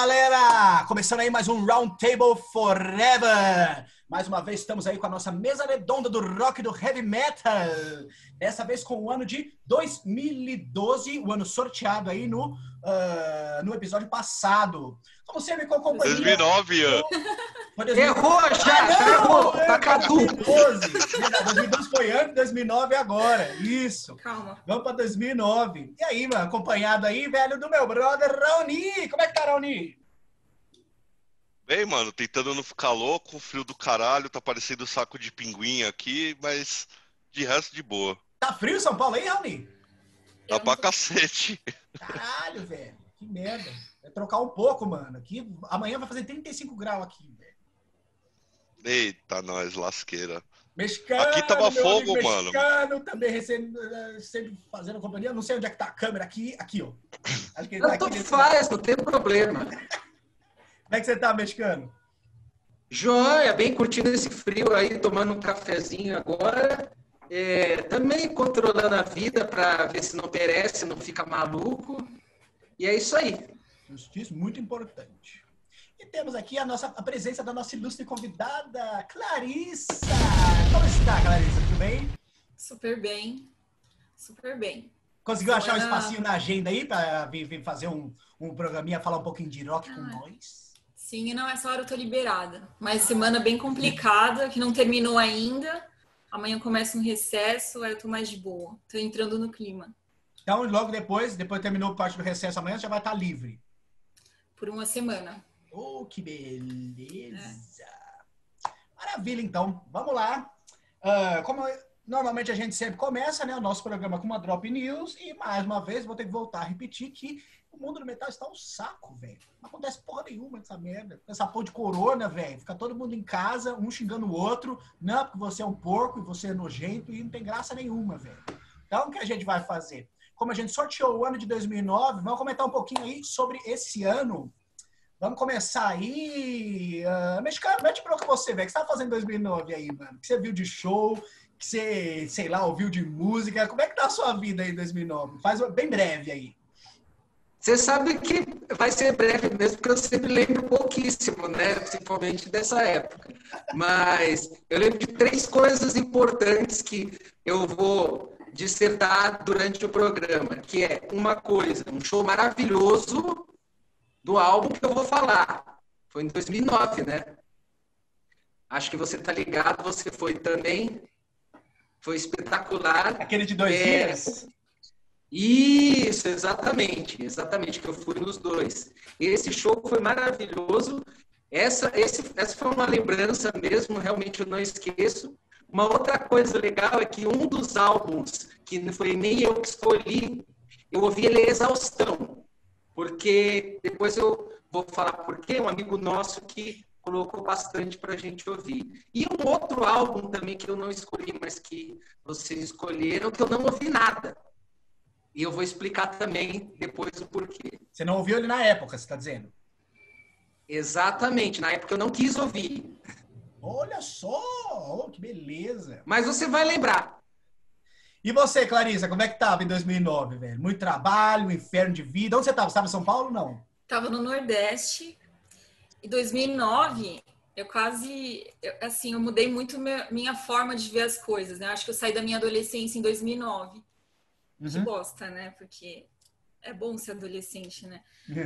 Galera! Começando aí mais um Round Table Forever! Mais uma vez estamos aí com a nossa mesa redonda do rock do heavy metal. Dessa vez com o ano de 2012, o ano sorteado aí no, uh, no episódio passado. Como sempre, com a companhia. 2009, Ian. Errou já, Ah, não, errou, tá caduco. 2012. 2012 foi antes, 2009 é agora. Isso. Calma. Vamos pra 2009. E aí, mano, acompanhado aí, velho, do meu brother Raoni. Como é que tá, Raoni? Bem, mano, tentando não ficar louco, frio do caralho, tá parecendo saco de pinguim aqui, mas de resto de boa. Tá frio São Paulo aí, Raoni? Tá pra cacete. Caralho, velho. Que merda. Vai trocar um pouco, mano. Aqui, amanhã vai fazer 35 graus aqui, velho. Eita, nós, lasqueira. Mexicano, Aqui tava meu fogo, amigo mano. Mexicano, também recebendo, eh, sempre fazendo companhia. Não sei onde é que tá a câmera aqui. Aqui, ó. Acho que ele tá aqui. Faz, não tem problema. Como é que você tá, mexicano? Joia, bem curtindo esse frio aí, tomando um cafezinho agora. É, também controlando a vida para ver se não perece, não fica maluco. E é isso aí. Justiça, muito importante. E temos aqui a, nossa, a presença da nossa ilustre convidada, Clarissa. Como está, Clarissa? Tudo bem? Super bem. Super bem. Conseguiu achar um Semana- espacinho na agenda aí para vir, fazer um, um programinha, falar um pouquinho de rock com Ah. nós? Sim, não, essa hora eu tô liberada. Mas semana bem complicada, que não terminou ainda. Amanhã começa um recesso, aí eu tô mais de boa. Tô entrando no clima. Então, logo depois, depois terminou parte do recesso amanhã, já vai estar livre. Por uma semana. Oh, que beleza! Maravilha, então. Vamos lá. Ah, como normalmente a gente sempre começa, né? O nosso programa com uma Drop News. E mais uma vez, vou ter que voltar a repetir que o mundo do metal está um saco, velho. Não acontece porra nenhuma essa merda. Essa porra de corona, velho. Fica todo mundo em casa, um xingando o outro. Não, porque você é um porco e você é nojento e não tem graça nenhuma, velho. Então, o que a gente vai fazer? Como a gente sorteou o ano de 2009, vamos comentar um pouquinho aí sobre esse ano. Vamos começar aí. Uh, mexicano, mete bronca você, velho. O que você tá fazendo em 2009 aí, mano? Que você viu de show? Que você, sei lá, ouviu de música? Como é que tá a sua vida aí em 2009? Faz bem breve aí. Você sabe que vai ser breve mesmo, porque eu sempre lembro pouquíssimo, né? Principalmente dessa época. Mas eu lembro de três coisas importantes que eu vou dissertar durante o programa, que é uma coisa, um show maravilhoso do álbum que eu vou falar. Foi em 2009, né? Acho que você tá ligado, você foi também. Foi espetacular. Aquele de dois É. dias. Isso, exatamente, exatamente, que eu fui nos dois. Esse show foi maravilhoso. Essa, esse, essa foi uma lembrança mesmo, realmente eu não esqueço. Uma outra coisa legal é que um dos álbuns, que não foi nem eu que escolhi, eu ouvi ele exaustão, porque depois eu vou falar por quê, um amigo nosso que colocou bastante para a gente ouvir. E um outro álbum também que eu não escolhi, mas que vocês escolheram, que eu não ouvi nada. E eu vou explicar também depois o porquê. Você não ouviu ele na época, você tá dizendo? Exatamente, na época eu não quis ouvir. Olha só! Oh, que beleza! Mas você vai lembrar. E você, Clarissa, como é que tava em 2009, velho? Muito trabalho, inferno de vida. Onde você tava? Você tava em São Paulo não? Tava no Nordeste. Em 2009, eu quase. eu- assim, eu mudei muito minha forma de ver as coisas, né? Eu acho que eu saí da minha adolescência em 2009. Que Uhum. bosta, né? Porque é bom ser adolescente, né?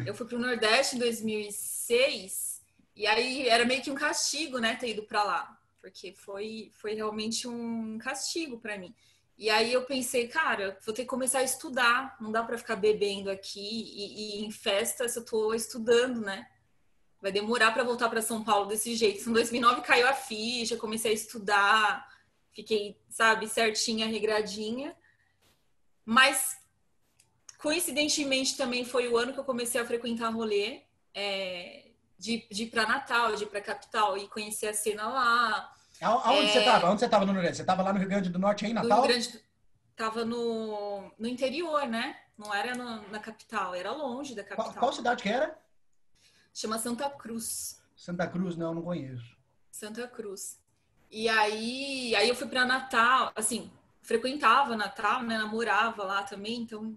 Eu fui pro Nordeste em 2006 e aí era meio que um castigo, né, ter ido pra lá, porque foi foi realmente um castigo pra mim. E aí eu pensei, cara, vou ter que começar a estudar, não dá pra ficar bebendo aqui e, e em festa se eu tô estudando, né? Vai demorar pra voltar pra São Paulo desse jeito. Em 2009 caiu a ficha, comecei a estudar, fiquei, sabe, certinha, regradinha. Mas coincidentemente também foi o ano que eu comecei a frequentar rolê é, de, de ir pra Natal, de ir pra capital e conhecer a cena lá. A- Aonde É. você tava? Onde você tava no Nordeste? Você tava lá no Rio Grande do Norte aí, No Natal? Rio Grande, tava no, no interior, né? Não era no- na capital, era longe da Qual, capital. qual cidade que era? Chama Santa Cruz. Santa Cruz, não, não conheço. Santa Cruz. E aí, aí eu fui pra Natal, assim, frequentava Natal, né? Namorava lá também, então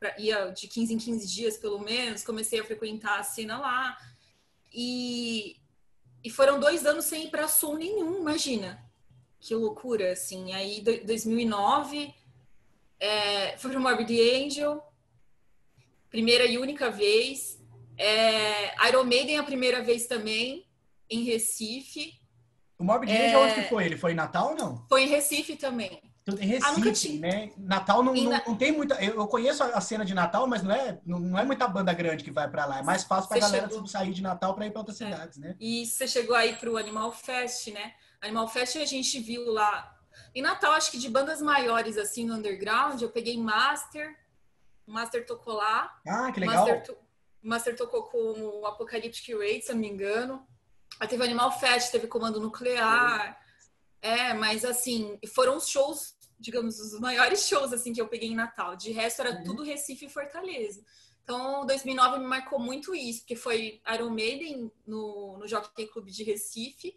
pra, ia de 15 em 15 dias pelo menos, comecei a frequentar a cena lá. E, e foram dois anos sem ir para som nenhum, imagina. Que loucura, assim. Aí, 2009, é, fui pro Morbid Angel, primeira e única vez. É, Iron Maiden a primeira vez também, em Recife. O Morbid É. Angel onde que foi? Ele foi em Natal ou não? Foi em Recife também. Tudo em Ah, Recife, tinha. né? Natal não, não, na- não tem muita. Eu conheço a a cena de Natal, mas não é, não, não é muita banda grande que vai pra lá. É mais fácil pra Você galera chegou- sair de Natal pra ir pra outras É. cidades, né? E você chegou aí pro Animal Fest, né? Animal Fest a gente viu lá. Em Natal, acho que de bandas maiores, assim, no underground, eu peguei Master. O Master tocou lá. Ah, que O legal. Master, to- o Master tocou com o Apocalyptic Raid, se eu não me engano. Aí teve Animal Fest, teve Comando Nuclear. É, mas assim, foram shows, digamos, os maiores shows assim que eu peguei em Natal. De resto era Uhum. tudo Recife e Fortaleza. Então, 2009 me marcou muito isso, porque foi Iron Maiden no, no Jockey Club de Recife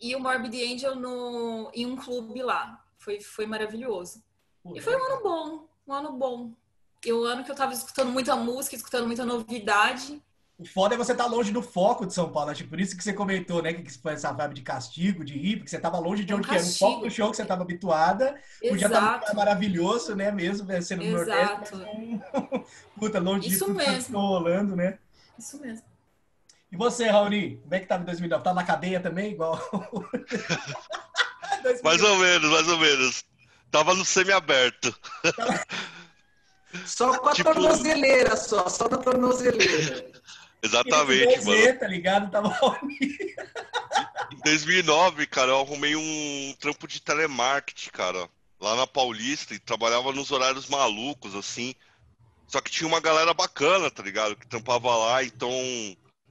e o Morbid Angel no, em um clube lá. Foi, foi maravilhoso. Pô, E foi um ano bom, um ano bom. E um ano que eu tava escutando muita música, escutando muita novidade. O foda é você estar longe do foco de São Paulo. Acho que por isso que você comentou, né? Que foi essa vibe de castigo, de ir, porque você tava longe de É um onde que era o castigo. foco do show que você tava habituada. Podia estar Exato. maravilhoso, né? Mesmo né, sendo no Exato. Nordeste. Puta, longe Isso de tudo que mesmo. rolando, né? Isso mesmo. E você, Raoni? Como é que tava em 2009? Tá na cadeia também, igual... 2009. Mais ou menos, mais ou menos. Tava no semi-aberto. Só com a Tipo- tornozeleira, só, só na tornozeleira. Exatamente, mano. Tá ligado? Tava. Em 2009, cara, eu arrumei um trampo de telemarketing, cara, lá na Paulista e trabalhava nos horários malucos, assim. Só que tinha uma galera bacana, tá ligado? Que trampava lá, então,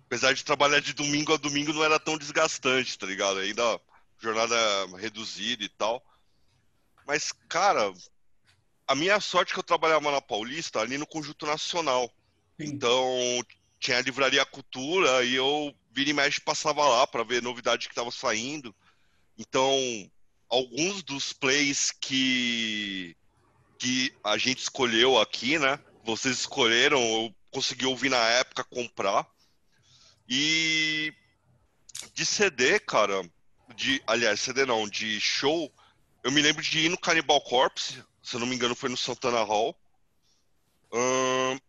apesar de trabalhar de domingo a domingo, não era tão desgastante, tá ligado? Ainda jornada reduzida e tal. Mas, cara, a minha sorte é que eu trabalhava na Paulista, ali no Conjunto Nacional. Sim. Então, tinha a Livraria Cultura e eu vira e mexe passava lá para ver novidade que estava saindo. Então, alguns dos plays que que a gente escolheu aqui, né? Vocês escolheram, eu consegui ouvir na época, comprar. E de CD, cara, de, aliás, CD não, de show, eu me lembro de ir no Cannibal Corpse, se eu não me engano foi no Santana Hall. Ahn,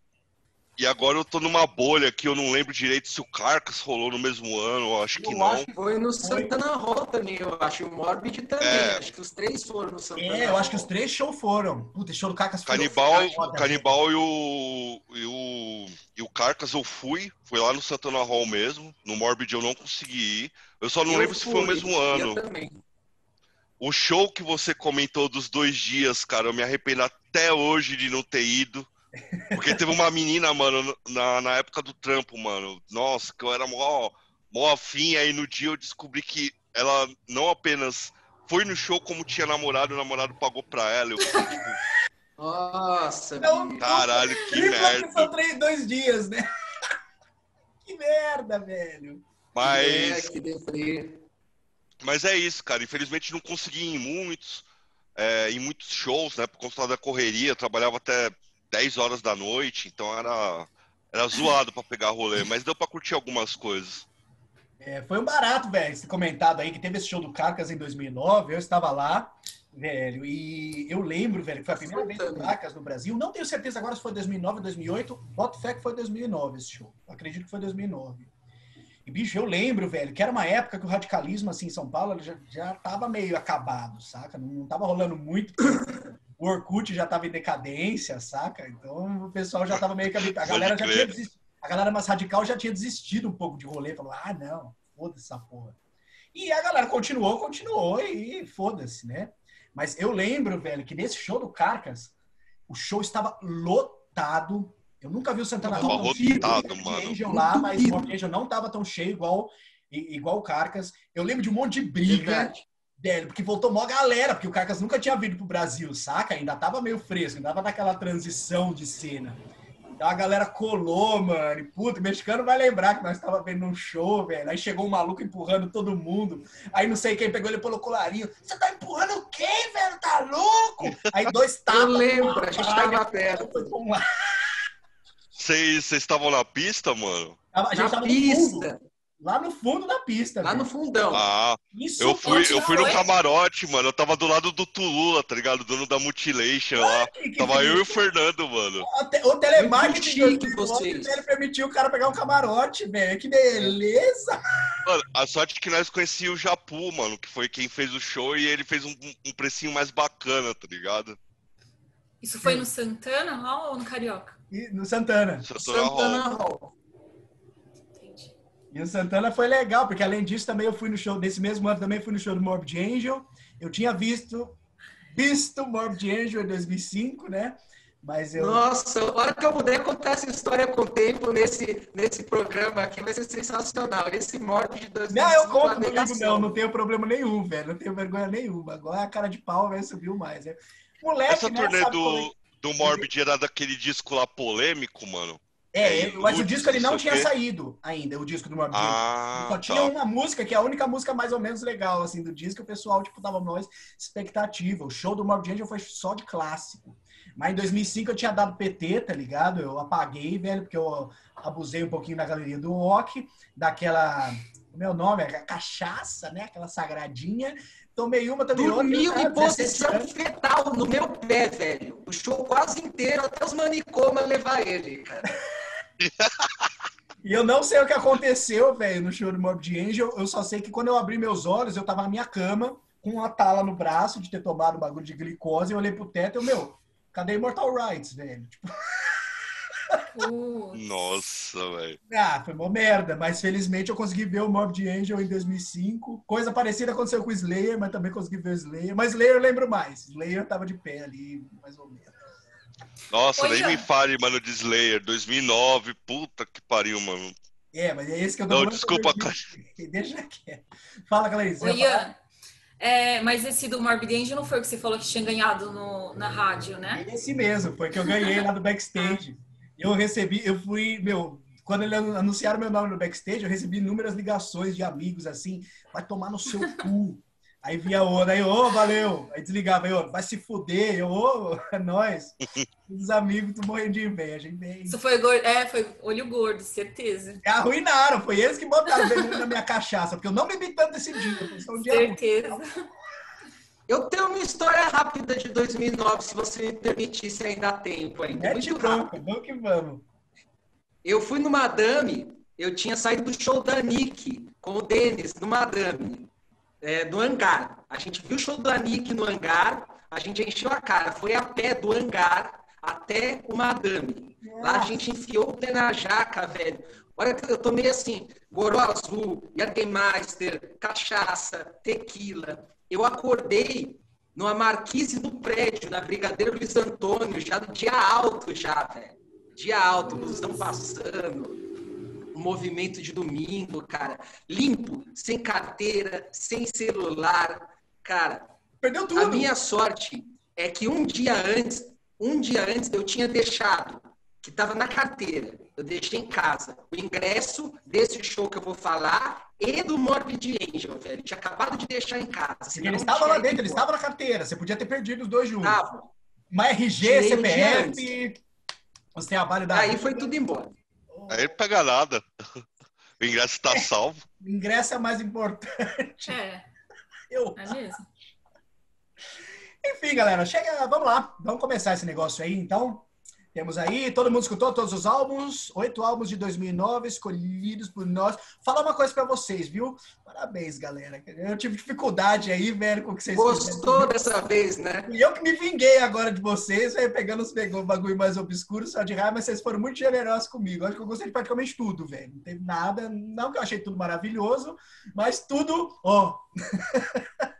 e agora eu tô numa bolha que eu não lembro direito se o Carcass rolou no mesmo ano, eu acho que Eu não. acho Foi no Santana Hall também, eu acho. E o Morbid também. É. Acho que os três foram no Santana É, eu acho que os três shows foram. Puta, show do Cacas foi Canibal, foda, Canibal e o, e o e o Carcass eu fui, foi lá no Santana Hall mesmo. No Morbid eu não consegui ir. Eu só não Eu lembro se foi o fui, mesmo eu ano. também. O show que você comentou dos dois dias, cara, eu me arrependo até hoje de não ter ido. Porque teve uma menina, mano, na, na época do trampo, mano. Nossa, que eu era mó, mó afim. Aí no dia eu descobri que ela não apenas foi no show, como tinha namorado, o namorado pagou pra ela. Eu fiquei tipo, Nossa, Não, bicho. caralho, que que merda. São três, dois dias, né? que merda, velho. Mas. É, que. Mas é isso, cara. Infelizmente não consegui ir em muitos, é, em muitos shows, né? Por conta da correria, eu trabalhava até 10 horas da noite, então era, era zoado pra pegar rolê, mas deu pra curtir algumas coisas. É, foi um barato, velho, esse comentado aí, que teve esse show do Carcas em 2009, eu estava lá, velho, e eu lembro, velho, que foi a primeira vez do. Carcas no Brasil, não tenho certeza agora se foi 2009 ou 2008, boto fé que foi 2009 esse show, acredito que foi 2009. E, bicho, eu lembro, velho, que era uma época que o radicalismo, assim, em São Paulo, ele já, já tava meio acabado, saca? Não, não tava rolando muito, o Orkut já tava em decadência, saca? Então o pessoal já tava meio que habituado. A galera já tinha desistido. A galera mais radical já tinha desistido um pouco de rolê. Falou, ah, não, foda-se essa porra. E a galera continuou, continuou e foda-se, né? Mas eu lembro, velho, que nesse show do Carcas, o show estava lotado. Eu nunca vi o Santana Tava Hall tão cheio. mano. Angel lá, mas o Angel não tava tão cheio igual, igual o Carcas. Eu lembro de um monte de briga. Verdade. Velho, porque voltou mó galera, porque o Carcas nunca tinha vindo pro Brasil, saca? Ainda tava meio fresco, ainda tava naquela transição de cena. Então a galera colou, mano. E, puta, o mexicano vai lembrar que nós tava vendo um show, velho. Aí chegou um maluco empurrando todo mundo. Aí não sei quem pegou ele pelo colarinho. Você tá empurrando quem, velho? Tá louco? Aí dois tapas. Eu lembro, a gente tava perto. Vocês estavam na pista, mano? A gente Na tava no fundo, pista, lá no fundo da pista. lá no velho. fundão. Ah, Isso eu fui, onde eu fui no camarote, mano. Eu tava do lado do Tulula, tá ligado? Dono da Mutilation lá. que- que- Tava eu e o Fernando, mano. O, te, o telemarketing Muito chique de 2009, vocês. ele permitiu o cara pegar um camarote, velho. Que beleza! Mano, a sorte é que nós conhecíamos o Japu, mano, que foi quem fez o show e ele fez um, um precinho mais bacana, tá ligado? Isso foi no Santana Hall ou no Carioca? E no Santana. Santana Hall. Santana Hall. Entendi. E o Santana foi legal, porque além disso também eu fui no show, desse mesmo ano também fui no show do Morbid Angel. Eu tinha visto, visto Morbid Angel em 2005, né? Mas eu... Nossa, a hora que eu puder contar essa história com o tempo nesse, nesse programa aqui vai ser sensacional. Esse morte de 2005. Não, eu conto comigo não, não tenho problema nenhum, velho. Não tenho vergonha nenhuma. Agora a cara de pau, velho, subiu mais. né? Moleque, Essa né, turnê como é- do, do Morbid era daquele disco lá polêmico, mano. É, É, mas o disco ele não tinha o quê. saído ainda, o disco do Morbid Angel. Ah, Só tinha tá. uma música, que é a única música mais ou menos legal, assim, do disco, e o pessoal, tipo, tava nós expectativa. O show do Morbid Angel foi só de clássico. Mas em 2005 eu tinha dado PT, tá ligado? Eu apaguei, velho, porque eu abusei um pouquinho da galeria do rock, daquela... Meu nome é cachaça, né? Aquela sagradinha. Tomei uma, tomei outra. Dormiu em 17 posição anos. fetal no meu pé, velho. O show quase inteiro, até os manicomas levar ele, cara. E eu não sei o que aconteceu, velho, no show do Morbid Angel. Eu só sei que quando eu abri meus olhos, eu tava na minha cama, com uma tala no braço de ter tomado um bagulho de glicose. Eu olhei pro teto e eu, meu, cadê Immortal Rights, velho? Tipo, Putz. Nossa, velho. ah, foi uma merda. Mas felizmente eu consegui ver o Morbid Angel em 2005. Coisa parecida aconteceu com o Slayer, mas também consegui ver o Slayer. Mas Slayer eu lembro mais. Slayer tava de pé ali, mais ou menos. Nossa, Oi, nem Ian. me fale, mano, de Slayer. 2009, puta que pariu, mano. É, mas é esse que eu tô Não, desculpa, Deixa quieto. Fala, Clarice. Ô, Ian, é, mas esse do Morbid Angel não foi o que você falou que tinha ganhado no, na rádio, né? Esse mesmo, foi que eu ganhei lá do backstage. Eu recebi, eu fui, meu, quando eles anunciaram meu nome no backstage, eu recebi inúmeras ligações de amigos assim, vai tomar no seu cu. Aí via outra, aí, ô, valeu. Aí desligava, aí, ô, vai se fuder, eu, ô, é nóis. Os amigos tu morrendo de inveja, bem. Isso foi, gordo, é, foi olho gordo, certeza. Arruinaram, foi eles que botaram veneno na minha cachaça, porque eu não bebi tanto esse dia, um dia ruim. Certeza. Eu tenho uma história rápida de 2009, se você me permitisse, ainda há tempo ainda. Mete Muito bronca, rápido. vamos que vamos. Eu fui no Madame, eu tinha saído do show da Nick com o Denis no Madame, é, do hangar. A gente viu o show da Nick no hangar, a gente encheu a cara, foi a pé do hangar até o Madame. Lá a gente enfiou o pé na jaca, velho. Olha eu tomei assim, goró azul, Jägermeister, cachaça, tequila. Eu acordei numa marquise do prédio, na Brigadeiro Luiz Antônio, já no dia alto já, velho. Dia alto, busão passando, movimento de domingo, cara. Limpo, sem carteira, sem celular. Cara, Perdeu tudo. a minha sorte é que um dia antes, um dia antes eu tinha deixado, que estava na carteira, eu deixei em casa, o ingresso desse show que eu vou falar e do Morbid Angel, velho. Eu tinha acabado de deixar em casa. Senão ele estava lá dentro, ele estava na carteira. Você podia ter perdido os dois juntos. Tava. Uma RG, Tirei CPF, os trabalhos da. Aí foi tudo embora. Aí não pega nada. O ingresso tá salvo. O ingresso é mais importante. É, Eu... é mesmo. Enfim, galera, chega. Vamos lá. Vamos começar esse negócio aí, então. Temos aí, todo mundo escutou todos os álbuns, oito álbuns de 2009 escolhidos por nós. Falar uma coisa pra vocês, viu? Parabéns, galera. Eu tive dificuldade aí, velho, com o que vocês Gostou dessa vez, né? E eu que me vinguei agora de vocês, velho, pegando os pegou um bagulho mais obscuro, só de raiva, mas vocês foram muito generosos comigo. Acho que eu gostei de praticamente tudo, velho. Não teve nada, não que eu achei tudo maravilhoso, mas tudo, ó.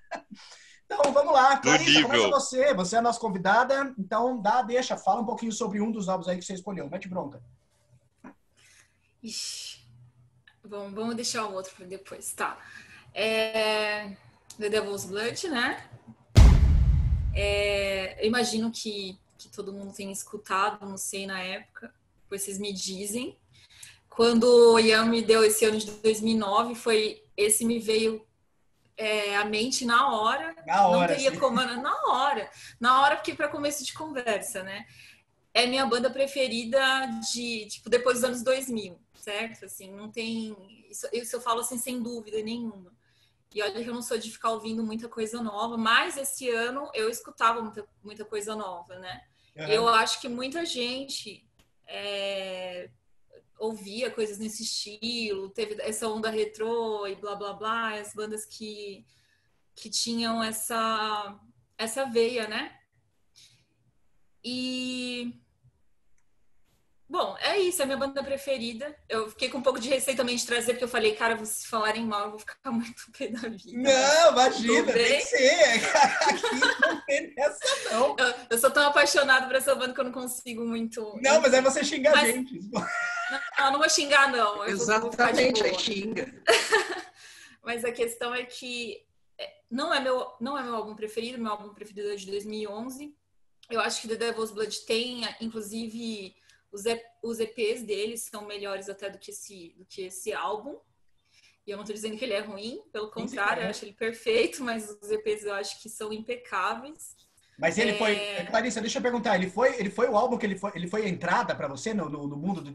então, vamos lá. Clarissa, começa você. Você é a nossa convidada, então dá, deixa, fala um pouquinho sobre um dos álbuns aí que você escolheu. Mete bronca. Ixi. Vamos, vamos deixar o outro para depois, tá? É, The Devil's Blood, né? É, eu imagino que, que todo mundo tenha escutado, não sei na época, depois vocês me dizem. Quando o Ian me deu esse ano de 2009, foi esse me veio é, à mente na hora. Na hora, Não teria sim. como, na hora. Na hora, porque para começo de conversa, né? é minha banda preferida de, tipo, depois dos anos 2000, certo? Assim, não tem... Isso, isso eu falo, assim, sem dúvida nenhuma. E olha que eu não sou de ficar ouvindo muita coisa nova, mas esse ano eu escutava muita, muita coisa nova, né? Uhum. Eu acho que muita gente é, ouvia coisas nesse estilo, teve essa onda retrô e blá blá blá, as bandas que, que tinham essa, essa veia, né? E Bom, é isso, é a minha banda preferida. Eu fiquei com um pouco de receio também de trazer, porque eu falei, cara, se falarem mal, eu vou ficar muito pé da vida. Não, imagina, tem que ser. Aqui não tem essa, não. Eu, eu sou tão apaixonada por essa banda que eu não consigo muito. Não, mas aí você xinga mas... a gente. Não, não vou xingar, não. Eu Exatamente, aí xinga. mas a questão é que é, não é meu, não é meu álbum preferido, meu álbum preferido é de 2011. Eu acho que The Devil's Blood tem, inclusive os, os EPs deles são melhores até do que esse, do que esse álbum. E eu não estou dizendo que ele é ruim, pelo contrário, eu acho ele perfeito, mas os EPs eu acho que são impecáveis. Mas ele é... foi. Clarissa, deixa eu perguntar, ele foi, ele foi o álbum que ele foi, ele foi a entrada para você no, no, no, mundo do?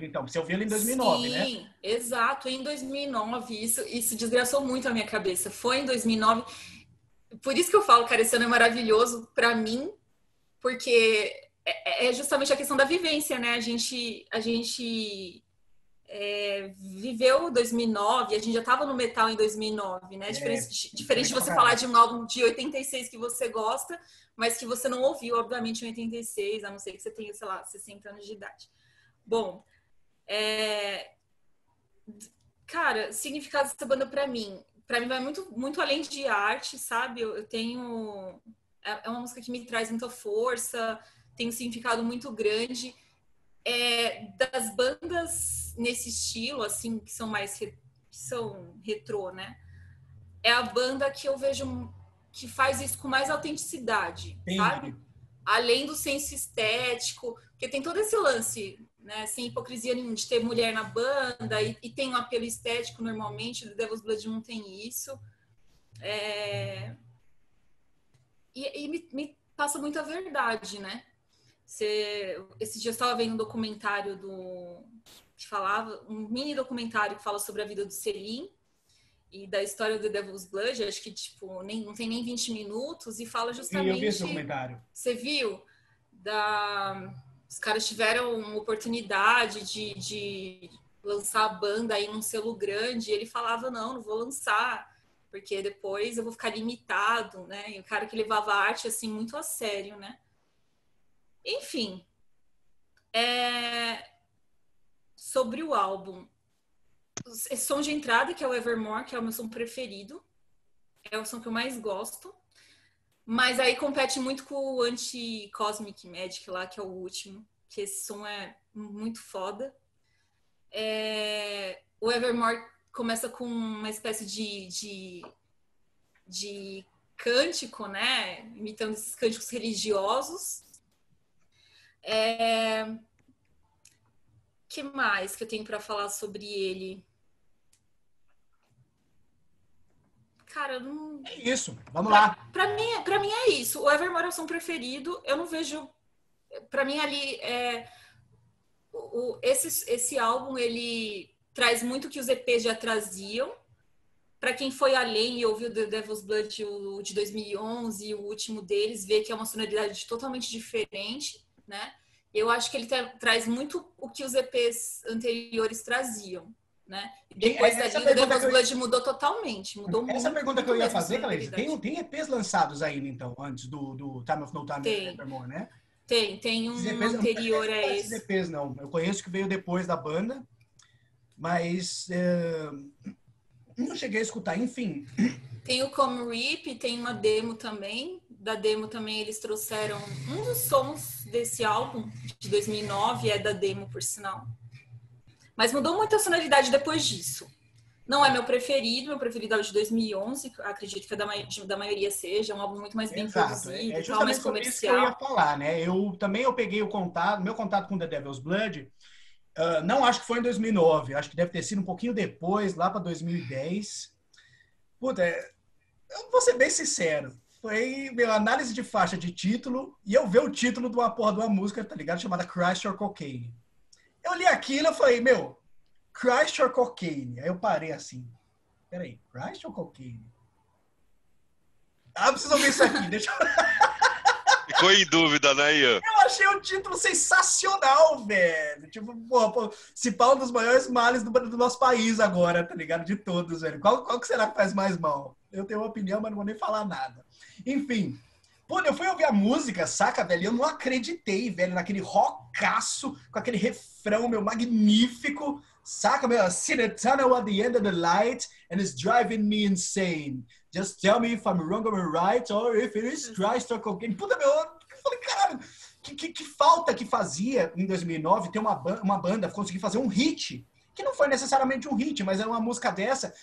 Então, você ouviu ele em 2009, Sim, né? Sim, exato, em 2009. Isso, isso desgraçou muito a minha cabeça. Foi em 2009. Por isso que eu falo, cara, esse ano é maravilhoso para mim, porque é, é, justamente a questão da vivência, né? A gente, a gente é, viveu 2009, a gente já estava no metal em 2009, né? É, diferente, diferente de você falar de um álbum de 86 que você gosta, mas que você não ouviu, obviamente, em 86, a não ser que você tenha, sei lá, 60 anos de idade. Bom, é... cara, significado dessa banda para mim, para mim vai muito, muito além de arte, sabe? Eu, eu tenho é, é uma música que me traz muita força, tem um significado muito grande. É, das bandas nesse estilo, assim, que são mais re, que são retrô, né? É a banda que eu vejo que faz isso com mais autenticidade, sabe? Além do senso estético, porque tem todo esse lance, né? Sem hipocrisia nenhuma, de ter mulher na banda e, e tem um apelo estético normalmente, do Devil's Blood não tem isso. É... E, e me, me passa muita verdade, né? Você, esse dia eu estava vendo um documentário do que falava, um mini documentário que fala sobre a vida do Selim e da história do Devil's Blood, acho que tipo, nem, não tem nem 20 minutos, e fala justamente. Sim, eu vi esse documentário. Você viu? Da, os caras tiveram uma oportunidade de, de lançar a banda aí num selo grande, e ele falava, não, não vou lançar, porque depois eu vou ficar limitado, né? E o cara que levava a arte assim muito a sério, né? Enfim, é... sobre o álbum, esse som de entrada, que é o Evermore, que é o meu som preferido, é o som que eu mais gosto. Mas aí compete muito com o Anti-Cosmic Magic lá, que é o último, que esse som é muito foda. É... O Evermore começa com uma espécie de, de, de cântico, né? Imitando esses cânticos religiosos. É... que mais que eu tenho para falar sobre ele? Cara, não. É isso. Vamos pra, lá. Para mim, para mim é isso. O Evermore é o som preferido. Eu não vejo. Para mim ali é o, esse esse álbum ele traz muito que os EPs já traziam. Para quem foi além e ouviu The Devil's Blood o, de 2011 e o último deles, vê que é uma sonoridade totalmente diferente né? Eu acho que ele tra traz muito o que os EPs anteriores traziam, né? Depois da Liga, Devil's Blood eu... mudou totalmente, mudou Essa muito. Essa pergunta que eu ia fazer, Cleide, tem, tem EPs lançados ainda, então, antes do, do Time of No Time tem. Evermore, né? Tem, tem um EPs, anterior a esse. EPs, não. Eu conheço que veio depois da banda, mas é, não cheguei a escutar, enfim. Tem o Come Rip, tem uma demo também, da demo também eles trouxeram um dos sons desse álbum de 2009 é da demo por sinal. Mas mudou muito a sonoridade depois disso. Não é meu preferido, meu preferido é o de 2011, acredito que é da, da maioria seja, é um álbum muito mais bem Exato. produzido, é, é tal, mais comercial. Isso que eu ia falar, né? Eu também eu peguei o contato, meu contato com The Devil's Blood, uh, não acho que foi em 2009, acho que deve ter sido um pouquinho depois, lá para 2010. Puta, é, eu vou ser bem sincero, foi meu análise de faixa de título e eu ver o título de uma porra de uma música, tá ligado? Chamada Christ or Cocaine. Eu li aquilo e falei, meu, Christ or Cocaine? Aí eu parei assim. Peraí, Christ or Cocaine? Ah, preciso ouvir isso aqui, deixa eu. Ficou em dúvida, né, Ian? Eu achei o título sensacional, velho. Tipo, porra, pô, se pau um dos maiores males do, do, nosso país agora, tá ligado? De todos, velho. Qual, qual que será que faz mais mal? Eu tenho uma opinião, mas não vou nem falar nada. Enfim. Pô, eu fui ouvir a música, saca, velho? Eu não acreditei, velho, naquele rockaço, com aquele refrão, meu, magnífico. Saca, meu? See the tunnel at the end of the light and it's driving me insane. Just tell me if I'm wrong or right, or if it is Christ or cocaine. Puta, meu, eu falei, caralho, que, que, que, falta que fazia em 2009 ter uma, uma banda conseguir fazer um hit. Que não foi necessariamente um hit, mas é uma música dessa.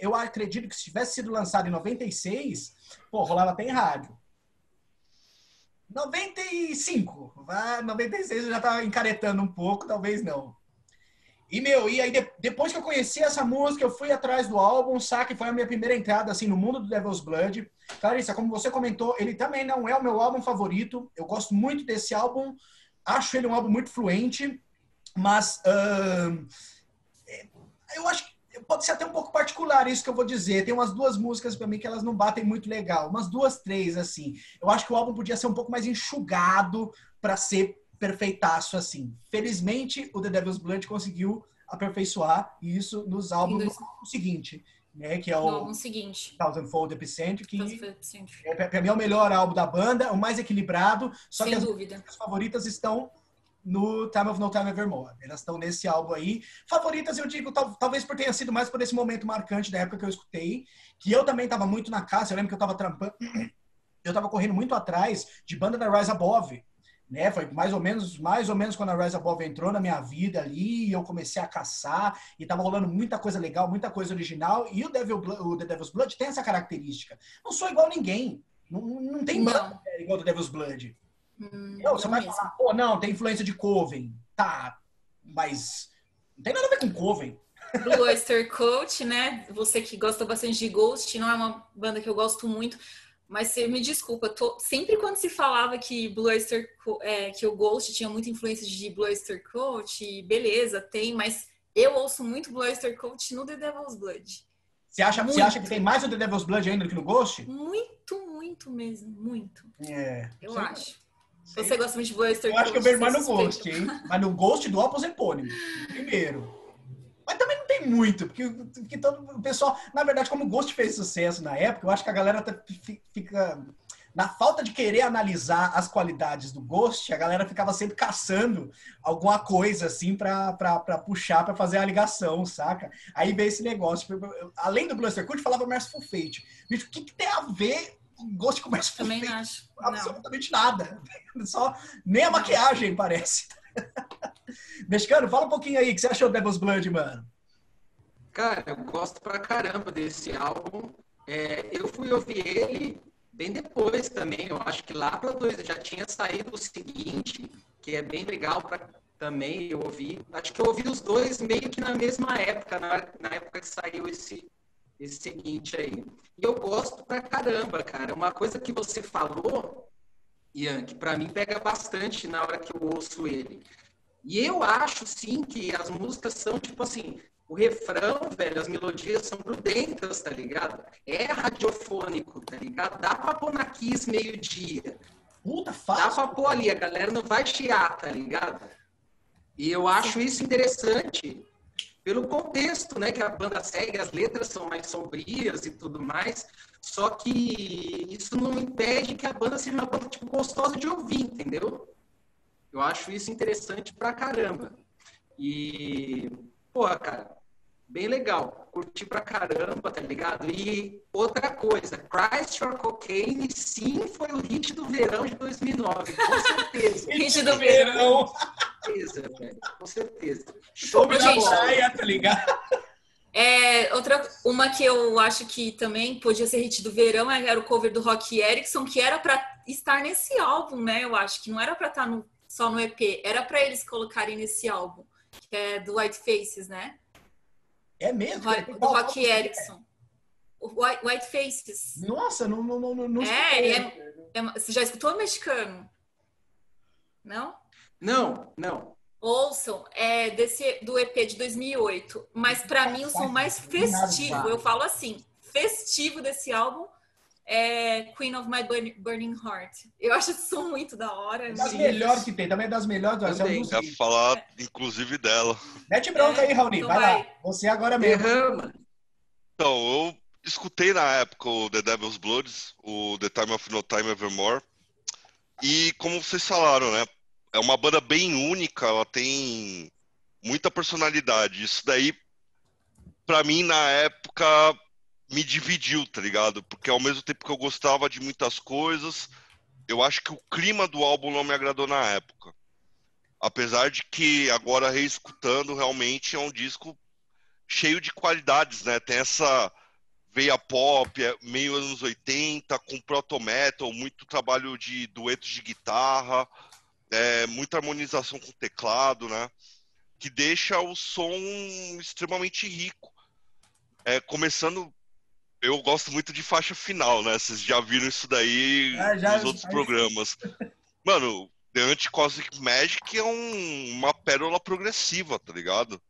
Eu acredito que se tivesse sido lançado em 96, pô, rolava até em rádio. 95. 96 eu já tava encaretando um pouco, talvez não. E, meu, e aí de, depois que eu conheci essa música, eu fui atrás do álbum, saca? foi a minha primeira entrada, assim, no mundo do Devil's Blood. Clarissa, como você comentou, ele também não é o meu álbum favorito. Eu gosto muito desse álbum. Acho ele um álbum muito fluente, mas uh, eu acho que pode ser até um pouco particular isso que eu vou dizer. Tem umas duas músicas para mim que elas não batem muito legal, umas duas, três assim. Eu acho que o álbum podia ser um pouco mais enxugado para ser perfeitaço assim. Felizmente, o The Devil's Blood conseguiu aperfeiçoar isso nos álbuns do seguinte, né, que é o álbum seguinte. Thousandfold Epicenter, que é, para mim é o melhor álbum da banda, o mais equilibrado, só Sem que as dúvida. as favoritas estão no Time of No Time Evermore. Elas estão nesse álbum aí. Favoritas, eu digo, tal, talvez por tenha sido mais por esse momento marcante da época que eu escutei, que eu também estava muito na casa, eu lembro que eu estava trampando, eu estava correndo muito atrás de banda da Rise Above, né? Foi mais ou menos, mais ou menos quando a Rise Above entrou na minha vida ali, e eu comecei a caçar e tava rolando muita coisa legal, muita coisa original. E o, Devil, o The Devil's Blood tem essa característica. Não sou igual a ninguém. Não, não tem não. igual do Devil's Blood. Hum, não, você vai mesmo. falar, pô, não, tem influência de Coven. Tá, mas não tem nada a ver com Coven. Blue Oyster Cult, né? Você que gosta bastante de Ghost, não é uma banda que eu gosto muito, mas você me desculpa, tô... sempre quando se falava que Blue Oyster, é, que o Ghost tinha muita influência de Blue Oyster Cult, beleza, tem, mas eu ouço muito Blue Oyster Cult no The Devil's Blood. Você acha, Muito. você acha que tem mais no The Devil's Blood ainda do que no Ghost? Muito, muito mesmo, muito. É. Eu acho. Sei. Você gosta muito de Blue Oyster Eu acho que eu vejo mais no é. Ghost, hein? Mas no Ghost do Opus Epônimo. Primeiro. Mas também não tem muito, porque, porque todo o pessoal, na verdade, como o Ghost fez sucesso na época, eu acho que a galera tá- fi- fica. Na falta de querer analisar as qualidades do Ghost, a galera ficava sempre caçando alguma coisa assim pra, pra, pra puxar, pra fazer a ligação, saca? Aí veio esse negócio. Além do Bluster Cult, falava Merciful Fate. Bicho, o que, que tem a ver Ghost com Merciful Também não acho. Não. absolutamente nada. Só nem a maquiagem parece. Mexicano, fala um pouquinho aí, o que você achou do Devil's Blood, mano? Cara, eu gosto pra caramba desse álbum. É, eu fui ouvir ele bem depois também. Eu acho que lá para dois já tinha saído o seguinte, que é bem legal para também eu ouvi. Acho que eu ouvi os dois meio que na mesma época, na, na época que saiu esse esse seguinte aí. E eu gosto pra caramba, cara. Uma coisa que você falou, Ian, que pra mim pega bastante na hora que eu ouço ele. E eu acho, sim, que as músicas são, tipo assim, o refrão, velho, as melodias são grudentas, tá ligado? É radiofônico, tá ligado? Dá pra pôr na Kiss meio-dia. Puta, Dá fácil. pra pôr ali, a galera não vai chiar, tá ligado? E eu acho isso interessante pelo contexto, né, que a banda segue, as letras são mais sombrias e tudo mais, só que isso não impede que a banda seja uma banda, tipo, gostosa de ouvir, entendeu? Eu acho isso interessante pra caramba. E, porra, cara, bem legal. Curti pra caramba, tá ligado? E outra coisa, Christ or Cocaine, sim, foi o hit do verão de 2009, com certeza. Hit do verão. Com certeza, velho, com certeza. Show da bola. praia, tá ligado? É, outra, uma que eu acho que também podia ser hit do verão é- era o cover do Rock Erickson, que era pra estar nesse álbum, né? Eu acho que não era pra estar no- só no EP, era pra eles colocarem nesse álbum, que é do White Faces, né? É mesmo? Do, do Rock Erickson. White, White Faces. Nossa, não, não, não, não é, é, é, Você já escutou o mexicano? Não? Não, não. Ouçam, é desse, do EP de 2008. Mas para mim o som mais festivo, eu falo assim, festivo desse álbum é Queen of My Burning Heart. Eu acho esse som muito da hora. É das melhores que tem, também é das melhores. Também. Eu ia falar, inclusive, dela. Mete bronca é, aí, Raoni, então vai, vai, lá. Você agora mesmo. Derrama. Então, eu escutei na época o The Devil's Bloods, o The Time of No Time Evermore. E como vocês falaram, né? É uma banda bem única, ela tem muita personalidade. Isso daí, para mim, na época, me dividiu, tá ligado? Porque ao mesmo tempo que eu gostava de muitas coisas, eu acho que o clima do álbum não me agradou na época. Apesar de que agora reescutando, realmente é um disco cheio de qualidades, né? Tem essa veia pop, é meio anos 80, com proto metal, muito trabalho de duetos de guitarra, é, muita harmonização com teclado, né? Que deixa o som extremamente rico. É, começando, eu gosto muito de faixa final, né? Vocês já viram isso daí é, já, nos outros programas. Mano, The Anti-Cosmic Magic é um, uma pérola progressiva, tá ligado?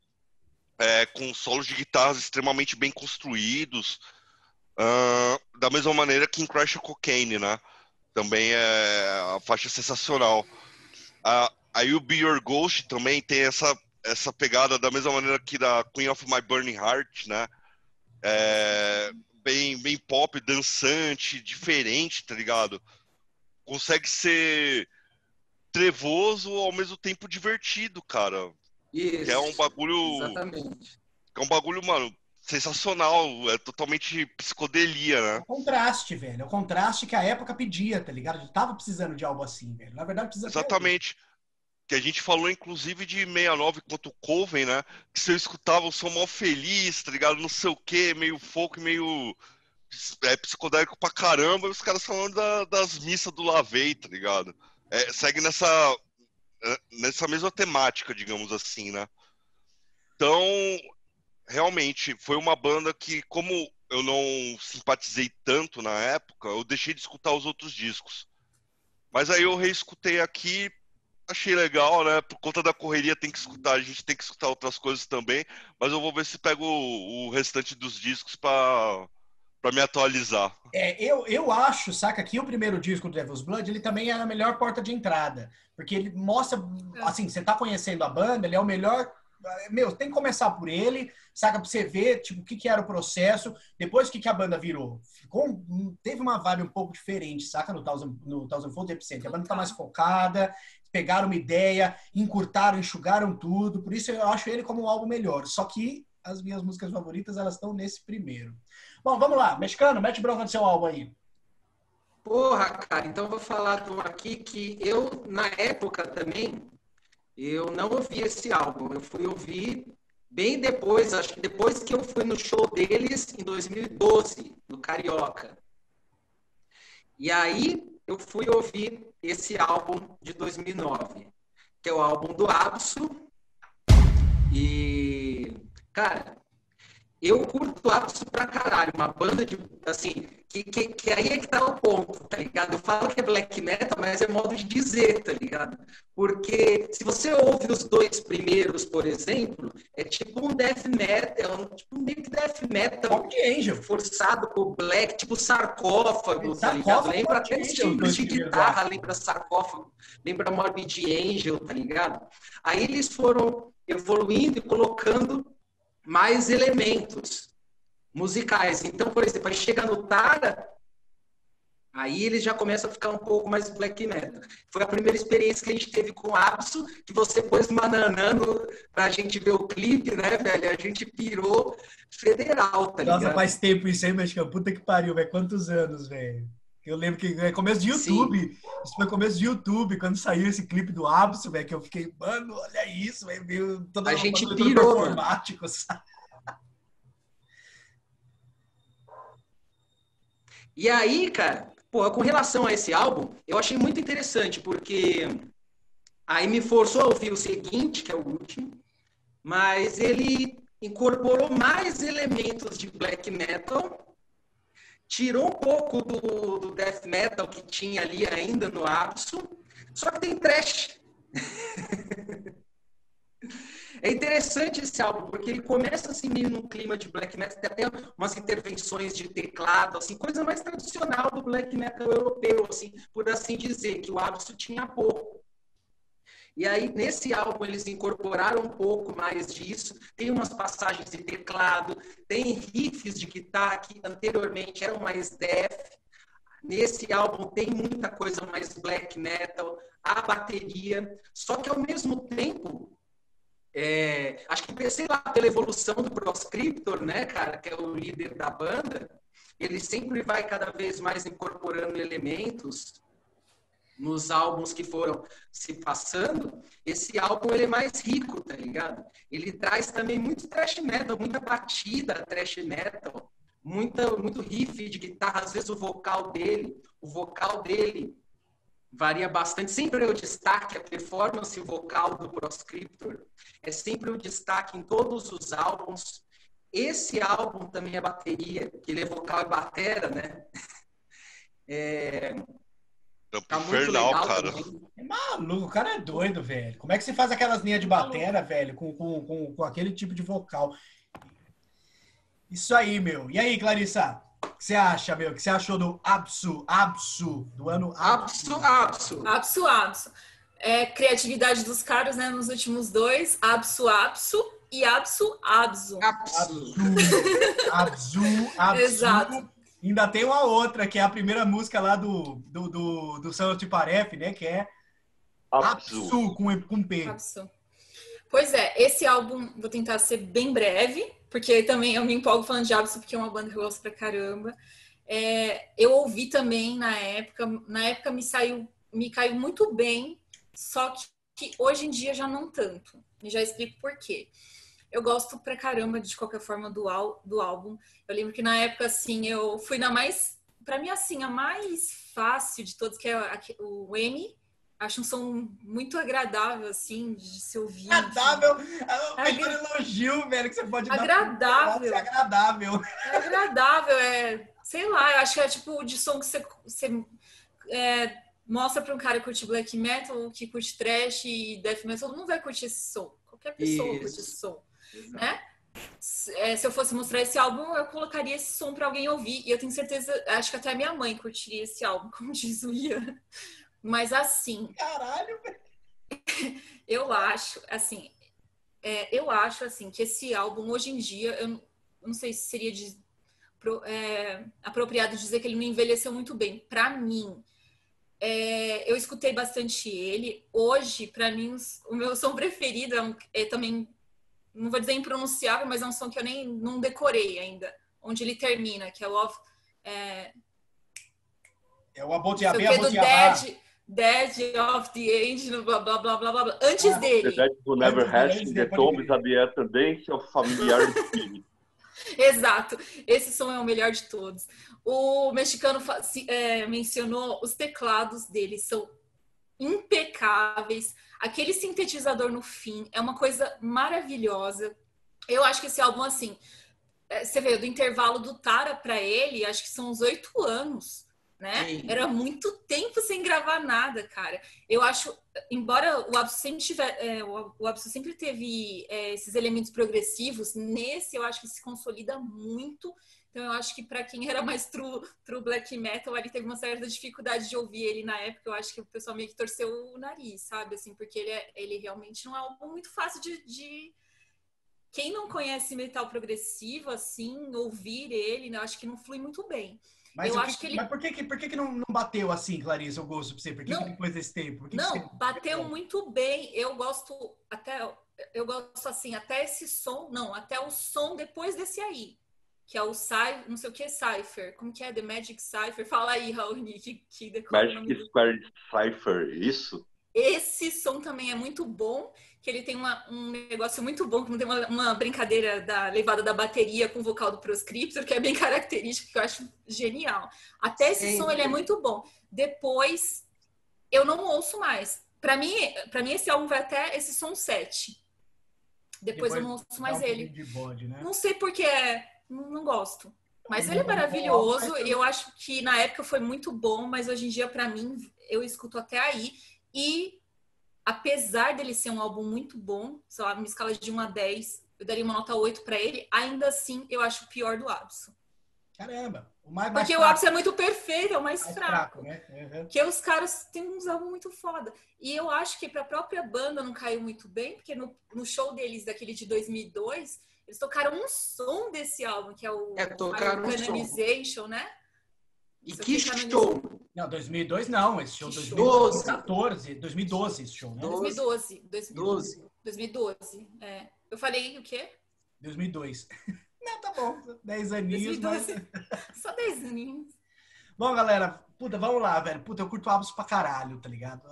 É, com solos de guitarras extremamente bem construídos, uh, da mesma maneira que em Crash Cocaine, né? Também é a faixa sensacional. A, a You Be Your Ghost também tem essa, essa pegada da mesma maneira que da Queen of My Burning Heart, né? É, bem, bem pop, dançante, diferente, tá ligado? Consegue ser trevoso ao mesmo tempo divertido, cara. Isso. Que é um bagulho. Exatamente. Que é um bagulho, mano, sensacional. É totalmente psicodelia, né? É o contraste, velho. É o contraste que a época pedia, tá ligado? A gente tava precisando de algo assim, velho. Na verdade, precisa Exatamente. Que a gente falou, inclusive, de 69 quanto Coven, né? Que se eu escutava o som mal feliz, tá ligado? Não sei o quê, meio folk, meio é, psicodélico pra caramba, e os caras falando da, das missas do Lavei, tá ligado? É, segue nessa, é, nessa mesma temática, digamos assim, né? Então, realmente, foi uma banda que, como eu não simpatizei tanto na época, eu deixei de escutar os outros discos. Mas aí eu reescutei aqui, achei legal, né? Por conta da correria tem que escutar, a gente tem que escutar outras coisas também, mas eu vou ver se pego o, o restante dos discos para para me atualizar. É, eu, eu acho, saca, que o primeiro disco do Devil's Blood, ele também é a melhor porta de entrada, porque ele mostra, assim, você tá conhecendo a banda, ele é o melhor meu, tem que começar por ele, saca? Pra você ver, tipo, o que, que era o processo, depois o que, que a banda virou. Ficou, teve uma vibe um pouco diferente, saca? No Thousand, no Thousand Fold Epicenter. A banda tá mais focada, pegaram uma ideia, encurtaram, enxugaram tudo. Por isso eu acho ele como um álbum melhor. Só que as minhas músicas favoritas, elas estão nesse primeiro. Bom, vamos lá. Mexicano, mete bronca no seu álbum aí. Porra, cara, então eu vou falar aqui que eu, na época também, eu não ouvi esse álbum. Eu fui ouvir bem depois, acho que depois que eu fui no show deles em 2012, no Carioca. E aí eu fui ouvir esse álbum de 2009, que é o álbum do Abso. E, cara, eu curto Abso pra caralho. Uma banda de, assim, que, que, que, aí é que tá o ponto, tá ligado? Eu falo que é black metal, mas é modo de dizer, tá ligado? Porque se você ouve os dois primeiros, por exemplo, é tipo um death metal, é um, tipo que death metal de Angel. forçado por black, tipo sarcófago, tá ligado? Lembra até os tipos de guitarra, lembra sarcófago, lembra Morbid Angel, tá ligado? Aí eles foram evoluindo e colocando mais elementos, musicais. Então, por exemplo, aí chega no Tara, aí ele já começa a ficar um pouco mais black metal. Foi a primeira experiência que a gente teve com o Abso, que você pôs mananando pra gente ver o clipe, né, velho? A gente pirou federal, tá ligado? Nossa, faz tempo isso aí, mas puta que pariu, velho. Quantos anos, velho? Eu lembro que é começo de YouTube. Sim. Isso foi começo de YouTube, quando saiu esse clipe do Abso, velho, que eu fiquei, mano, olha isso, velho. A gente pirou, performático, sabe? E aí, cara, pô, com relação a esse álbum, eu achei muito interessante, porque aí me forçou a ouvir o seguinte, que é o último, mas ele incorporou mais elementos de black metal tirou um pouco do, do death metal que tinha ali ainda no Absu, só que tem trash. É interessante esse álbum, porque ele começa assim meio num clima de black metal, tem até umas intervenções de teclado, assim, coisa mais tradicional do black metal europeu, assim, por assim dizer, que o Absu tinha pouco. E aí, nesse álbum, eles incorporaram um pouco mais disso. Tem umas passagens de teclado, tem riffs de guitarra que anteriormente eram mais death. Nesse álbum tem muita coisa mais black metal, a bateria. Só que, ao mesmo tempo, é, acho que, sei lá, pela evolução do Proscriptor, né, cara, que é o líder da banda, ele sempre vai cada vez mais incorporando elementos nos álbuns que foram se passando, esse álbum ele é mais rico, tá ligado? Ele traz também muito thrash metal, muita batida thrash metal, muita, muito riff de guitarra, às vezes o vocal dele, o vocal dele varia bastante. Sempre é o destaque, a performance vocal do Proscriptor é sempre o destaque em todos os álbuns. Esse álbum também é bateria, que ele é vocal e batera, né? É, Trampo tá infernal, cara. É maluco, o cara é doido, velho. Como é que você faz aquelas linhas de batera, velho, com, com, com, com aquele tipo de vocal? Isso aí, meu. E aí, Clarissa? O que você acha, meu? O que você achou do Absu, Absu, do ano Absu? Absu, Absu. Absu, É, criatividade dos caras, né, nos últimos dois. Absu, Absu e Absu, Absu. Absu, Absu, Absu. Exato. Ainda tem uma outra, que é a primeira música lá do, do, do, do São Tiparef, né? Que é Apsu, com, com P. Apsu. Pois é, esse álbum vou tentar ser bem breve, porque também eu me empolgo falando de Apsu, porque é uma banda que eu gosto pra caramba. É, eu ouvi também na época, na época me saiu, me caiu muito bem, só que, que hoje em dia já não tanto. E já explico por quê eu gosto pra caramba de qualquer forma do, do álbum. Eu lembro que na época, assim, eu fui na mais. Pra mim, assim, a mais fácil de todos, que é o M. Acho um som muito agradável, assim, de se ouvir. Agradável? É o melhor elogio, velho, que você pode agradável. dar. Agradável. É agradável, é. Sei lá, eu acho que é tipo de som que você, você é, mostra pra um cara que curte black metal, que curte trash e death metal, todo mundo vai curtir esse som. Qualquer pessoa Isso. curte esse som né? É, se eu fosse mostrar esse álbum, eu colocaria esse som para alguém ouvir. E eu tenho certeza, acho que até minha mãe curtiria esse álbum, como diz o Ian. Mas assim. Caralho. Eu acho, assim. É, eu acho, assim, que esse álbum, hoje em dia, eu não sei se seria de, é, apropriado dizer que ele não envelheceu muito bem. Para mim, é, eu escutei bastante ele. Hoje, para mim, o meu som preferido é, um, é também não vou dizer impronunciável, mas é um som que eu nem não decorei ainda, onde ele termina, que é o Love. É, é o Abotiabé, Abotiabá. Dead, Dead of the Angel, blá blá blá blá blá. Antes ah, dele. The Dead Who Never Hatched, The Tombs of the Tendência, o familiar Exato, esse som é o melhor de todos. O mexicano é, mencionou os teclados dele, são impecáveis. Aquele sintetizador no fim é uma coisa maravilhosa. Eu acho que esse álbum, assim, é, você vê, do intervalo do Tara para ele, acho que são uns oito anos, né? Sim. Era muito tempo sem gravar nada, cara. Eu acho, embora o Absu sempre tiver, é, o Absu sempre teve é, esses elementos progressivos, nesse eu acho que se consolida muito então eu acho que para quem era mais true, true black metal, ali teve uma certa dificuldade de ouvir ele na época. Eu acho que o pessoal meio que torceu o nariz, sabe? Assim, porque ele, é, ele realmente não é algo muito fácil de, de... Quem não conhece metal progressivo, assim, ouvir ele, né, eu acho que não flui muito bem. Mas, eu acho que, que ele... mas por, que, por que, que não, não bateu assim, Clarissa, o gosto pra você? Por que, não, que depois desse tempo? não, você... bateu muito bem. Eu gosto até. Eu gosto assim, até esse som, não, até o som depois desse aí que é o Cypher, não sei o que Cypher, como que é? The Magic Cypher? Fala aí, Raoni, que, que Magic Square Cypher, isso? Esse som também é muito bom, que ele tem uma, um negócio muito bom, que tem uma, uma, brincadeira da levada da bateria com o vocal do Proscriptor, que é bem característico, que eu acho genial. Até esse Sim. som ele é muito bom. Depois, eu não ouço mais. Para mim, para mim esse álbum vai até esse som 7. Depois, Depois eu não ouço mais ele. Bode, né? Não sei porque é não, gosto. Mas ele é maravilhoso e eu acho que na época foi muito bom, mas hoje em dia, para mim, eu escuto até aí. E apesar dele ser um álbum muito bom, sei lá, numa escala de 1 a 10, eu daria uma nota 8 para ele, ainda assim eu acho o pior do Abso. Caramba! O mais, mais Porque fraco. o Abso é muito perfeito, é o mais, mais fraco. fraco né? uhum. Porque os caras têm uns álbuns muito foda. E eu acho que para a própria banda não caiu muito bem, porque no, no show deles, daquele de 2002, eles tocaram um som desse álbum, que é o é, tocaram Canonization, um né? E que show! Não, 2002 não, esse show 2014, 2012 esse show, né? 2012. 2012. 2012, é. Eu falei o quê? 2002. Não, tá bom, 10 aninhos. 2012. Mas... Só 10 aninhos. Bom, galera, puta, vamos lá, velho. Puta, eu curto Abos pra caralho, tá ligado?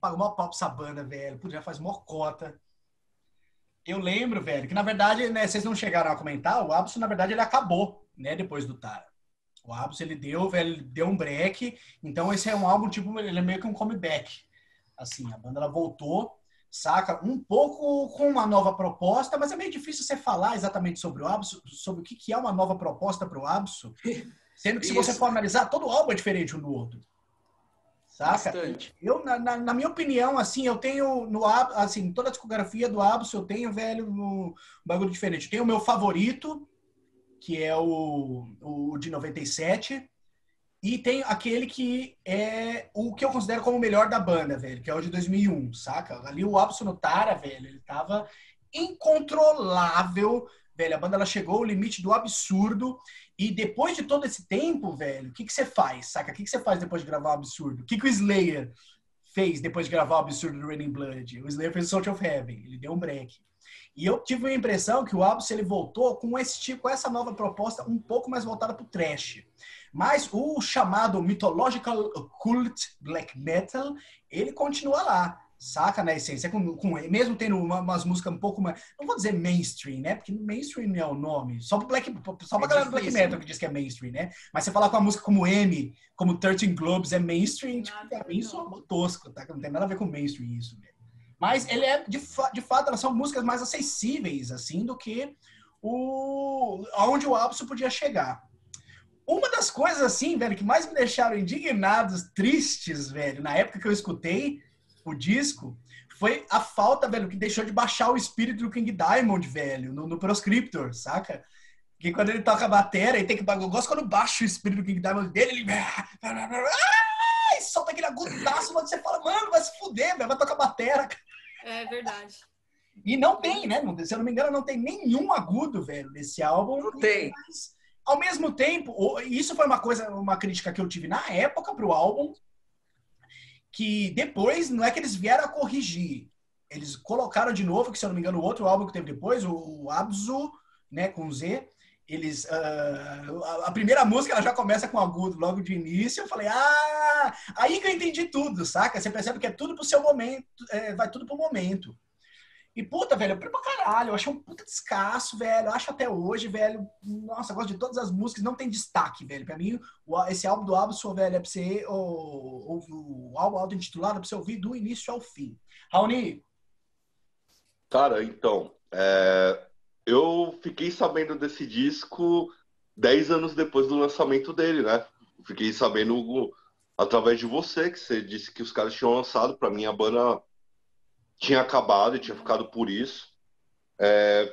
Pago mó pau pra essa banda, velho. Puta, já faz mó cota. Eu lembro, velho, que na verdade, né, vocês não chegaram a comentar, o Abos, na verdade, ele acabou, né, depois do Tara. O Abus, ele deu, velho, deu um break. Então, esse é um álbum, tipo, ele é meio que um comeback. Assim, a banda, ela voltou, saca? Um pouco com uma nova proposta, mas é meio difícil você falar exatamente sobre o Abus, sobre o que, que é uma nova proposta para o Abus. Sendo que, se você for analisar, todo álbum é diferente um do outro. Saca? Bastante. Eu, na, na, na, minha opinião, assim, eu tenho no assim, toda a discografia do Abus, eu tenho, velho, um bagulho diferente. Eu tenho o meu favorito, que é o, o de 97. E tem aquele que é o que eu considero como o melhor da banda, velho, que é o de 2001, saca? Ali o Absolutara, velho, ele tava incontrolável, velho. A banda ela chegou ao limite do absurdo. E depois de todo esse tempo, velho, o que, que você faz, saca? O que, que você faz depois de gravar o absurdo? O que, que o Slayer fez depois de gravar o absurdo do Raining Blood? O Slayer fez o Salt of Heaven, ele deu um break. E eu tive a impressão que o Abus ele voltou com esse tipo, com essa nova proposta um pouco mais voltada para o trash. Mas o chamado Mythological Occult Black Metal, ele continua lá, saca na essência, com, com, mesmo tendo uma, umas músicas um pouco mais, não vou dizer mainstream, né? Porque mainstream não é o nome, só para black, só pra é galera do black metal que diz que é mainstream, né? Mas você falar com uma música como M, como 13 Globes é mainstream, tipo, pra mim isso é tosco, tá? Não tem nada a ver com mainstream isso, velho. Mas ele é, de, de fato, elas são músicas mais acessíveis, assim, do que o aonde o Abso podia chegar. Uma das coisas, assim, velho, que mais me deixaram indignados, tristes, velho, na época que eu escutei o disco, foi a falta, velho, que deixou de baixar o espírito do King Diamond, velho, no, no Proscriptor, saca? Que quando ele toca a bateria, ele tem que. Eu gosto quando baixa o espírito do King Diamond dele, ele. Ai, solta aquele agudaço, mas você fala, mano, vai se fuder, velho, vai tocar bateria. É verdade. E não tem, né? Se eu não me engano, não tem nenhum agudo, velho, nesse álbum. Não tem. Mas, ao mesmo tempo, isso foi uma coisa, uma crítica que eu tive na época pro álbum, que depois não é que eles vieram a corrigir. Eles colocaram de novo, que se eu não me engano, o outro álbum que teve depois, o Abzu, né, com Z, eles uh, a, primeira música ela já começa com agudo logo de início eu falei ah! Aí que eu entendi tudo saca? Você percebe que é tudo pro seu momento é, vai tudo pro momento e puta velho eu pra caralho eu achei um puta descasso velho eu acho até hoje velho nossa eu gosto de todas as músicas não tem destaque velho para mim esse álbum do Abso velho é pra você o, o, álbum auto intitulado é pra você ouvir do início ao fim Raoni cara então é eu fiquei sabendo desse disco dez anos depois do lançamento dele, né? Fiquei sabendo através de você, que você disse que os caras tinham lançado. Para mim, a banda tinha acabado e tinha ficado por isso. É,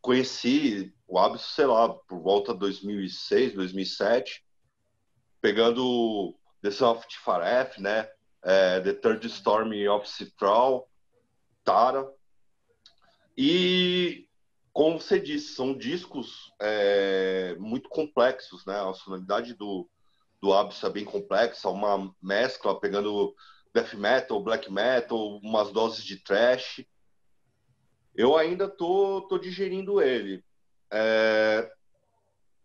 conheci o Abis, sei lá, por volta de 2006, 2007, pegando The Soft Faref, né? É, The Third Storm of Citral, Tara. E como você disse, são discos é, muito complexos, né? A sonoridade do, do Abyss é bem complexa, uma mescla pegando death metal, black metal, umas doses de trash. Eu ainda tô, tô digerindo ele. É,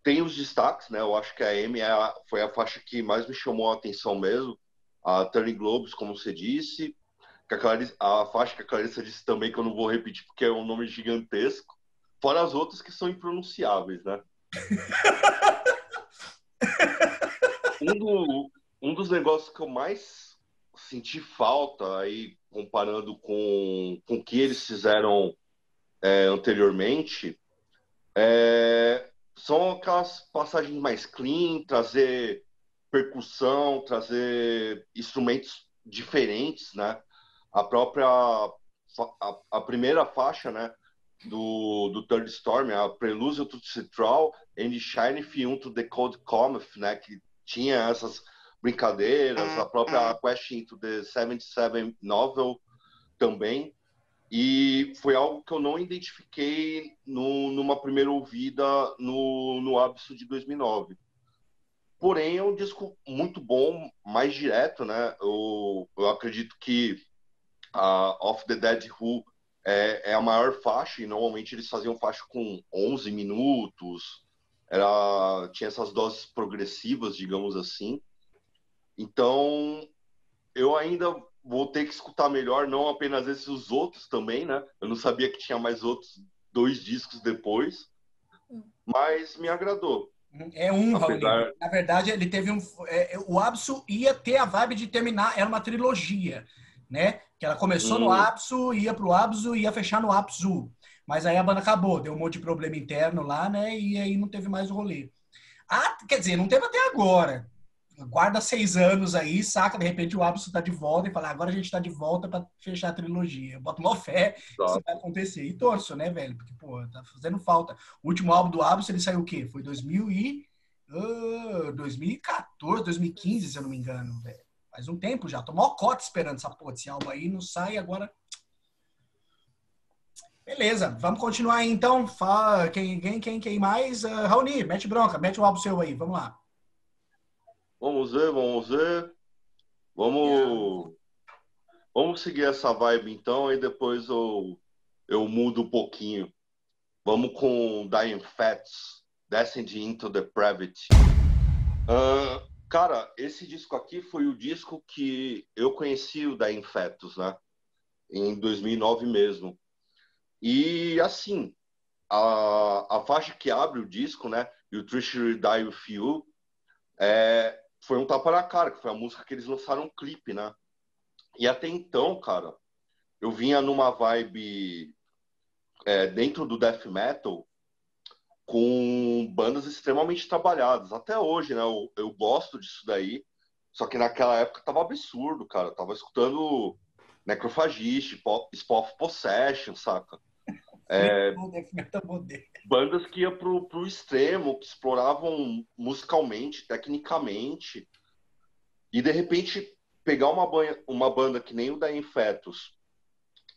tem os destaques, né? Eu acho que a M é a, foi a faixa que mais me chamou a atenção mesmo. A Turning Globes, como você disse. Que a, Clarice, a faixa que a Clarissa disse também, que eu não vou repetir porque é um nome gigantesco. Fora as outras que são impronunciáveis, né? um, do, um dos negócios que eu mais senti falta aí, comparando com, com o que eles fizeram é, anteriormente, é, são aquelas passagens mais clean, trazer percussão, trazer instrumentos diferentes, né? A própria a, a primeira faixa, né, do, do Third Storm, a Prelude to Citral and Shine Fium to the Cold Cometh, né, que tinha essas brincadeiras, a própria uhum. Quest into the 77 Novel também. E foi algo que eu não identifiquei no, numa primeira ouvida no, no Absu de 2009. Porém, é um disco muito bom, mais direto, né? Eu, eu acredito que a Off the Dead Who é, é, a maior faixa, e normalmente eles faziam faixa com 11 minutos, era, tinha essas doses progressivas, digamos assim. Então, eu ainda vou ter que escutar melhor, não apenas esses, os outros também, né? Eu não sabia que tinha mais outros dois discos depois, hum. mas me agradou. É um, Apesar... Na verdade, ele teve um. É, o Absu ia ter a vibe de terminar, era uma trilogia, né? Que ela começou hum. no Absu, ia pro Absu e ia fechar no Absu. Mas aí a banda acabou, deu um monte de problema interno lá, né? E aí não teve mais o rolê. Ah, quer dizer, não teve até agora guarda seis anos aí, saca? De repente o Absu tá de volta e fala, agora a gente tá de volta para fechar a trilogia. Eu boto uma fé que isso vai acontecer. E torço, né, velho? Porque, pô, tá fazendo falta. O último álbum do Absu, ele saiu o quê? Foi 2000 e... Uh, 2014, 2015, se eu não me engano, velho. Faz um tempo já. Tô mó cota esperando essa porra desse álbum aí, não sai agora... Beleza, vamos continuar aí então. Fala, quem, quem, quem, quem mais? Uh, Raoni, mete bronca, mete o álbum seu aí, vamos lá. Vamos ver, vamos ver. Vamos, vamos seguir essa vibe então, e depois eu, eu mudo um pouquinho. Vamos com Dying Fats, Descend into Depravity. Uh, cara, esse disco aqui foi o disco que eu conheci o Dying Fetus, né? Em 2009 mesmo. E assim, a, a faixa que abre o disco, né? You Treachery Die With You, é, foi um tapa na cara, que foi a música que eles lançaram um clipe, né? E até então, cara, eu vinha numa vibe é, dentro do death metal com bandas extremamente trabalhadas. Até hoje, né? Eu, eu gosto disso daí. Só que naquela época tava absurdo, cara. Eu tava escutando Necrophagist, Spot Possession, saca? É, bandas que iam pro, pro extremo, que exploravam musicalmente, tecnicamente, e de repente pegar uma, banha, uma banda que nem o da Infetus,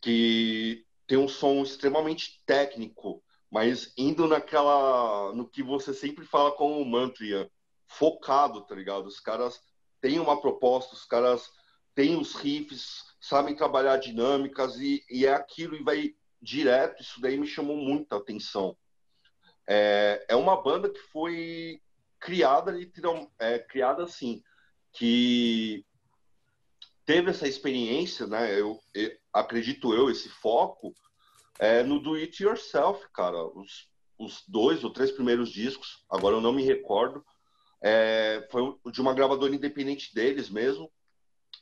que tem um som extremamente técnico, mas indo naquela no que você sempre fala com o mantra, focado, tá ligado? Os caras têm uma proposta, os caras têm os riffs, sabem trabalhar dinâmicas e, e é aquilo e vai direto, isso daí me chamou muita atenção. É, é uma banda que foi criada, é, criada assim, que teve essa experiência, né? Eu, eu acredito eu, esse foco é, no do it yourself, cara. Os, os dois ou três primeiros discos, agora eu não me recordo, é, foi de uma gravadora independente deles mesmo,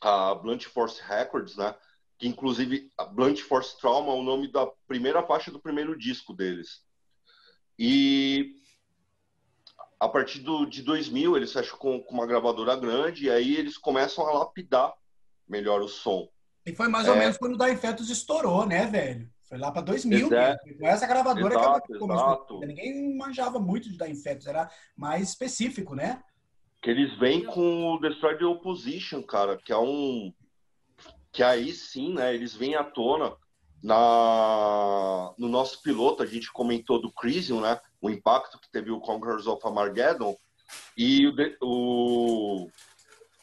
a Blunt Force Records, né? Que inclusive a Blunt Force Trauma é o nome da primeira faixa do primeiro disco deles. E a partir do, de 2000 eles fecham com, com uma gravadora grande e aí eles começam a lapidar melhor o som. E foi mais ou é... menos quando o Da Infetos estourou, né, velho? Foi lá para 2000. Exato. Com essa gravadora exato, que começou. Ninguém manjava muito de Da Infetos, era mais específico, né? Que eles vêm com o Destroy the Opposition, cara, que é um que aí sim, né, eles vêm à tona na no nosso piloto, a gente comentou do Crisium, né, o impacto que teve o Conquerors of Armageddon e o, o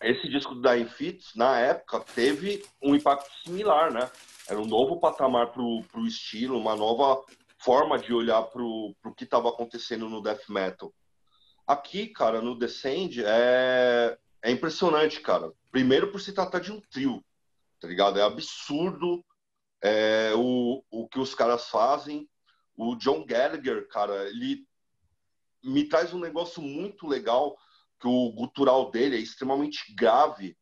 esse disco do Dying Fits, na época, teve um impacto similar, né? Era um novo patamar pro, pro estilo, uma nova forma de olhar pro, pro que estava acontecendo no death metal. Aqui, cara, no Descend, é, é impressionante, cara. Primeiro por se tratar de um trio tá ligado? É absurdo é, o, o que os caras fazem. O John Gallagher, cara, ele me traz um negócio muito legal, que o gutural dele é extremamente grave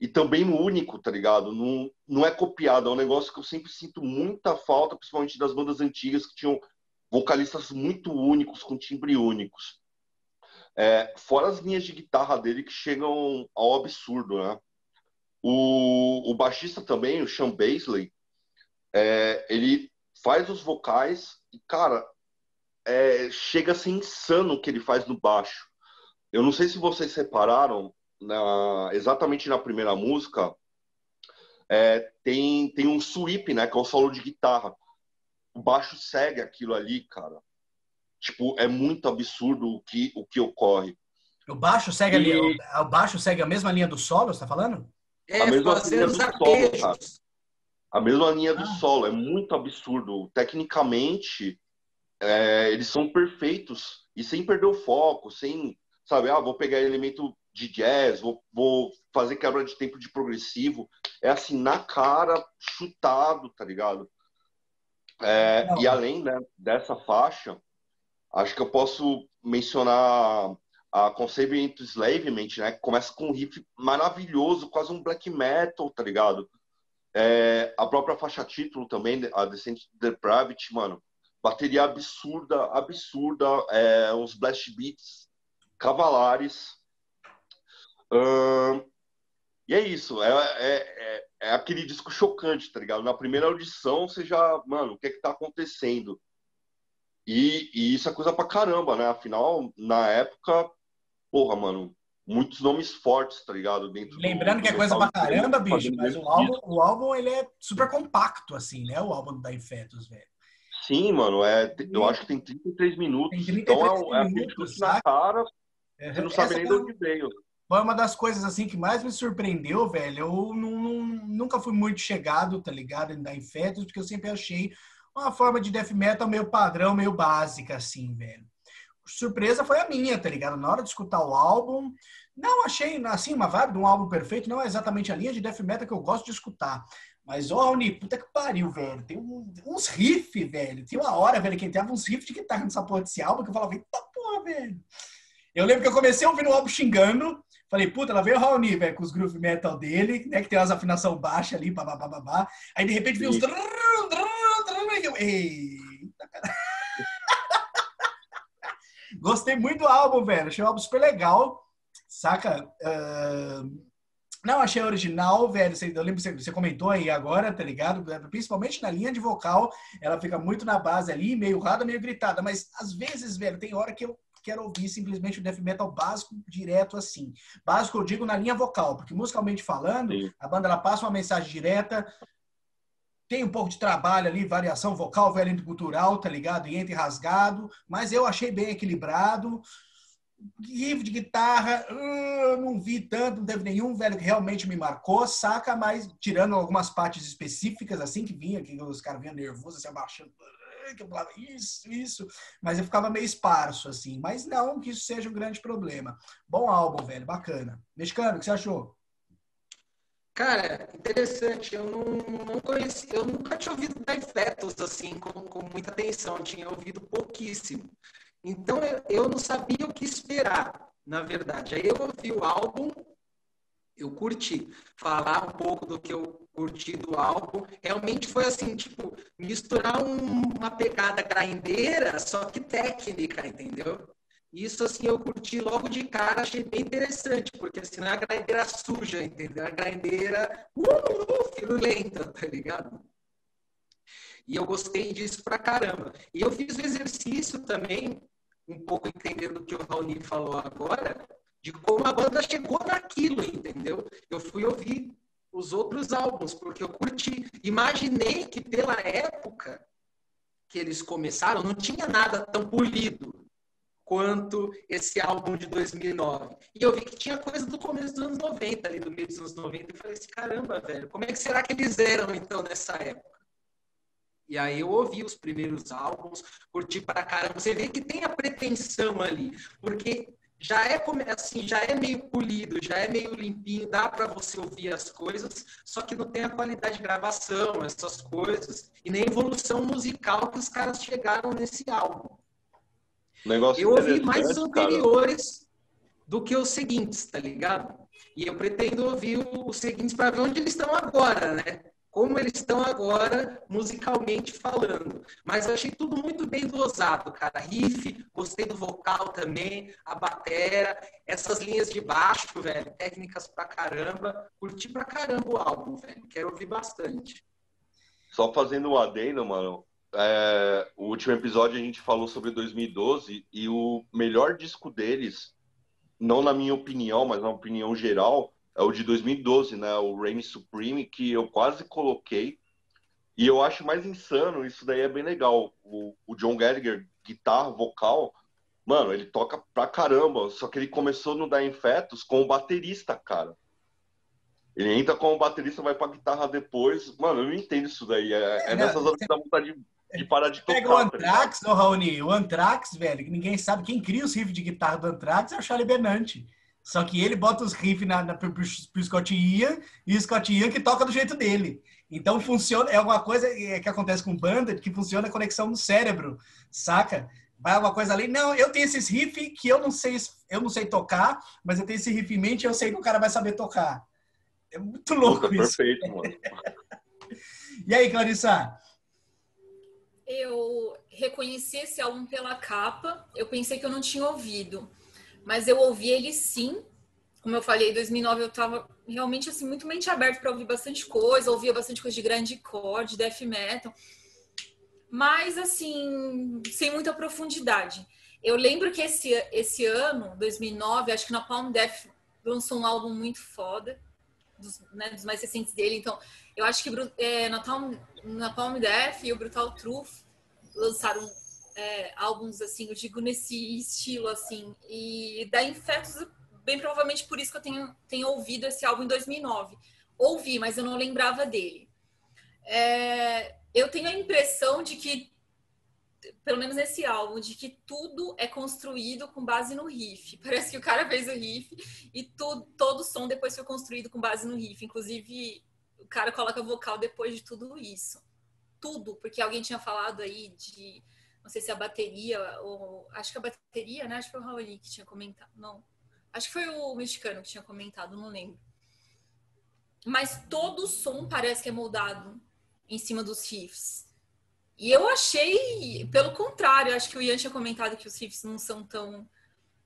e também único, tá ligado? Não, não é copiado, é um negócio que eu sempre sinto muita falta, principalmente das bandas antigas que tinham vocalistas muito únicos, com timbre únicos. É, fora as linhas de guitarra dele que chegam ao absurdo, né? O, o baixista também, o Sean Baisley, é, ele faz os vocais e, cara, é, chega a ser insano o que ele faz no baixo. Eu não sei se vocês repararam, na, exatamente na primeira música, é, tem, tem um sweep, né, que é o solo de guitarra. O baixo segue aquilo ali, cara. Tipo, é muito absurdo o que, o que ocorre. O baixo segue e... ali, o, baixo segue a mesma linha do solo, você tá falando? É, a mesma linha do solo, cara. A mesma linha do ah. solo, é muito absurdo. Tecnicamente, é, eles são perfeitos e sem perder o foco, sem, sabe, ah, vou pegar elemento de jazz, vou, vou fazer quebra de tempo de progressivo. É assim, na cara, chutado, tá ligado? É, e além né, dessa faixa, acho que eu posso mencionar a Conceiving into Slavement, né? Começa com um riff maravilhoso, quase um black metal, tá ligado? É, a própria faixa título também, a Descent Depravity, mano. Bateria absurda, absurda, é, uns blast beats cavalares. e é isso, é, é, é, é, aquele disco chocante, tá ligado? Na primeira audição você já, mano, o que é que tá acontecendo? E, e isso é coisa pra caramba, né? Afinal, na época, porra, mano, muitos nomes fortes, tá ligado? Dentro Lembrando do, que é coisa pra caramba, bicho, mas o álbum, o álbum ele é super compacto, assim, né? O álbum da Infetos, velho. Sim, mano, é, eu acho que tem 33 minutos. Tem 33 então é, minutos, é na cara, é, você não sabe nem de onde veio. Foi uma das coisas assim que mais me surpreendeu, velho. Eu não, não, nunca fui muito chegado, tá ligado, da Infetos, porque eu sempre achei uma forma de death metal meio padrão, meio básica, assim, velho. Surpresa foi a minha, tá ligado? Na hora de escutar o álbum, não achei, assim, uma vibe de um álbum perfeito, não é exatamente a linha de death metal que eu gosto de escutar. Mas, ó, Raoni, puta que pariu, velho. Tem um, uns riffs, velho. Tem uma hora, velho, que entrava uns riffs de guitarra nessa porra desse álbum que eu falava, eita porra, velho. Eu lembro que eu comecei a ouvir o álbum xingando. Falei, puta, lá veio o Raoni, velho, com os groove metal dele, né? Que tem umas afinação baixa ali, babá. Aí, de repente, veio os... Eita, cara. Gostei muito do álbum, velho. Achei o álbum super legal. Saca? Uh... Não, achei original, velho. Eu lembro que você comentou aí agora, tá ligado? Principalmente na linha de vocal, ela fica muito na base ali, meio rada, meio gritada. Mas às vezes, velho, tem hora que eu quero ouvir simplesmente o death metal básico direto assim. Básico eu digo na linha vocal, porque musicalmente falando, Sim. a banda ela passa uma mensagem direta, tem um pouco de trabalho ali, variação vocal, velho cultural, tá ligado? E entre rasgado, mas eu achei bem equilibrado. Riff de guitarra, uh, não vi tanto, não teve nenhum velho que realmente me marcou, saca? Mas tirando algumas partes específicas, assim, que vinha, que os caras vinham nervosos, assim, abaixando, que eu falava isso, isso, mas eu ficava meio esparso, assim. Mas não que isso seja um grande problema. Bom álbum, velho, bacana. Mexicano, o que você achou? Cara, interessante. Eu não, não conheci, eu nunca tinha ouvido Dead Fetus assim com, com muita atenção. Eu tinha ouvido pouquíssimo. Então eu, eu não sabia o que esperar, na verdade. Aí eu ouvi o álbum, eu curti. Falar um pouco do que eu curti do álbum. Realmente foi assim, tipo, misturar um, uma pegada grindeira, só que técnica, entendeu? Isso, assim, eu curti logo de cara, achei bem interessante, porque, assim, não é a grindeira suja, entendeu? A grindeira, uh, uh, firulenta, tá ligado? E eu gostei disso pra caramba. E eu fiz o exercício também, um pouco entendendo o que o Raoni falou agora, de como a banda chegou naquilo, entendeu? Eu fui ouvir os outros álbuns, porque eu curti. Imaginei que pela época que eles começaram, não tinha nada tão polido quanto esse álbum de 2009. E eu vi que tinha coisa do começo dos anos 90, ali do meio dos anos 90, e falei assim, caramba, velho, como é que será que eles eram, então, nessa época? E aí eu ouvi os primeiros álbuns, curti para caramba. Você vê que tem a pretensão ali, porque já é assim, já é meio polido, já é meio limpinho, dá para você ouvir as coisas, só que não tem a qualidade de gravação, essas coisas, e nem a evolução musical que os caras chegaram nesse álbum. Negócio eu ouvi mais os anteriores cara. do que os seguintes, tá ligado? E eu pretendo ouvir os seguintes para ver onde eles estão agora, né? como eles estão agora, musicalmente falando. Mas eu achei tudo muito bem dosado, cara. Riff, gostei do vocal também, a batera, essas linhas de baixo, velho, técnicas pra caramba. Curti pra caramba o álbum, velho. Quero ouvir bastante. Só fazendo um adendo, mano. É, o último episódio a gente falou sobre 2012 e o melhor disco deles, não na minha opinião, mas na opinião geral, é o de 2012, né? O Reign Supreme, que eu quase coloquei. E eu acho mais insano, isso daí é bem legal. O, o John Gallagher, guitarra, vocal, mano, ele toca pra caramba. Só que ele começou no Dying Fetus com o baterista, cara. Ele entra como baterista, vai pra guitarra depois. Mano, eu não entendo isso daí. É, é nessas horas que dá vontade de, de parar de tocar. Pega o tá Anthrax, ô Raoni, o Anthrax, velho, que ninguém sabe. Quem cria os riffs de guitarra do Anthrax é o Charlie Benante. Só que ele bota os riffs na, na, pro, pro Scott Ian e o Scott Ian que toca do jeito dele. Então funciona, é alguma coisa que acontece com banda que funciona a conexão no cérebro, saca? Vai alguma coisa ali, não, eu tenho esses riffs que eu não sei, eu não sei tocar, mas eu tenho esse riff em mente e eu sei que o cara vai saber tocar. É muito louco isso. Perfeito, mano. E aí, Clarissa? Eu reconheci esse álbum pela capa. Eu pensei que eu não tinha ouvido, mas eu ouvi ele sim. Como eu falei, em 2009 eu estava realmente assim muito mente aberta para ouvir bastante coisa, ouvia bastante coisa de grande core, death metal, mas assim sem muita profundidade. Eu lembro que esse esse ano, 2009, acho que na Palm Death lançou um álbum muito foda, dos, né, dos mais recentes dele. Então, eu acho que é, na, Palm, na Palm Death e o Brutal Truth lançaram é, álbuns, assim, eu digo nesse estilo, assim. E da Infetos, bem provavelmente por isso que eu tenho, tenho ouvido esse álbum em 2009. Ouvi, mas eu não lembrava dele. É, eu tenho a impressão de que, pelo menos nesse álbum, de que tudo é construído com base no riff. Parece que o cara fez o riff e tudo, todo o som depois foi construído com base no riff. Inclusive, o cara coloca vocal depois de tudo isso. Tudo, porque alguém tinha falado aí de não sei se a bateria, ou acho que a bateria, né? Acho que foi o Raoni que tinha comentado. Não. Acho que foi o mexicano que tinha comentado, não lembro. Mas todo o som parece que é moldado em cima dos riffs. E eu achei, pelo contrário, acho que o Ian tinha comentado que os riffs não são tão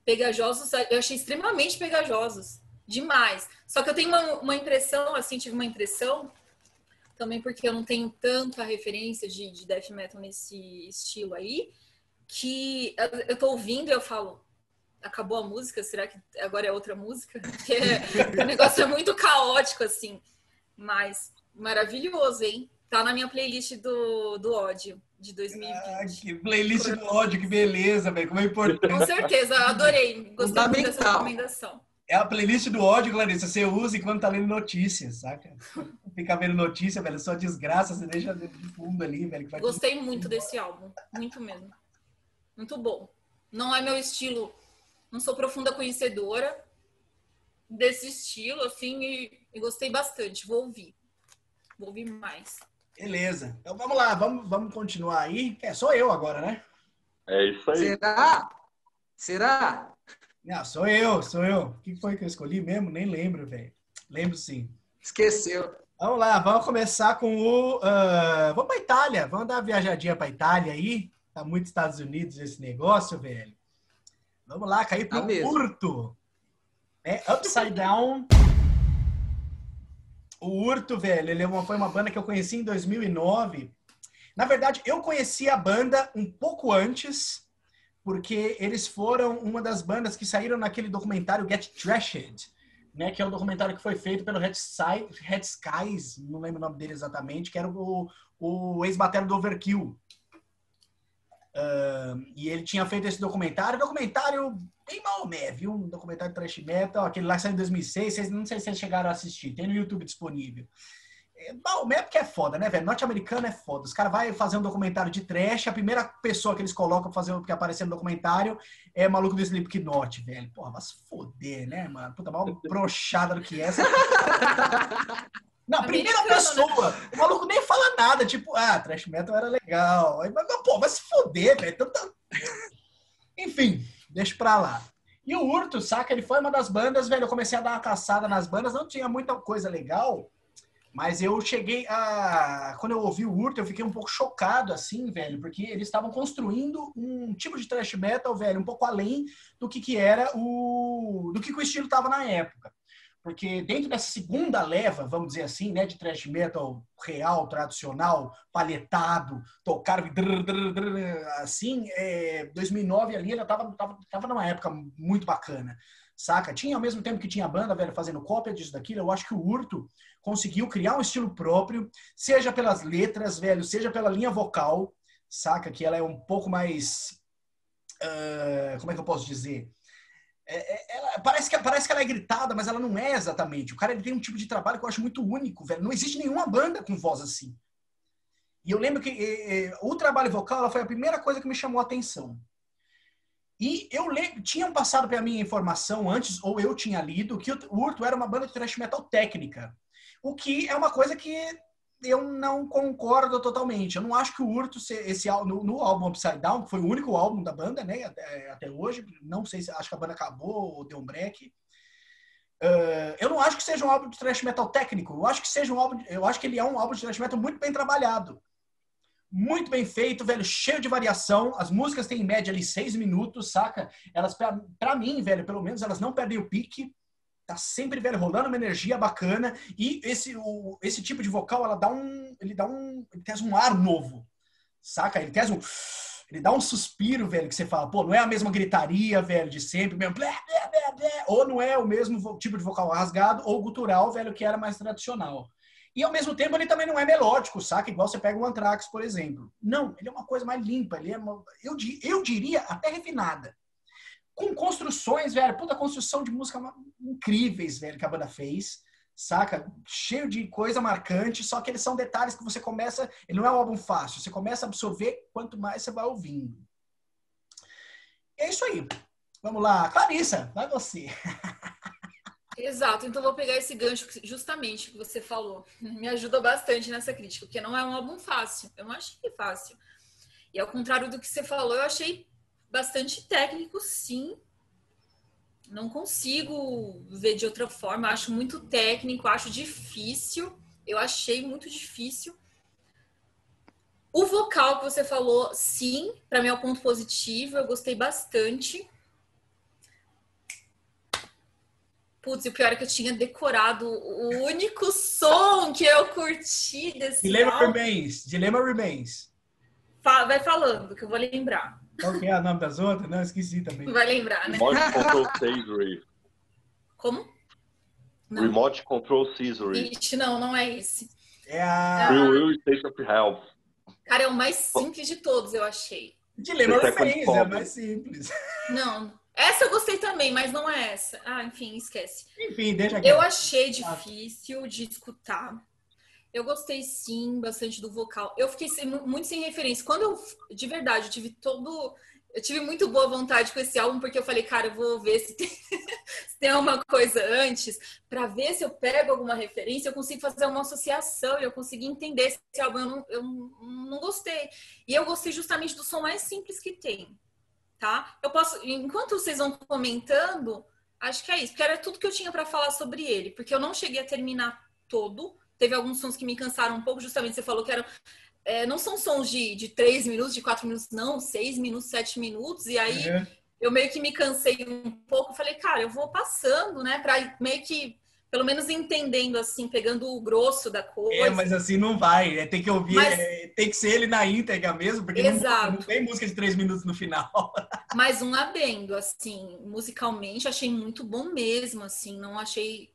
pegajosos. Eu achei extremamente pegajosos. Demais. Só que eu tenho uma, uma impressão, assim, tive uma impressão também porque eu não tenho tanta referência de, de death metal nesse estilo aí, que eu, tô ouvindo e eu falo, acabou a música, será que agora é outra música? Porque o negócio é muito caótico, assim. Mas maravilhoso, hein? Tá na minha playlist do, do ódio de 2020. Ah, que playlist do ódio, que beleza, velho. Como é importante. Com certeza, adorei. Gostei muito dessa recomendação. É a playlist do ódio, Clarissa. Você usa enquanto tá lendo notícias, saca? Fica vendo notícia, velho. Só desgraça, você deixa de fundo ali, velho. Gostei muito desse álbum. Muito mesmo. Muito bom. Não é meu estilo. Não sou profunda conhecedora desse estilo, assim, e, e gostei bastante. Vou ouvir. Vou ouvir mais. Beleza. Então vamos lá, vamos, vamos continuar aí. É, sou eu agora, né? É isso aí. Será? Será? Não, sou eu, sou eu. O que foi que eu escolhi mesmo? Nem lembro, velho. Lembro sim. Esqueceu. Vamos lá, vamos começar com o. Uh, vamos para Itália, vamos dar uma viajadinha para Itália aí. Tá muito Estados Unidos esse negócio, velho. Vamos lá, cair pro Tá mesmo. Urto. É, Upside Down. O Urto, velho, ele é foi uma banda que eu conheci em 2009. Na verdade, eu conheci a banda um pouco antes, porque eles foram uma das bandas que saíram naquele documentário Get Trashed, né? Que é um documentário que foi feito pelo Red, Sky, Red Skies, não lembro o nome dele exatamente, que era o, o ex-batero do Overkill. Ah, e ele tinha feito esse documentário, documentário bem malmé, viu? Um documentário trash metal, aquele lá que saiu em 2006, vocês, não sei se vocês chegaram a assistir, tem no YouTube disponível. É, Maomé porque é foda, né, velho? Norte-americano é foda. Os caras vão fazer um documentário de trash, a primeira pessoa que eles colocam pra fazer que aparecer no documentário é maluco do Slipknot, velho. Porra, vai se foder, né, mano? Puta, mal brochada do que essa. Não, a primeira Americano, pessoa. O maluco nem fala nada, tipo, ah, trash metal era legal. Aí, mas, pô, vai se foder, velho. Tanta... Enfim, deixa pra lá. E o Urto, saca? Ele foi uma das bandas, velho. Eu comecei a dar uma caçada nas bandas, não tinha muita coisa legal. Mas eu cheguei a. Quando eu ouvi o Urto, eu fiquei um pouco chocado, assim, velho, porque eles estavam construindo um tipo de thrash metal, velho, um pouco além do que, que era o. do que, que o estilo tava na época. Porque dentro dessa segunda leva, vamos dizer assim, né, de thrash metal real, tradicional, paletado, tocar assim, é, 2009 ali, ela tava, tava, tava numa época muito bacana saca? Tinha ao mesmo tempo que tinha banda, velho, fazendo cópia disso daquilo, eu acho que o Urto conseguiu criar um estilo próprio, seja pelas letras, velho, seja pela linha vocal, saca? Que ela é um pouco mais. Uh, como é que eu posso dizer? É, é, ela, parece, que, parece que ela é gritada, mas ela não é exatamente. O cara ele tem um tipo de trabalho que eu acho muito único, velho. Não existe nenhuma banda com voz assim. E eu lembro que eh, eh, o trabalho vocal foi a primeira coisa que me chamou a atenção. E eu lembro, tinham passado para mim informação antes, ou eu tinha lido, que o Urto era uma banda de thrash metal técnica. O que é uma coisa que eu não concordo totalmente. Eu não acho que o Urto, esse no, no álbum Upside Down, que foi o único álbum da banda, né, até, até hoje, não sei se acho que a banda acabou ou deu um break. Uh, eu não acho que seja um álbum de thrash metal técnico. Eu acho que seja um álbum, eu acho que ele é um álbum de thrash metal muito bem trabalhado muito bem feito, velho, cheio de variação. As músicas têm em média ali seis minutos, saca? Elas, para mim, velho, pelo menos elas não perdem o pique. Tá sempre, velho, rolando uma energia bacana. E esse, o, esse tipo de vocal, ela dá um. Ele dá um. Ele traz um ar novo. Saca? Ele traz um. Ele dá um suspiro, velho, que você fala, pô, não é a mesma gritaria, velho, de sempre, mesmo. Blé, blé, blé, ou não é o mesmo tipo de vocal rasgado ou gutural, velho, que era mais tradicional. E ao mesmo tempo ele também não é melódico, saca? Igual você pega o Anthrax, por exemplo. Não, ele é uma coisa mais limpa, ele é uma, eu, eu diria até refinada. Com construções, velho, puta construção de música incríveis, velho, que a banda fez, saca? Cheio de coisa marcante, só que eles são detalhes que você começa, ele não é um álbum fácil, você começa a absorver quanto mais você vai ouvindo. É isso aí. Vamos lá. Clarissa, vai você. Exato, então vou pegar esse gancho justamente que você falou. Me ajuda bastante nessa crítica, porque não é um álbum fácil. Eu não achei fácil. E ao contrário do que você falou, eu achei bastante técnico, sim. Não consigo ver de outra forma. Acho muito técnico, acho difícil. Eu achei muito difícil. O vocal que você falou, sim, para mim é o um ponto positivo. Eu gostei bastante. Putz, e o pior é que eu tinha decorado o único som que eu curti desse Dilema álbum. Remains. Dilema Remains. Vai falando, que eu vou lembrar. Qual que é o nome das outras? Não, esqueci também. Vai lembrar, né? Remote Control Caesar. Como? Não. Remote Control Caesar. Ixi, não, não é esse. É a... Free Will State of Health. Cara, é o mais simples de todos, eu achei. Dilema Remains, é o mais simples. Não, essa eu gostei também, mas não é essa. Ah, enfim, esquece. Enfim, deixa aqui. Eu achei difícil de escutar. Eu gostei sim bastante do vocal. Eu fiquei muito sem referência. Quando eu, de verdade, eu tive todo. Eu tive muito boa vontade com esse álbum, porque eu falei, cara, eu vou ver se tem, se tem alguma coisa antes, para ver se eu pego alguma referência, eu consigo fazer uma associação e eu consigo entender esse álbum. Eu não, eu não gostei. E eu gostei justamente do som mais simples que tem tá? Eu posso, enquanto vocês vão comentando, acho que é isso, porque era tudo que eu tinha para falar sobre ele, porque eu não cheguei a terminar todo. Teve alguns sons que me cansaram um pouco, justamente você falou que eram é, não são sons de, de 3 minutos, de 4 minutos, não, 6 minutos, 7 minutos, e aí uhum. eu meio que me cansei um pouco, falei, cara, eu vou passando, né, para meio que pelo menos entendendo, assim, pegando o grosso da coisa. É, mas assim não vai. É, tem que ouvir, mas... é, tem que ser ele na íntegra mesmo, porque não, não, tem música de três minutos no final. Mas um adendo, assim, musicalmente, achei muito bom mesmo, assim, não achei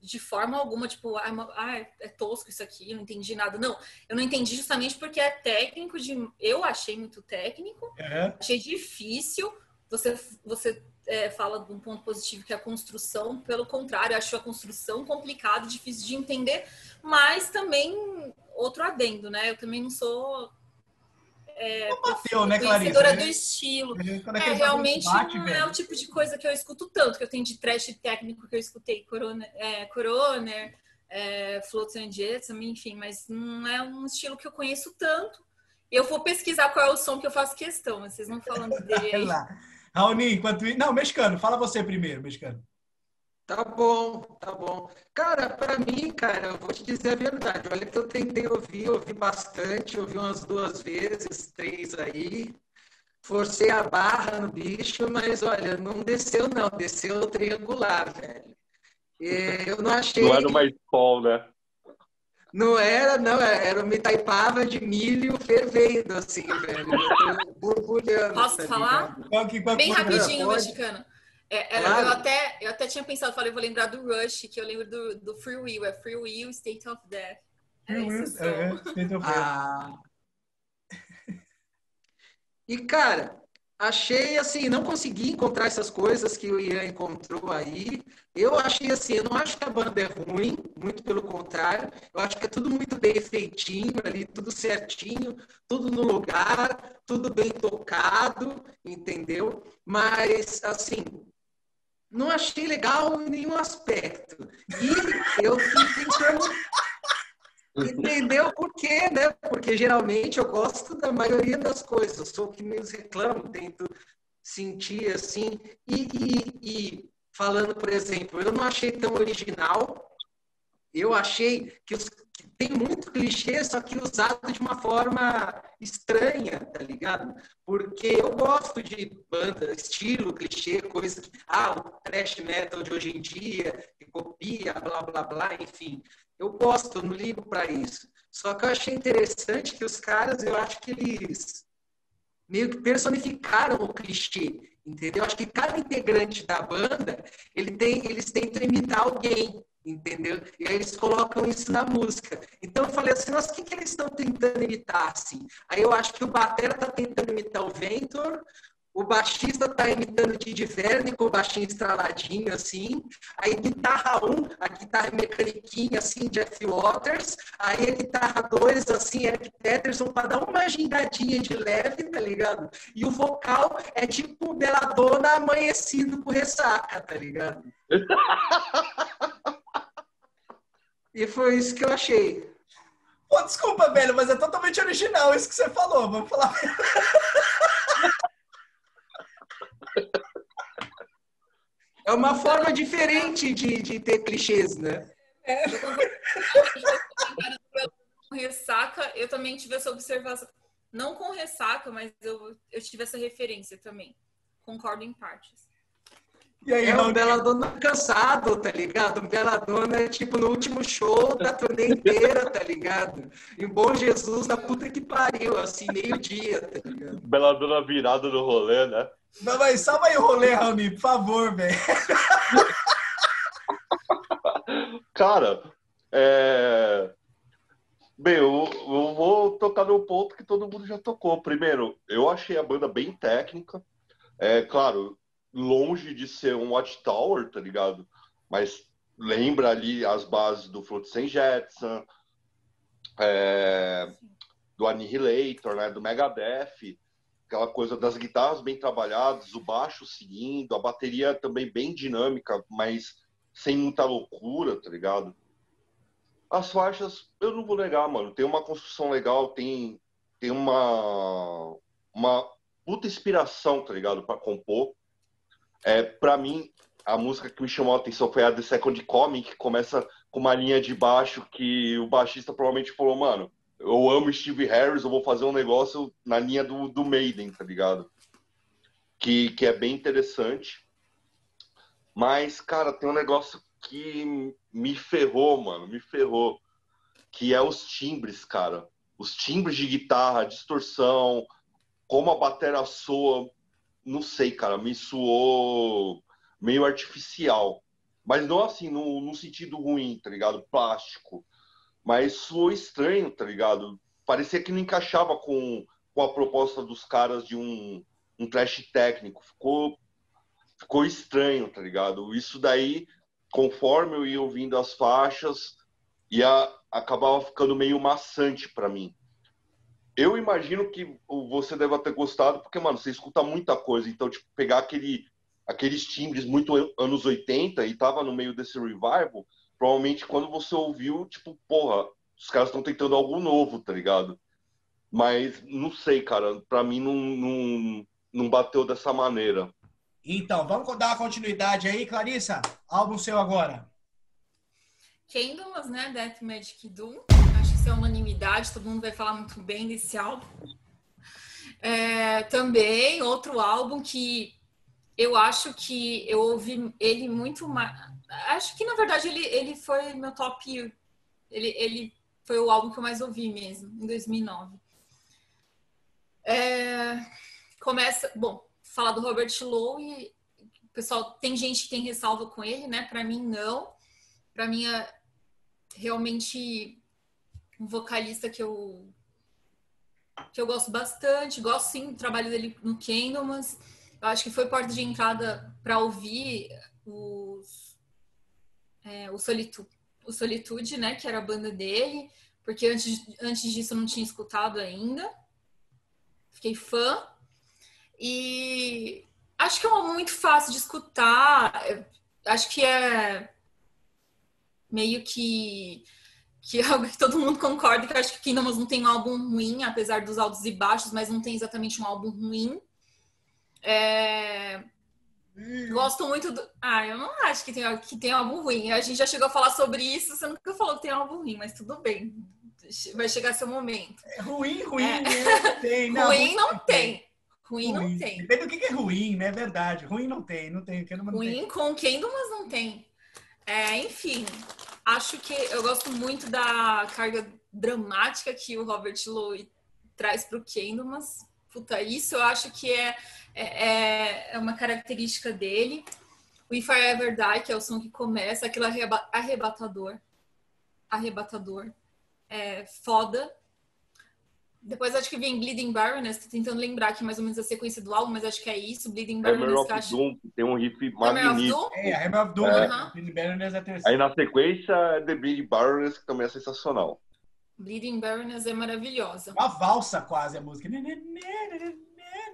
de forma alguma, tipo, ah, é tosco isso aqui, não entendi nada. Não, eu não entendi justamente porque é técnico de. Eu achei muito técnico, uhum. achei difícil. Você, você é, fala de um ponto positivo que é a construção, pelo contrário, acho a construção complicada, difícil de entender, mas também outro adendo, né? Eu também não sou é, bateu, né, conhecedora do estilo. É, é realmente bate, não velho. é o tipo de coisa que eu escuto tanto, que eu tenho de trash técnico que eu escutei Coroner, é, Coroner é, Floats and Jets, enfim, mas não é um estilo que eu conheço tanto. Eu vou pesquisar qual é o som que eu faço questão, vocês não falando dele. Raoni, enquanto. Não, mexicano, fala você primeiro, mexicano. Tá bom, tá bom. Cara, para mim, cara, eu vou te dizer a verdade. Olha que eu tentei ouvir, ouvi bastante, ouvi umas duas vezes, três aí. Forcei a barra no bicho, mas olha, não desceu não, desceu triangular, velho. E eu não achei. Não era uma escola, né? Não era, não, era uma Itaipava de milho fervendo, assim, velho. Borbulhando. Posso tá falar? Bem rapidinho, mexicano. É, é, claro. eu, até, eu até tinha pensado, falei, vou lembrar do Rush, que eu lembro do, do Free Will, é Free Will, State of Death. É Free Will, é, State of Death. Ah. E, cara, achei assim, não consegui encontrar essas coisas que o Ian encontrou aí. Eu achei assim, eu não acho que a banda é ruim, muito pelo contrário. Eu acho que é tudo muito bem feitinho ali, tudo certinho, tudo no lugar, tudo bem tocado, entendeu? Mas, assim, não achei legal em nenhum aspecto. E eu fui tentando entender o porquê, né? Porque geralmente eu gosto da maioria das coisas, sou o que menos reclamo, tento sentir assim. E, e, e falando, por exemplo, eu não achei tão original. Eu achei que os tem muito clichê, só que usado de uma forma estranha, tá ligado? Porque eu gosto de banda, estilo, clichê, coisa que, ah, o trash metal de hoje em dia, que copia, blá, blá, blá, enfim. Eu gosto, não ligo para isso. Só que eu achei interessante que os caras, eu acho que eles meio que personificaram o clichê, entendeu? Acho que cada integrante da banda, ele tem, eles tentam imitar alguém, entendeu? E aí eles colocam isso na música. Então eu falei assim, nossa, o que, eles estão tentando imitar, assim? Aí eu acho que o Batera está tentando imitar o Ventor, o baixista está imitando o Didi Verne com o baixinho estraladinho, assim. Aí guitarra 1, um, a guitarra mecaniquinha, assim, Jeff Waters. Aí a guitarra 2, assim, Eric Peterson, para dar uma gingadinha de leve, tá ligado? E o vocal é tipo Beladona amanhecido com ressaca, tá ligado? E foi isso que eu achei. Pô, desculpa, velho, mas é totalmente original isso que você falou. Vamos falar. É uma forma diferente de, de ter clichês, né? É. Com ressaca, eu também tive essa observação. Não com ressaca, mas eu, eu tive essa referência também. Concordo em partes. E aí, é um Beladona cansado, tá ligado? Um Beladona, tipo, no último show da turnê inteira, tá ligado? E um bom Jesus da puta que pariu, assim, meio-dia, tá ligado? Beladona virado no rolê, né? Não, mas salva aí o rolê, Rami, por favor, velho. Cara, é... Bem, eu, eu, vou tocar no ponto que todo mundo já tocou. Primeiro, eu achei a banda bem técnica. É claro, longe de ser um Watchtower, tá ligado? Mas lembra ali as bases do Flotsam Jetson, é, do Annihilator, né? Do Megadeth, aquela coisa das guitarras bem trabalhadas, o baixo seguindo, a bateria também bem dinâmica, mas sem muita loucura, tá ligado? As faixas, eu não vou negar, mano, tem uma construção legal, tem, tem uma, uma puta inspiração, tá ligado, para compor. É, para mim, a música que me chamou a atenção foi a The Second Coming, que começa com uma linha de baixo que o baixista provavelmente falou, mano, eu amo Steve Harris, eu vou fazer um negócio na linha do, do Maiden, tá ligado? Que, que é bem interessante. Mas, cara, tem um negócio que me ferrou, mano, me ferrou. Que é os timbres, cara. Os timbres de guitarra, distorção, como a bateria soa não sei, cara, me soou meio artificial. Mas não assim, no, no sentido ruim, tá ligado? Plástico. Mas soou estranho, tá ligado? Parecia que não encaixava com, com a proposta dos caras de um, um trash técnico. Ficou, ficou estranho, tá ligado? Isso daí, conforme eu ia ouvindo as faixas, ia acabava ficando meio maçante para mim. Eu imagino que você deve ter gostado, porque, mano, você escuta muita coisa. Então, tipo, pegar aquele, aqueles timbres muito anos 80 e tava no meio desse revival, provavelmente quando você ouviu, tipo, porra, os caras estão tentando algo novo, tá ligado? Mas não sei, cara, pra mim não, não, não bateu dessa maneira. Então, vamos dar uma continuidade aí, Clarissa. Álbum seu agora. Kingdoms, né? Death Magic Doom. Isso é unanimidade, todo mundo vai falar muito bem desse álbum. É, também outro álbum que eu acho que eu ouvi ele muito mais. Acho que na verdade ele, ele foi meu top. Ele, ele foi o álbum que eu mais ouvi mesmo, em 2009. É, começa. Bom, falar do Robert Lowe. Pessoal, tem gente que tem ressalva com ele, né? Para mim, não. Para mim, é realmente um vocalista que eu que eu gosto bastante. Gosto sim do trabalho dele no Kingdom, mas eu acho que foi porta de entrada para ouvir os, é, o, Solitu, o Solitude, né? Que era a banda dele, porque antes, antes disso eu não tinha escutado ainda. Fiquei fã. E acho que é um álbum muito fácil de escutar. Acho que é meio que que é algo que todo mundo concorda que eu acho que Kingdoms não tem um álbum ruim, apesar dos altos e baixos, mas não tem exatamente um álbum ruim. É... Hum. Gosto muito do. Ah, eu não acho que tem, que tem um álbum ruim. A gente já chegou a falar sobre isso, você nunca falou que tem um álbum ruim, mas tudo bem. Vai chegar seu momento. É ruim, ruim, é. Né? tem. Não, ruim não tem. Ruim, ruim, não tem. Depende do que é ruim, né? É verdade. Ruim não tem, não tem. Não ruim tem. com quem, mas não tem. É, enfim, acho que eu gosto muito da carga dramática que o Robert Lowe traz para o Candlemas. Puta, isso eu acho que é, é, é, uma característica dele. O If I Ever Die, que é o som que começa, aquele arrebatador. Arrebatador. É foda. Depois acho que vem Bleeding Baroness, tô tentando lembrar aqui mais ou menos a sequência do álbum, mas acho que é isso. Bleeding Baroness. Hammer of acho... Doom, tem um riff magnífico. É, Hammer of Doom, é. Bleeding Baroness é a terceira. Aí na sequência, The Bleeding Baroness, que também é sensacional. Bleeding Baroness é maravilhosa. Uma valsa quase a música.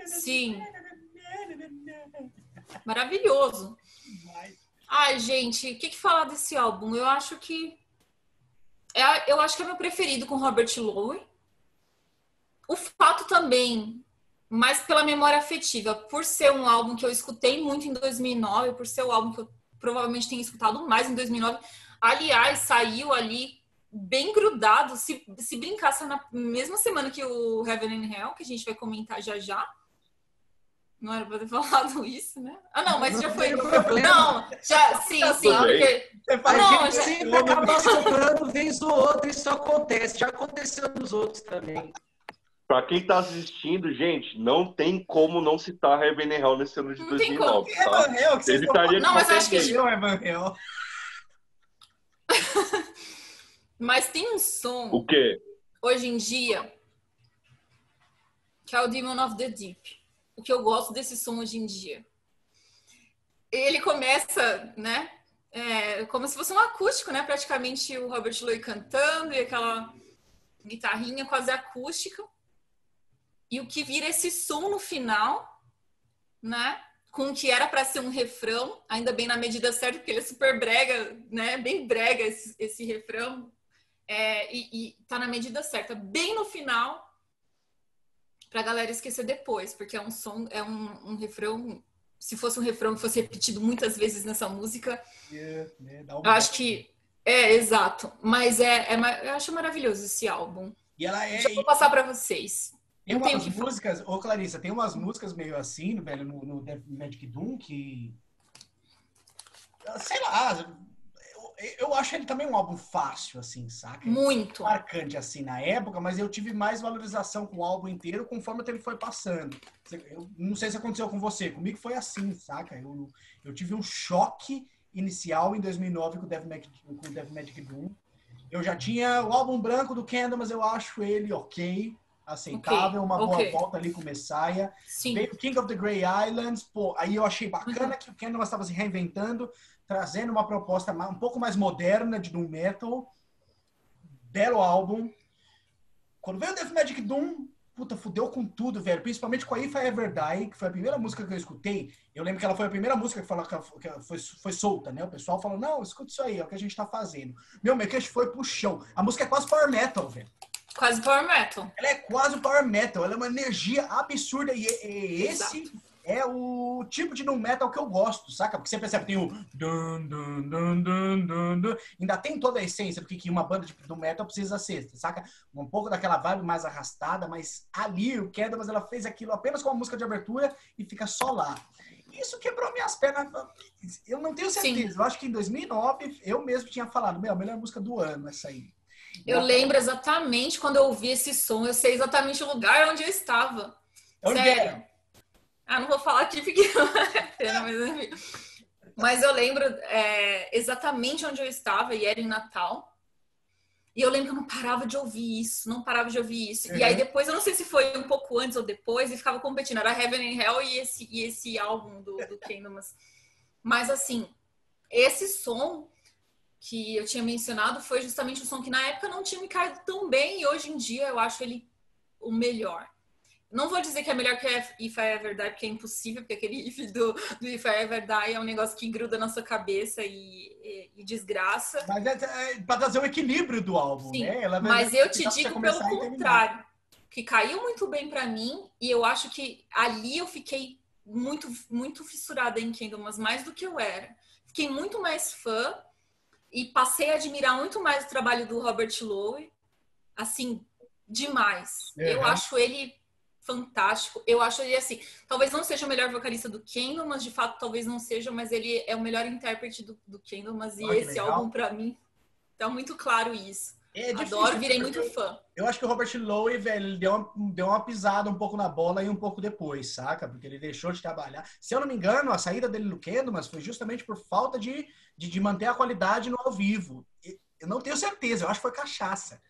Sim. Maravilhoso. Ai, gente, o que, que falar desse álbum? Eu acho que. É, eu acho que é meu preferido com Robert Lowe o fato também, mais pela memória afetiva, por ser um álbum que eu escutei muito em 2009, por ser o um álbum que eu provavelmente tenho escutado mais em 2009. Aliás, saiu ali bem grudado, se, se brincasse na mesma semana que o Heaven and Hell, que a gente vai comentar já já. Não era pra ter falado isso, né? Ah, não, mas já foi. Não, já, sim, sim, porque. Ah, não, a gente já... sempre acaba sobrando vez ou outra, isso acontece. Já aconteceu nos outros também. Pra quem tá assistindo, gente, não tem como não citar and Hell nesse ano de não 2009, tem como. tá? Heaven Hell, que Ele estaria Não, mas acho que... Heaven Hell. mas tem um som... O quê? Hoje em dia, que é o Demon of the Deep. O que eu gosto desse som hoje em dia. Ele começa, né? É, como se fosse um acústico, né? Praticamente o Robert Lowe cantando e aquela guitarrinha quase acústica e o que vira esse som no final, né? Com o que era para ser um refrão, ainda bem na medida certa, porque ele é super brega, né? Bem brega esse, esse refrão. É, e, e tá na medida certa, bem no final, pra galera esquecer depois, porque é um som, é um, um refrão. Se fosse um refrão que fosse repetido muitas vezes nessa música, yeah, yeah, eu acho que. É, exato. Mas é, é, eu acho maravilhoso esse álbum. E ela é. Já vou passar para vocês. Tem umas músicas, ô Clarissa, tem umas músicas meio assim, velho, no, no Magic Doom que. Sei lá, eu, acho ele também um álbum fácil, assim, saca? Muito. Marcante, assim, na época, mas eu tive mais valorização com o álbum inteiro conforme ele foi passando. Eu não sei se aconteceu com você, comigo foi assim, saca? Eu, eu tive um choque inicial em 2009 com o Devil Magic, com o Magic Doom. Eu já tinha o álbum branco do Candle, mas eu acho ele ok aceitável, okay. uma boa okay. volta ali com o Messiah. Sim. Veio King of the Grey Islands, pô, aí eu achei bacana uhum. que o Kendall estava se reinventando, trazendo uma proposta um pouco mais moderna de Doom Metal. Belo álbum. Quando veio o Death Magic Doom, puta, fudeu com tudo, velho. Principalmente com a If I Ever Die, que foi a primeira música que eu escutei. Eu lembro que ela foi a primeira música que, falou, que foi, foi solta, né? O pessoal falou, não, escuta isso aí, é o que a gente tá fazendo. Meu, meu queixo foi pro chão. A música é quase power metal, velho. Quase power metal. Ela é quase power metal, ela é uma energia absurda e, e esse é o tipo de nu metal que eu gosto, saca? Porque você percebe que tem o dun, dun, dun, dun, dun, dun. ainda tem toda a essência do que uma banda de nu metal precisa ser, saca? Um pouco daquela vibe mais arrastada, mas ali o Candlemas ela fez aquilo apenas com a música de abertura e fica só lá. Isso quebrou minhas pernas. Eu não tenho certeza. Sim. Eu acho que em 2009 eu mesmo tinha falado, meu, a melhor música do ano essa aí. Eu lembro exatamente quando eu ouvi esse som, eu sei exatamente o lugar onde eu estava. Onde Sério. Era? Ah, não vou falar aqui porque mas Mas eu lembro é, exatamente onde eu estava e era em Natal. E eu lembro que eu não parava de ouvir isso, não parava de ouvir isso. Uhum. E aí uhum. depois, eu não sei se foi um pouco antes ou depois, e ficava competindo. Era Heaven and Hell e esse, e esse álbum do, do Kingdom. Mas, mas assim, esse som que eu tinha mencionado foi justamente o som que na época não tinha me caído tão bem e hoje em dia eu acho ele o melhor. Não vou dizer que é melhor que If I Ever Die, porque é impossível, porque aquele if do, do If I Ever Die é um negócio que gruda na sua cabeça e, e, e desgraça. Mas é, é para trazer o equilíbrio do álbum, Sim, né? Ela mas eu te digo pelo contrário, que caiu muito bem para mim e eu acho que ali eu fiquei muito, muito fissurada em Kingdom, mas mais do que eu era. Fiquei muito mais fã e passei a admirar muito mais o trabalho do Robert Lowe, assim, demais. Uhum. Eu acho ele fantástico. Eu acho ele assim, talvez não seja o melhor vocalista do Kendall, mas de fato talvez não seja, mas ele é o melhor intérprete do, do Kendall, mas e esse legal. álbum para mim tá muito claro isso. É difícil, Adoro, virei muito fã. Eu acho que o Robert Lowe, velho, ele deu uma, deu uma pisada um pouco na bola e um pouco depois, saca? Porque ele deixou de trabalhar. Se eu não me engano, a saída dele no Kendall, mas foi justamente por falta de, de, de manter a qualidade no ao vivo. Eu não tenho certeza, eu acho que foi cachaça.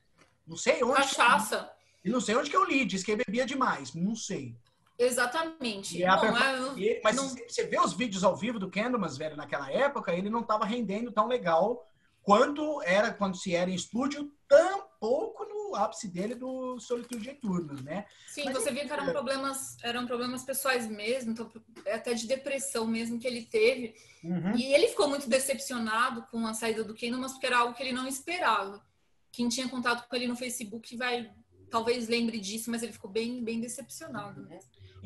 Não sei onde. Cachaça. E não sei onde que eu li, diz que ele bebia demais, não sei. Exatamente. É é, mas não... você vê os vídeos ao vivo do Candlemas, velho, naquela época, ele não estava rendendo tão legal quanto era quando se era em estúdio, tampouco no ápice dele do Solitude Eternos, né? Sim, mas, você via que eram problemas, eram problemas pessoais mesmo, então, até de depressão mesmo que ele teve. Uhum. E ele ficou muito decepcionado com a saída do Candlemas, porque era algo que ele não esperava. Quem tinha contato com ele no Facebook vai talvez lembre disso, mas ele ficou bem, bem decepcionado. Né?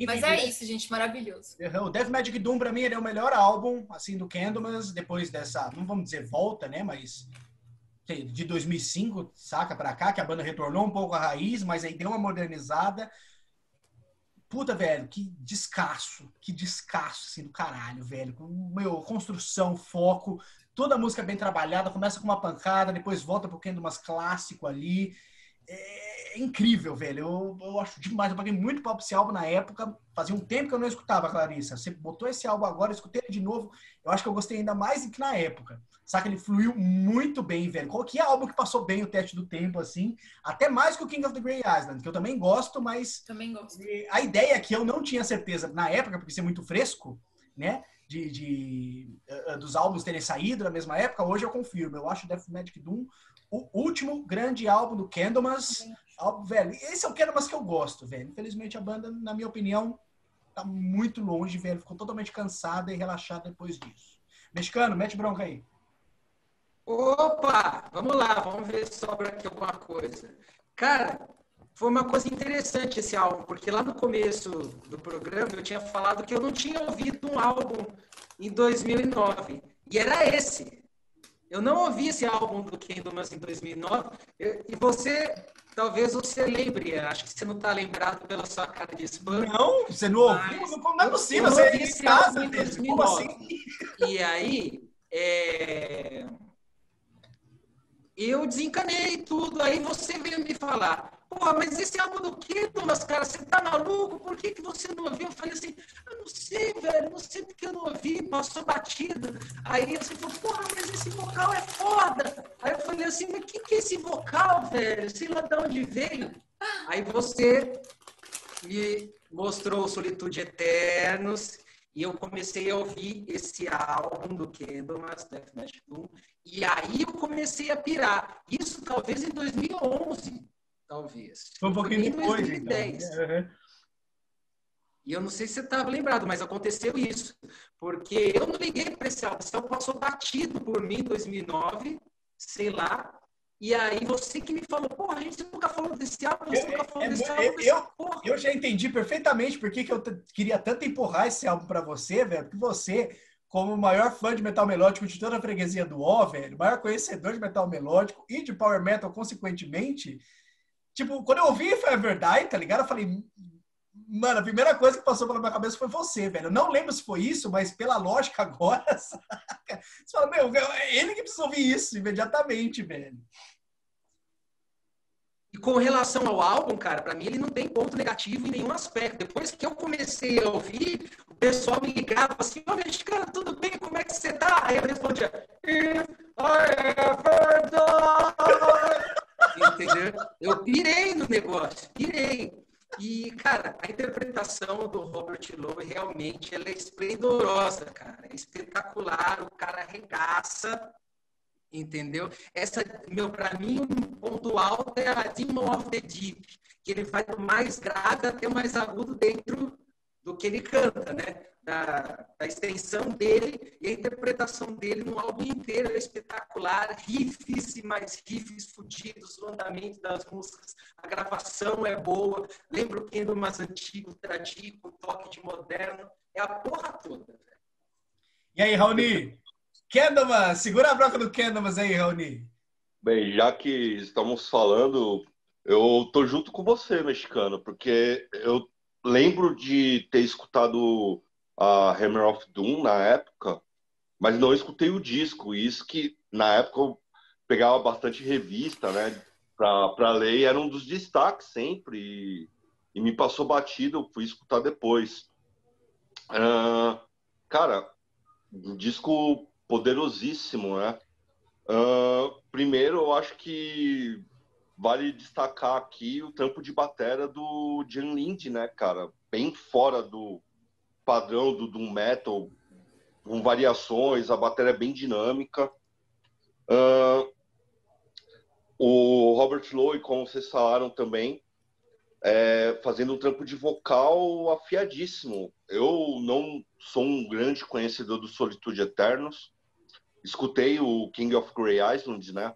mas é isso, gente, maravilhoso. O Death Magic Doom, pra mim, ele é o melhor álbum, assim, do Candlemas, depois dessa, não vamos dizer volta, né, mas de 2005, saca, pra cá, que a banda retornou um pouco à raiz, mas aí deu uma modernizada. Puta, velho, que descasso, que descasso, assim, do caralho, velho. Meu, construção, foco, toda a música bem trabalhada, começa com uma pancada, depois volta pro Candlemas clássico ali. É é incrível, velho. Eu, eu acho demais. Eu paguei muito pau pra esse álbum na época. Fazia um tempo que eu não escutava, Clarissa. Você botou esse álbum agora, eu escutei ele de novo. Eu acho que eu gostei ainda mais do que na época. Saca? Ele fluiu muito bem, velho. Qualquer álbum que passou bem o teste do tempo, assim. Até mais que o King of the Grey Island, que eu também gosto, mas. Também gosto. A ideia é que eu não tinha certeza na época, porque ser muito fresco, né? De, de uh, dos álbuns terem saído na mesma época, hoje eu confirmo. Eu acho Death Magic Doom o último grande álbum do Candlemas. Álbum, velho, esse é o Candlemas que eu gosto, velho. Infelizmente a banda, na minha opinião, tá muito longe, velho. Ficou totalmente cansada e relaxada depois disso. Mexicano, mete bronca aí. Opa! Vamos lá, vamos ver se sobra aqui alguma coisa. Cara, foi uma coisa interessante esse álbum, porque lá no começo do programa eu tinha falado que eu não tinha ouvido um álbum em 2009. E era esse. Eu não ouvi esse álbum do Candlemas em 2009. Eu, e você, talvez você lembre, acho que você não está lembrado pela sua cara de spam. Não, você não ouviu? Não é possível, você ouvi esse álbum em 2009. Assim? E aí, é... eu desencanei tudo. Aí você veio me falar, Pô, mas esse álbum do Thomas, cara? Você tá maluco? Por que, que você não ouviu? Eu falei assim, eu não sei, velho, não sei porque eu não ouvi, passou batida. Aí você falou, porra, mas esse vocal é foda. Aí eu falei assim, mas o que, que é esse vocal, velho? Sei lá de onde veio. Aí você me mostrou Solitude Eternos e eu comecei a ouvir esse álbum do Candlemas, Death Doom, e aí eu comecei a pirar. Isso talvez em 2011 talvez. Foi um pouquinho depois, 2010. Então. Uhum. E eu não sei se você estava lembrado, mas aconteceu isso. Porque eu não liguei para esse álbum. Esse álbum passou batido por mim em 2009, sei lá. E aí você que me falou, porra, a gente nunca falou desse álbum, você Eu- nunca falou é- desse é- álbum, eu- porra. Eu já entendi perfeitamente por que, eu queria tanto empurrar esse álbum pra você, velho. Porque você, como o maior fã de metal melódico de toda a freguesia do O, velho, o maior conhecedor de metal melódico e de power metal, consequentemente, tipo, quando eu ouvi foi a verdade, tá ligado? Eu falei, mano, a primeira coisa que passou pela minha cabeça foi você, velho. Eu não lembro se foi isso, mas pela lógica agora? Você fala, meu, é ele que precisa ouvir isso imediatamente, velho. E com relação ao álbum, cara, pra mim ele não tem ponto negativo em nenhum aspecto. Depois que eu comecei a ouvir, o pessoal me ligava assim, ô mexicano, tudo bem? Como é que você tá? Aí eu respondia, If I ever die. Entendeu? Eu pirei no negócio, pirei. E, cara, a interpretação do Robert Lowe realmente ela é esplendorosa, cara. É espetacular, o cara arregaça. Entendeu? Essa, meu, para mim, um ponto alto é a Demon of the Deep, que ele vai do mais grave até o mais agudo dentro do que ele canta, né? Da, da extensão dele e a interpretação dele no álbum inteiro é espetacular, riffs e mais riffs fudidos, o andamento das músicas, a gravação é boa, lembra o Kendo mais antigo, tradico, um toque de moderno, é a porra toda. E aí, Raoni? Candleman, segura a bronca do Candleman aí, Raoni. Bem, já que estamos falando, eu tô junto com você, mexicano, porque eu lembro de ter escutado a Hammer of Doom na época, mas não escutei o disco. Isso que na época eu pegava bastante revista, né, pra ler, e era um dos destaques sempre. E, e me passou batido, eu fui escutar depois. Ah, cara, um disco poderosíssimo, né? Ah, primeiro, eu acho que vale destacar aqui o trampo de batera do Jan Lind, né, cara? Bem fora do padrão do Doom Metal, com variações, a bateria é bem dinâmica. Ah, o Robert Lowe, como vocês falaram também, é, fazendo um trampo de vocal afiadíssimo. Eu não sou um grande conhecedor do Solitude Eternos, escutei o King of Grey Island, né?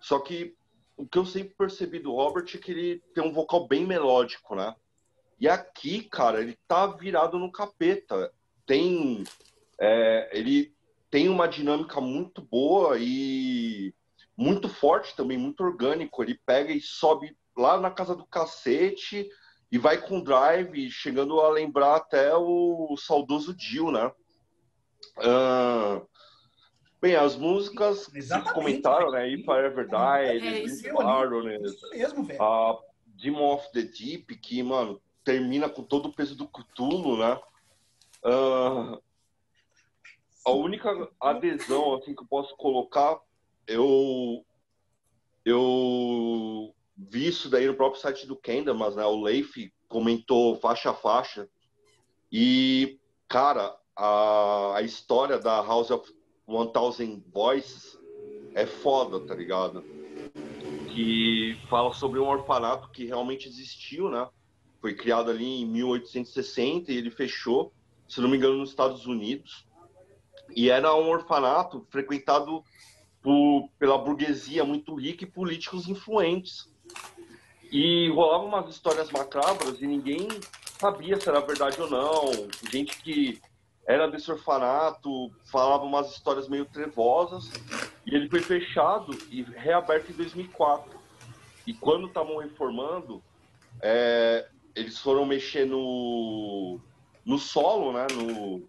Só que o que eu sempre percebi do Robert é que ele tem um vocal bem melódico, né? E aqui, cara, ele tá virado no capeta. Tem. é, ele tem uma dinâmica muito boa e muito forte também, muito orgânico. Ele pega e sobe lá na casa do cacete e vai com drive, chegando a lembrar até o saudoso Dio, né? Ah, bem, as músicas Exatamente, comentaram, né? If I Ever Die, É Eles isso. Baroness, Isso mesmo, velho. a Demon of the Deep, que, mano, termina com todo o peso do Cthulhu, né? Ah, a única adesão, assim, que eu posso colocar, eu... Eu vi isso daí no próprio site do Kendamas, né? O Leif comentou faixa a faixa. E, cara, a, a história da House of 1000 Voices é foda, tá ligado? Que fala sobre um orfanato que realmente existiu, né? Foi criado ali em 1860 e ele fechou, se não me engano, nos Estados Unidos. E era um orfanato frequentado por, pela burguesia muito rica e políticos influentes. E rolavam umas histórias macabras e ninguém sabia se era verdade ou não. Gente que era desse orfanato falava umas histórias meio trevosas. E ele foi fechado e reaberto em 2004. E quando estavam reformando, é, eles foram mexer no, no solo, né? No,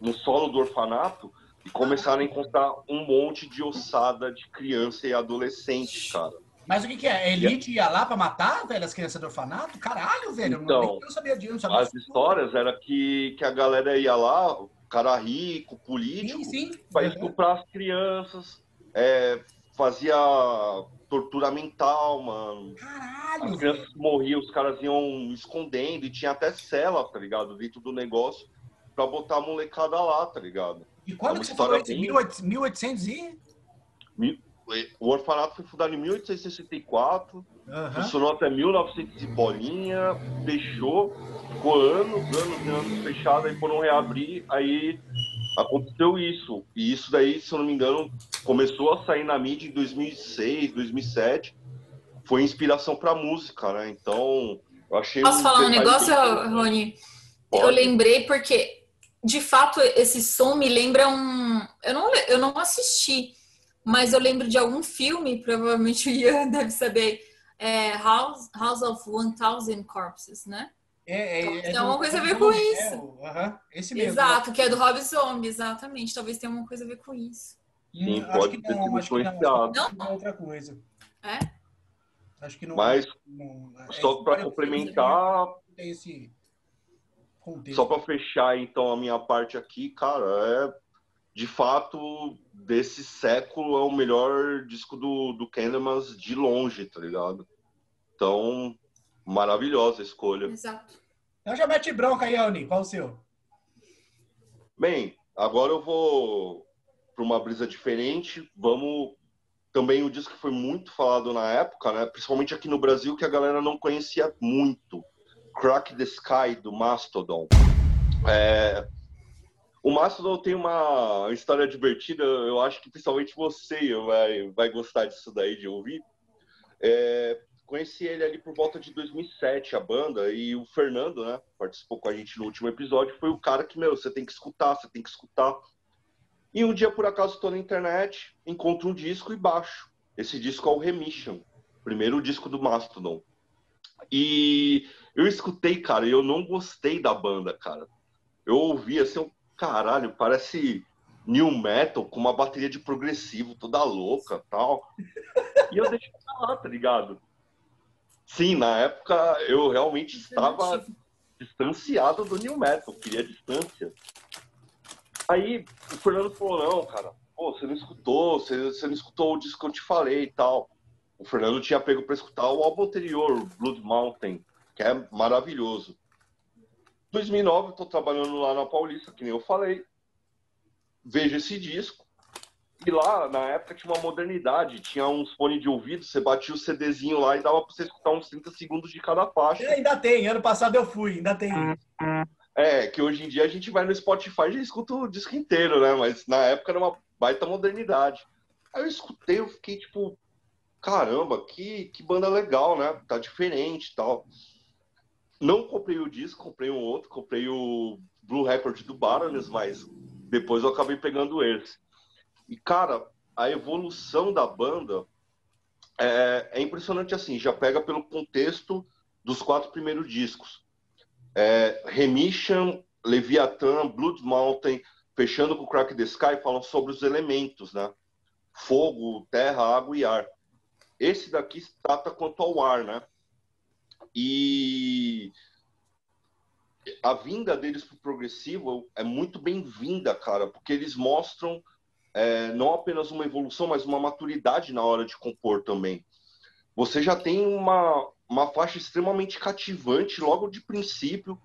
no solo do orfanato e começaram a encontrar um monte de ossada de criança e adolescente, cara. Mas o que, que é? A elite ia lá pra matar, velho, as crianças do orfanato? Caralho, velho. Então, não, eu não sabia disso. Não sabia As histórias era que, que a galera ia lá, o cara rico, político, para estuprar as crianças, é, fazia tortura mental, mano. Caralho, As velho. crianças morriam, os caras iam escondendo e tinha até cela, tá ligado? Dentro do negócio pra botar a molecada lá, tá ligado? E É quando uma que você falou isso? bem- 1800 1800 e... O orfanato foi fundado em 1864, Aham. funcionou até 1900 e bolinha, fechou, ficou anos, anos e anos fechado, aí foram reabrir, aí aconteceu isso. E isso daí, se eu não me engano, começou a sair na mídia em 2006, 2007. Foi inspiração para música, né? Então, eu achei. Posso falar um negócio, Rony? Pode. Eu lembrei porque, de fato, esse som me lembra um. Eu não, eu não assisti, mas eu lembro de algum filme, provavelmente o Ian deve saber. É House, House of One Thousand Corpses, né? É, é, é tem alguma coisa a ver com isso. É, uh -huh, esse mesmo. Exato, que é do Rob Zombie, exatamente. Talvez tenha alguma coisa a ver com isso. Sim, hum, pode ter sido influenciado. Não? É outra coisa. É? Acho que não. Mas, não, é, só para complementar. Tem esse contexto. Só para fechar, então, a minha parte aqui, cara, é. De fato, desse século é o melhor disco do, do Candlemas de longe, tá ligado? Então, maravilhosa escolha. Exato. Então já mete bronca aí, Raoni. Qual o seu? Bem, agora eu vou para uma brisa diferente. Vamos também o disco que foi muito falado na época, né? Principalmente aqui no Brasil, que a galera não conhecia muito. Crack the Sky do Mastodon. É... O Mastodon tem uma história divertida. Eu acho que principalmente você vai, vai gostar disso daí de ouvir. É conheci ele ali por volta de 2007, a banda, e o Fernando, né, participou com a gente no último episódio, foi o cara que, meu, você tem que escutar, você tem que escutar. E um dia, por acaso, estou na internet, encontro um disco e baixo. Esse disco é o Remission, primeiro disco do Mastodon. E eu escutei, cara, e eu não gostei da banda, cara. Eu ouvi assim, um caralho, parece new metal com uma bateria de progressivo toda louca tal. E eu deixei pra lá, tá ligado? Sim, na época eu realmente estava distanciado do New Metal, queria distância. Aí o Fernando falou, não, cara, pô, você não escutou, você, você não escutou o disco que eu te falei e tal. O Fernando tinha pego para escutar o álbum anterior, Blood Mountain, que é maravilhoso. 2009, eu tô trabalhando lá na Paulista, que nem eu falei. Vejo esse disco. E lá, na época, tinha uma modernidade. Tinha uns fones de ouvido, você batia o CDzinho lá e dava pra você escutar uns 30 segundos de cada faixa. É, ainda tem, ano passado eu fui, ainda tem. É, que hoje em dia a gente vai no Spotify e já escuta o disco inteiro, né? Mas na época era uma baita modernidade. Aí eu escutei, eu fiquei tipo, caramba, que, que banda legal, né? Tá diferente e tal. Não comprei o disco, comprei um outro, comprei o Blue Record do Baroness, mas depois eu acabei pegando esse. E, cara, a evolução da banda é, é impressionante assim, já pega pelo contexto dos quatro primeiros discos. É, Remission, Leviathan, Blood Mountain, fechando com Crack the Sky, falam sobre os elementos, né? Fogo, terra, água e ar. Esse daqui trata quanto ao ar, né? E a vinda deles pro progressivo é muito bem-vinda, cara, porque eles mostram é, não apenas uma evolução, mas uma maturidade na hora de compor também. Você já tem uma, uma faixa extremamente cativante logo de princípio,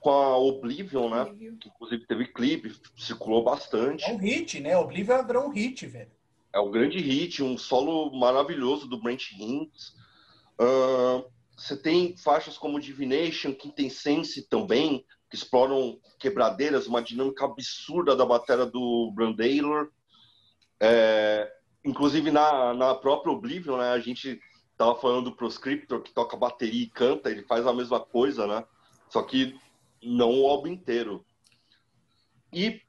com a Oblivion, né? Oblivion. Que inclusive teve clipe, circulou bastante. É um hit, né? Oblivion virou um hit, velho. É um grande hit, um solo maravilhoso do Brent Hinds. Uh, você tem faixas como Divination, Quintessense também, que exploram quebradeiras, uma dinâmica absurda da bateria do Brandaylor. É, inclusive na, na própria Oblivion, né, a gente tava falando do Proscriptor que toca bateria e canta, ele faz a mesma coisa, né? Só que não o álbum inteiro. E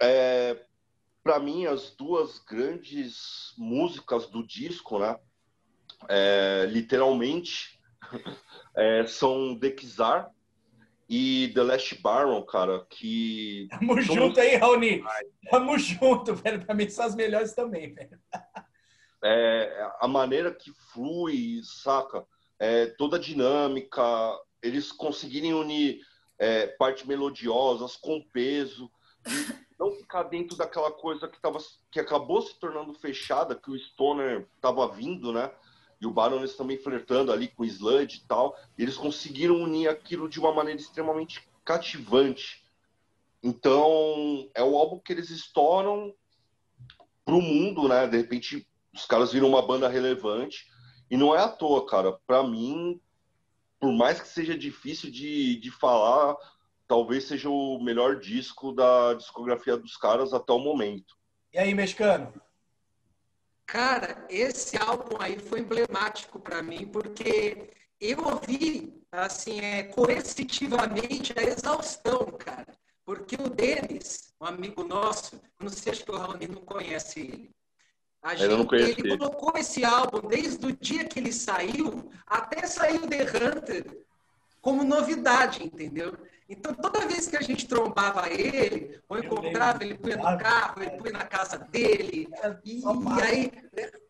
é, para mim as duas grandes músicas do disco, né? É, literalmente é, são The Kizar e The Last Baron, cara, que. Tamo junto aí, Raoni. Tamo junto, velho. Pra mim são as melhores também, velho. É, a maneira que flui, saca? É, toda a dinâmica, eles conseguirem unir é, partes melodiosas com peso, não ficar dentro daquela coisa que, tava, que acabou se tornando fechada, que o Stoner tava vindo, né? E o Baroness também flertando ali com o Sludge e tal. Eles conseguiram unir aquilo de uma maneira extremamente cativante. Então, é o álbum que eles estouram pro mundo, né? De repente, os caras viram uma banda relevante. E não é à toa, cara. Para mim, por mais que seja difícil de, de falar, talvez seja o melhor disco da discografia dos caras até o momento. E aí, mexicano? Cara, esse álbum aí foi emblemático para mim, porque eu ouvi, assim, é, coercitivamente a exaustão, cara. Porque o Denis, um amigo nosso, não sei, que o Raoni não conhece ele. A gente, ele. colocou esse álbum desde o dia que ele saiu até sair o The Hunter como novidade, entendeu? Então, toda vez que a gente trombava ele, ou encontrava, ele punha no carro, ele punha na casa dele, e, e aí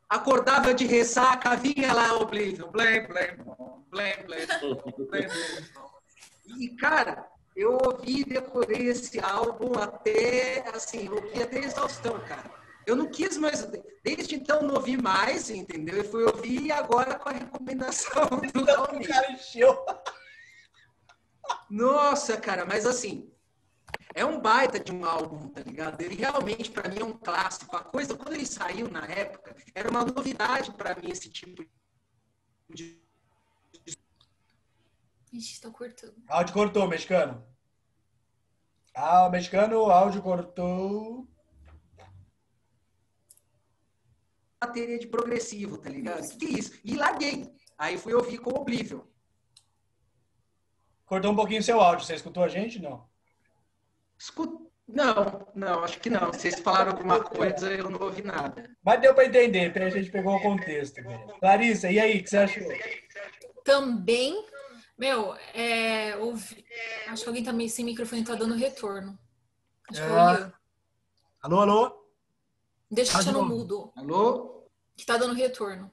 acordava de ressaca, vinha lá o Oblivion, blém, blém, blém, blém. E, cara, eu ouvi e decorei esse álbum até, assim, eu ouvi até exaustão, cara. Eu não quis mais, desde então não ouvi mais, entendeu? Eu fui ouvir agora com a recomendação do Raoni. encheu. Nossa, cara, mas assim, é um baita de um álbum, tá ligado? Ele realmente, pra mim, é um clássico. A coisa, quando ele saiu na época, era uma novidade pra mim esse tipo de. Ixi, tá cortando. Áudio cortou, mexicano. Ah, mexicano, áudio cortou. bateria de progressivo, tá ligado? Que, que é isso? E larguei. Aí fui ouvir com Oblivion. Cortou um pouquinho seu áudio. Você escutou a gente? Não. Escu- Não, não, acho que não. Vocês falaram alguma coisa, eu não ouvi nada. Mas deu pra entender, a gente pegou o contexto. velho. Larissa, e aí, o que você achou? Também, meu, é, ouvi- acho que alguém tá meio sem microfone, tá dando retorno. Acho que é. Alô, alô? Deixa Tá no mudo, Alô? que tá dando retorno.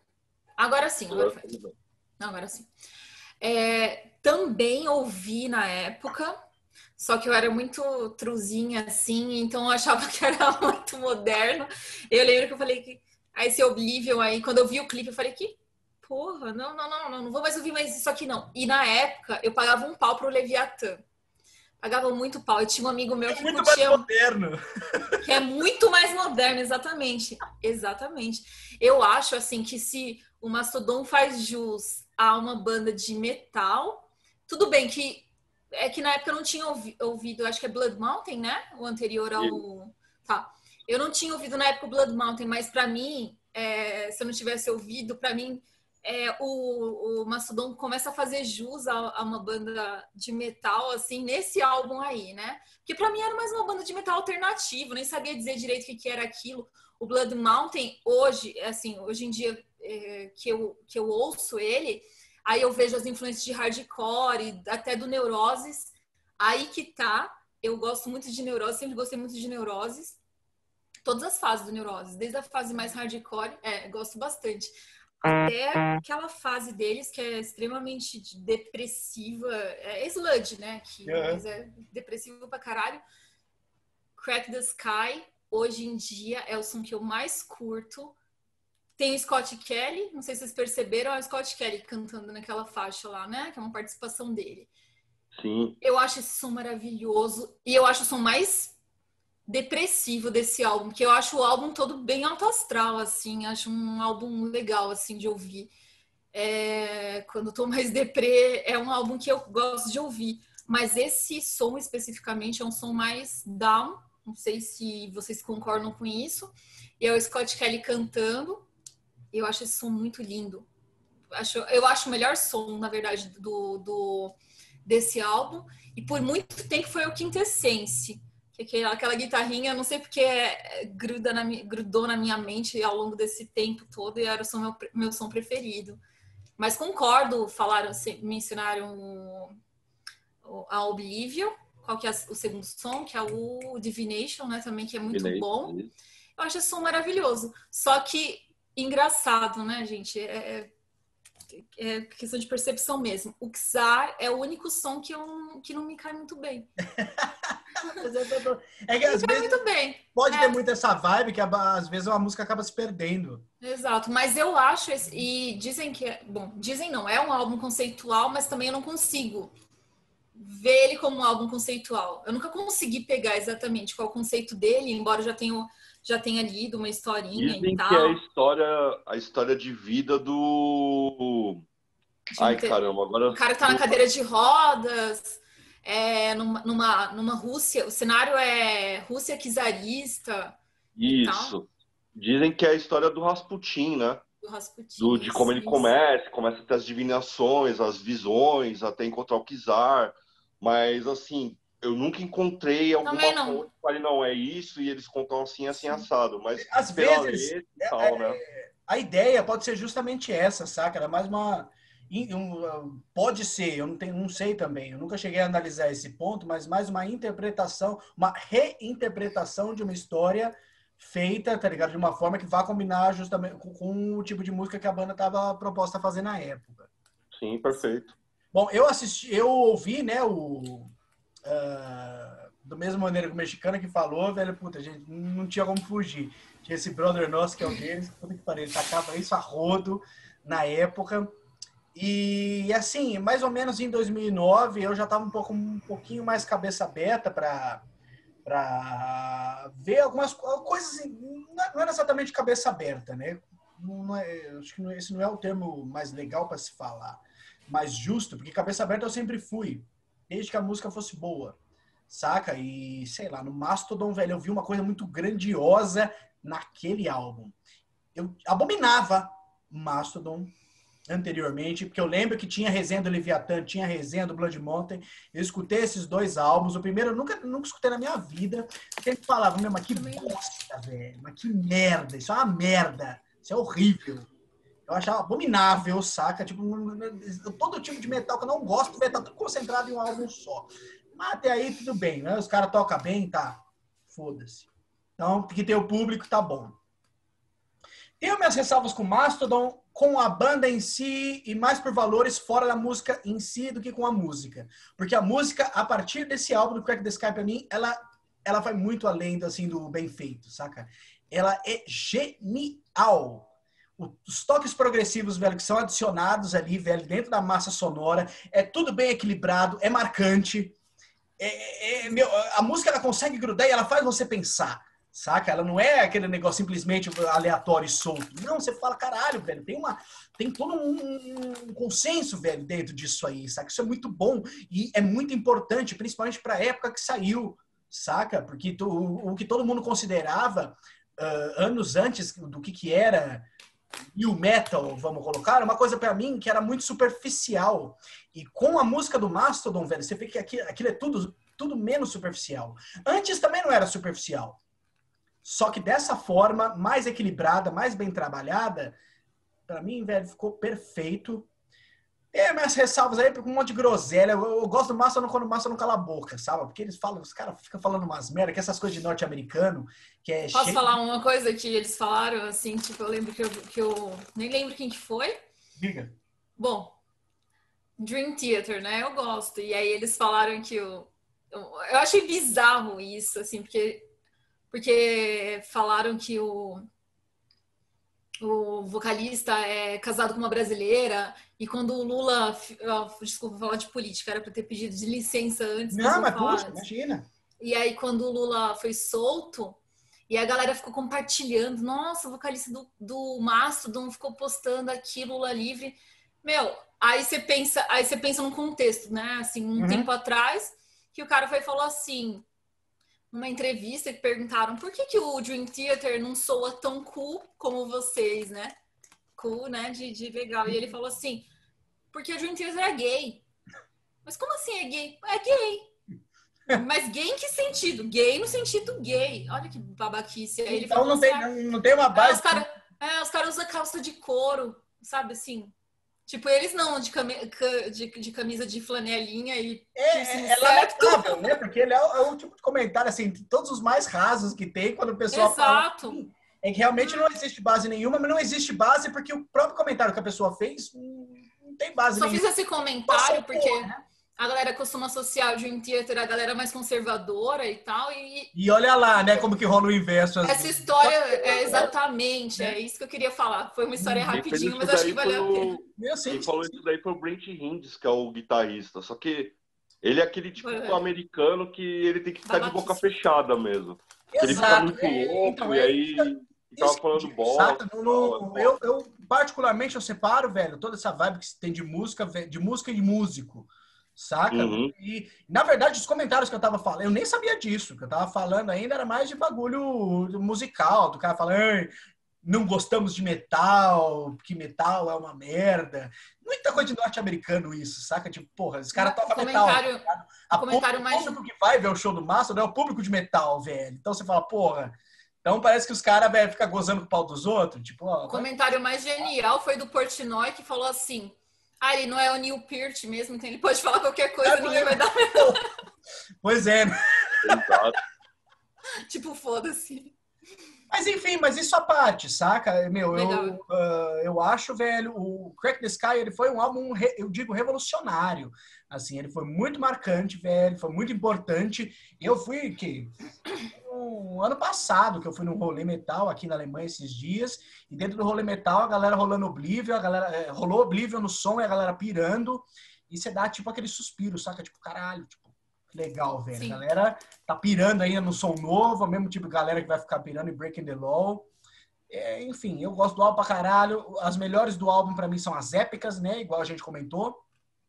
Agora sim, agora foi. Não, agora sim. É, também ouvi na época, só que eu era muito truzinha assim, então eu achava que era muito moderno. Eu lembro que eu falei que. Aí esse Oblivion aí, quando eu vi o clipe, eu falei que. Porra, não, não, não, não, não vou mais ouvir mais isso aqui não. E na época eu pagava um pau pro Leviatã. Pagava muito pau. Eu tinha um amigo meu É que muito mais curtia moderno. que é muito mais moderno, exatamente. Exatamente. Eu acho assim que se o Mastodon faz jus a uma banda de metal, tudo bem que é que na época eu não tinha ouvi- ouvido, acho que é Blood Mountain, né? O anterior ao tá. Eu não tinha ouvido na época o Blood Mountain, mas pra mim, é, se eu não tivesse ouvido, pra mim é, o, o Mastodon começa a fazer jus a, a uma banda de metal, assim, nesse álbum aí, né? Porque pra mim era mais uma banda de metal alternativo, nem sabia dizer direito o que, que era aquilo. O Blood Mountain, hoje, assim, hoje em dia é, que, eu, que eu ouço ele, aí eu vejo as influências de hardcore, e até do Neuroses. Aí que tá, eu gosto muito de Neuroses, sempre gostei muito de Neuroses. Todas as fases do Neuroses, desde a fase mais hardcore, é, gosto bastante. Até aquela fase deles que é extremamente depressiva, é sludge, né? Que Uhum. é depressivo pra caralho. Crack the Sky, hoje em dia, é o som que eu mais curto. Tem o Scott Kelly, não sei se vocês perceberam, é o Scott Kelly cantando naquela faixa lá, né? Que é uma participação dele. Sim. Eu acho esse som maravilhoso. E eu acho o som mais depressivo desse álbum, porque eu acho o álbum todo bem alto astral, assim. Acho um álbum legal, assim, de ouvir. É, quando tô mais deprê, é um álbum que eu gosto de ouvir. Mas esse som especificamente é um som mais down. Não sei se vocês concordam com isso. E é o Scott Kelly cantando. Eu acho esse som muito lindo. Acho, eu acho o melhor som, na verdade, do, do desse álbum. E por muito tempo foi o Quintessence. Que aquela, aquela guitarrinha, não sei porque é, gruda na, grudou na minha mente ao longo desse tempo todo e era o som, meu, meu som preferido. Mas concordo, falaram, mencionaram a Oblivion, qual que é o segundo som, que é o Divination, né, também, que é muito bom. Eu acho esse som maravilhoso. Só que engraçado, né, gente? É, é- é questão de percepção mesmo. O Xar é o único som que, eu, que não me cai muito bem. É que às Não cai vezes muito bem. pode É. ter muito essa vibe que às vezes a música acaba se perdendo. Exato, mas eu acho esse, e dizem que é, bom, dizem não, é um álbum conceitual, mas também eu não consigo ver ele como um álbum conceitual. Eu nunca consegui pegar exatamente qual é o conceito dele, embora eu já tenha já tenha lido uma historinha Dizem e que é tal. a história, a história de vida do. de Ai, ter- caramba, agora. O cara que tá na cadeira de rodas. é numa, numa, numa Rússia, o cenário é Rússia czarista. Isso. Dizem que é a história do Rasputin, né? Do Rasputin. Do, de como ele isso. começa, começa a ter as divinações, as visões, até encontrar o Kizar. Mas, assim, eu nunca encontrei alguma fonte que fale, não, é isso, e eles contam assim, assim, assado. Mas Às vezes, e é- tal, é- né? a ideia pode ser justamente essa, saca? Era mais uma. um, pode ser, eu não, tenho, não sei também, eu nunca cheguei a analisar esse ponto, mas mais uma interpretação, uma reinterpretação de uma história feita, tá ligado? De uma forma que vá combinar justamente com, com o tipo de música que a banda estava proposta a fazer na época. Sim, perfeito. Bom, eu assisti, eu ouvi, né, o. ah, do mesma maneira que o mexicano que falou, velho, puta, gente, não tinha como fugir. Tinha esse brother nosso que é o deles, puta que pariu, ele tacava isso a rodo na época. E assim, mais ou menos em 2009, eu já estava um pouco um pouquinho mais cabeça aberta para para ver algumas co- coisas, assim, é- não era exatamente cabeça aberta, né? Não, é, acho que não- esse não é o termo mais legal para se falar, mais justo, porque cabeça aberta eu sempre fui, desde que a música fosse boa, saca? E sei lá, no Mastodon, velho, eu vi uma coisa muito grandiosa naquele álbum. Eu abominava Mastodon anteriormente, porque eu lembro que tinha resenha do Leviathan, tinha resenha do Blood Mountain. Eu escutei esses dois álbuns. O primeiro eu nunca, nunca escutei na minha vida. Eu sempre falava, meu, mas que bosta, velho. Mas que merda. Isso é uma merda. Isso é horrível. Eu achava abominável, saca? Tipo, todo tipo de metal que eu não gosto, tá tudo concentrado em um álbum só. Mas até aí tudo bem, né? Os caras tocam bem, tá. Foda-se. Então, porque tem o público, tá bom. Tenho minhas ressalvas com Mastodon, com a banda em si e mais por valores fora da música em si do que com a música. Porque a música, a partir desse álbum do Crack the Sky, pra mim, ela, ela vai muito além assim, do bem feito, saca? Ela é genial. Os toques progressivos, velho, que são adicionados ali, velho, dentro da massa sonora, é tudo bem equilibrado, é marcante. É- é- é- meu, a música ela consegue grudar e ela faz você pensar. Saca? Ela não é aquele negócio simplesmente aleatório e solto. Não, você fala, caralho, velho, tem uma. Tem todo um, um consenso, velho, dentro disso aí, saca? Isso é muito bom e é muito importante, principalmente para a época que saiu, saca? Porque tu- o, o que todo mundo considerava ah, anos antes do que, que era new metal, vamos colocar, uma coisa para mim que era muito superficial. E com a música do Mastodon, velho, você vê que aquilo, aquilo é tudo, tudo menos superficial. Antes também não era superficial. Só que dessa forma, mais equilibrada, mais bem trabalhada, pra mim, velho, ficou perfeito. Tem minhas ressalvas aí com um monte de groselha. Eu, eu gosto do Massa quando o Massa não cala a boca, sabe? Porque eles falam, os caras ficam falando umas merda, que essas coisas de norte-americano, que é Posso cheio- falar uma coisa que eles falaram, assim, tipo, eu lembro que eu, que eu nem lembro quem que foi. Diga. Bom, Dream Theater, né? Eu gosto. E aí eles falaram que o. Eu, eu achei bizarro isso, assim, porque, porque falaram que o, o vocalista é casado com uma brasileira. E quando o Lula. Desculpa falar de política, era para ter pedido de licença antes. Não, mas puxa, imagina. E aí, quando o Lula foi solto, e a galera ficou compartilhando, nossa, o vocalista do, do Mastodon ficou postando aqui, Lula livre. Meu, aí você pensa, aí você pensa num contexto, né? Assim, um Uhum. tempo atrás, que o cara foi falou assim, numa entrevista que perguntaram por que, que o Dream Theater não soa tão cool como vocês, né? Cool, né? De, de legal. E ele falou assim, porque o Dream Theater é gay. Mas como assim é gay? É gay. Mas gay em que sentido? Gay no sentido gay. Olha que babaquice. Aí ele Então falou não tem, não, não tem uma ah, base. os caras é, cara usam calça de couro, sabe assim? Tipo, eles não, de, cami- ca- de, de camisa de flanelinha e É, é, é lamentável, né? Porque ele é, o- é o tipo de comentário, assim, todos os mais rasos que tem quando o pessoal fala. Exato. assim, É que realmente não existe base nenhuma, mas não existe base porque o próprio comentário que a pessoa fez hum, não tem base Só nenhuma. fiz esse comentário porque porra, né? A galera costuma associar o Dream Theater a galera mais conservadora e tal. E E olha lá, né, como que rola o inverso. essa história é exatamente, é isso que eu queria falar. Foi uma história fez rapidinho, mas acho que valeu a pena. Quem falou isso daí foi o Brent Hinds, que é o guitarrista. Só que ele é aquele tipo É. americano que ele tem que ficar de boca fechada mesmo. Ele fica Exato. muito É, louco então, e é aí Isso falando que- bosta. Exato, no- no- eu, eu, particularmente, eu separo, velho, toda essa vibe que tem de música, de música e músico. Saca? Uhum. E, na verdade, os comentários que eu tava falando, eu nem sabia disso. O que eu tava falando ainda era mais de bagulho musical, do cara falando, "Ei, não gostamos de metal, que metal é uma merda. Muita coisa de norte-americano isso, saca? Tipo, porra, os caras tocam metal. comentário, A comentário mais- O público que vai ver o show do Massa não é o público de metal, velho. Então você fala, porra. Então parece que os caras, velho, ficam gozando com o pau dos outros. Tipo, ó. O comentário mais genial foi do Portnoy, que falou assim: Ah, ele não é o Neil Peart mesmo, então ele pode falar qualquer coisa, É, ninguém vai dar. Pois é? Exato. tipo, foda-se. Mas enfim, mas isso à parte, saca? Meu, eu, ah, eu acho, velho, o Crack the Sky, ele foi um álbum, re- eu digo, revolucionário. Assim, ele foi muito marcante, velho, foi muito importante. Eu fui, que ano passado, que eu fui num rolê metal aqui na Alemanha esses dias, e dentro do rolê metal, a galera rolando Oblivion, a galera eh, rolou Oblivion no som e a galera pirando, e você dá, tipo, aquele suspiro, saca? Tipo, caralho, tipo, que legal, velho. Sim. A galera tá pirando ainda no som novo, ao mesmo tipo de galera que vai ficar pirando em Breaking the Law. É, enfim, eu gosto do álbum pra caralho. As melhores do álbum pra mim são as épicas, né? Igual a gente comentou.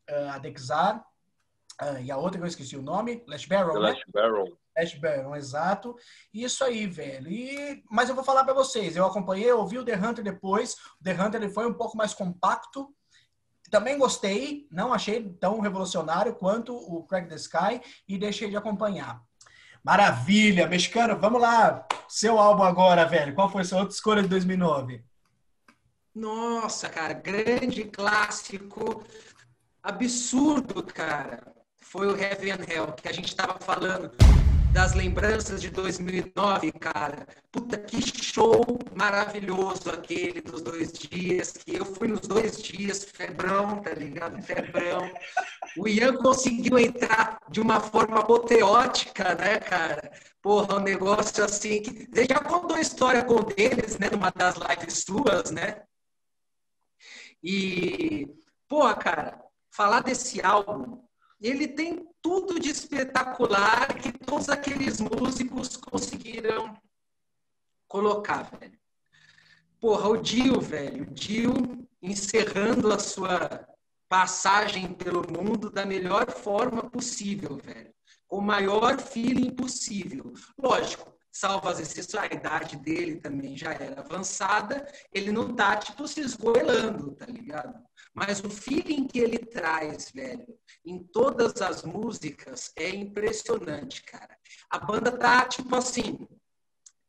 Ah, a Dexar. ah, e a outra que eu esqueci o nome, Last Barrel, The né? Last Barrel. Ash Baron, exato. Isso aí, velho. E, mas eu vou falar pra vocês, eu acompanhei, ouvi o The Hunter depois. O The Hunter ele foi um pouco mais compacto. Também gostei, não achei tão revolucionário quanto o Crack the Sky e deixei de acompanhar. Maravilha, mexicano, vamos lá. Seu álbum agora, velho. Qual foi sua outra escolha de 2009? Nossa, cara, grande clássico, absurdo, cara. Foi o Heaven Hell, que a gente tava falando das lembranças de 2009, cara. Puta, que show maravilhoso aquele dos dois dias, que eu fui nos dois dias, febrão, tá ligado? Febrão. O Ian conseguiu entrar de uma forma apoteótica, né, cara? Porra, um negócio assim que. Você já contou a história com eles, né? Numa das lives suas, né? E, pô, cara, falar desse álbum, ele tem tudo de espetacular que todos aqueles músicos conseguiram colocar, velho. Porra, o Dio, velho, o Dio encerrando a sua passagem pelo mundo da melhor forma possível, velho. Com o maior feeling possível. Lógico, salvo as exceções, a idade dele também já era avançada, ele não tá, tipo, se esgoelando, tá ligado? Mas o feeling que ele traz, velho, em todas as músicas é impressionante, cara. A banda tá, tipo assim,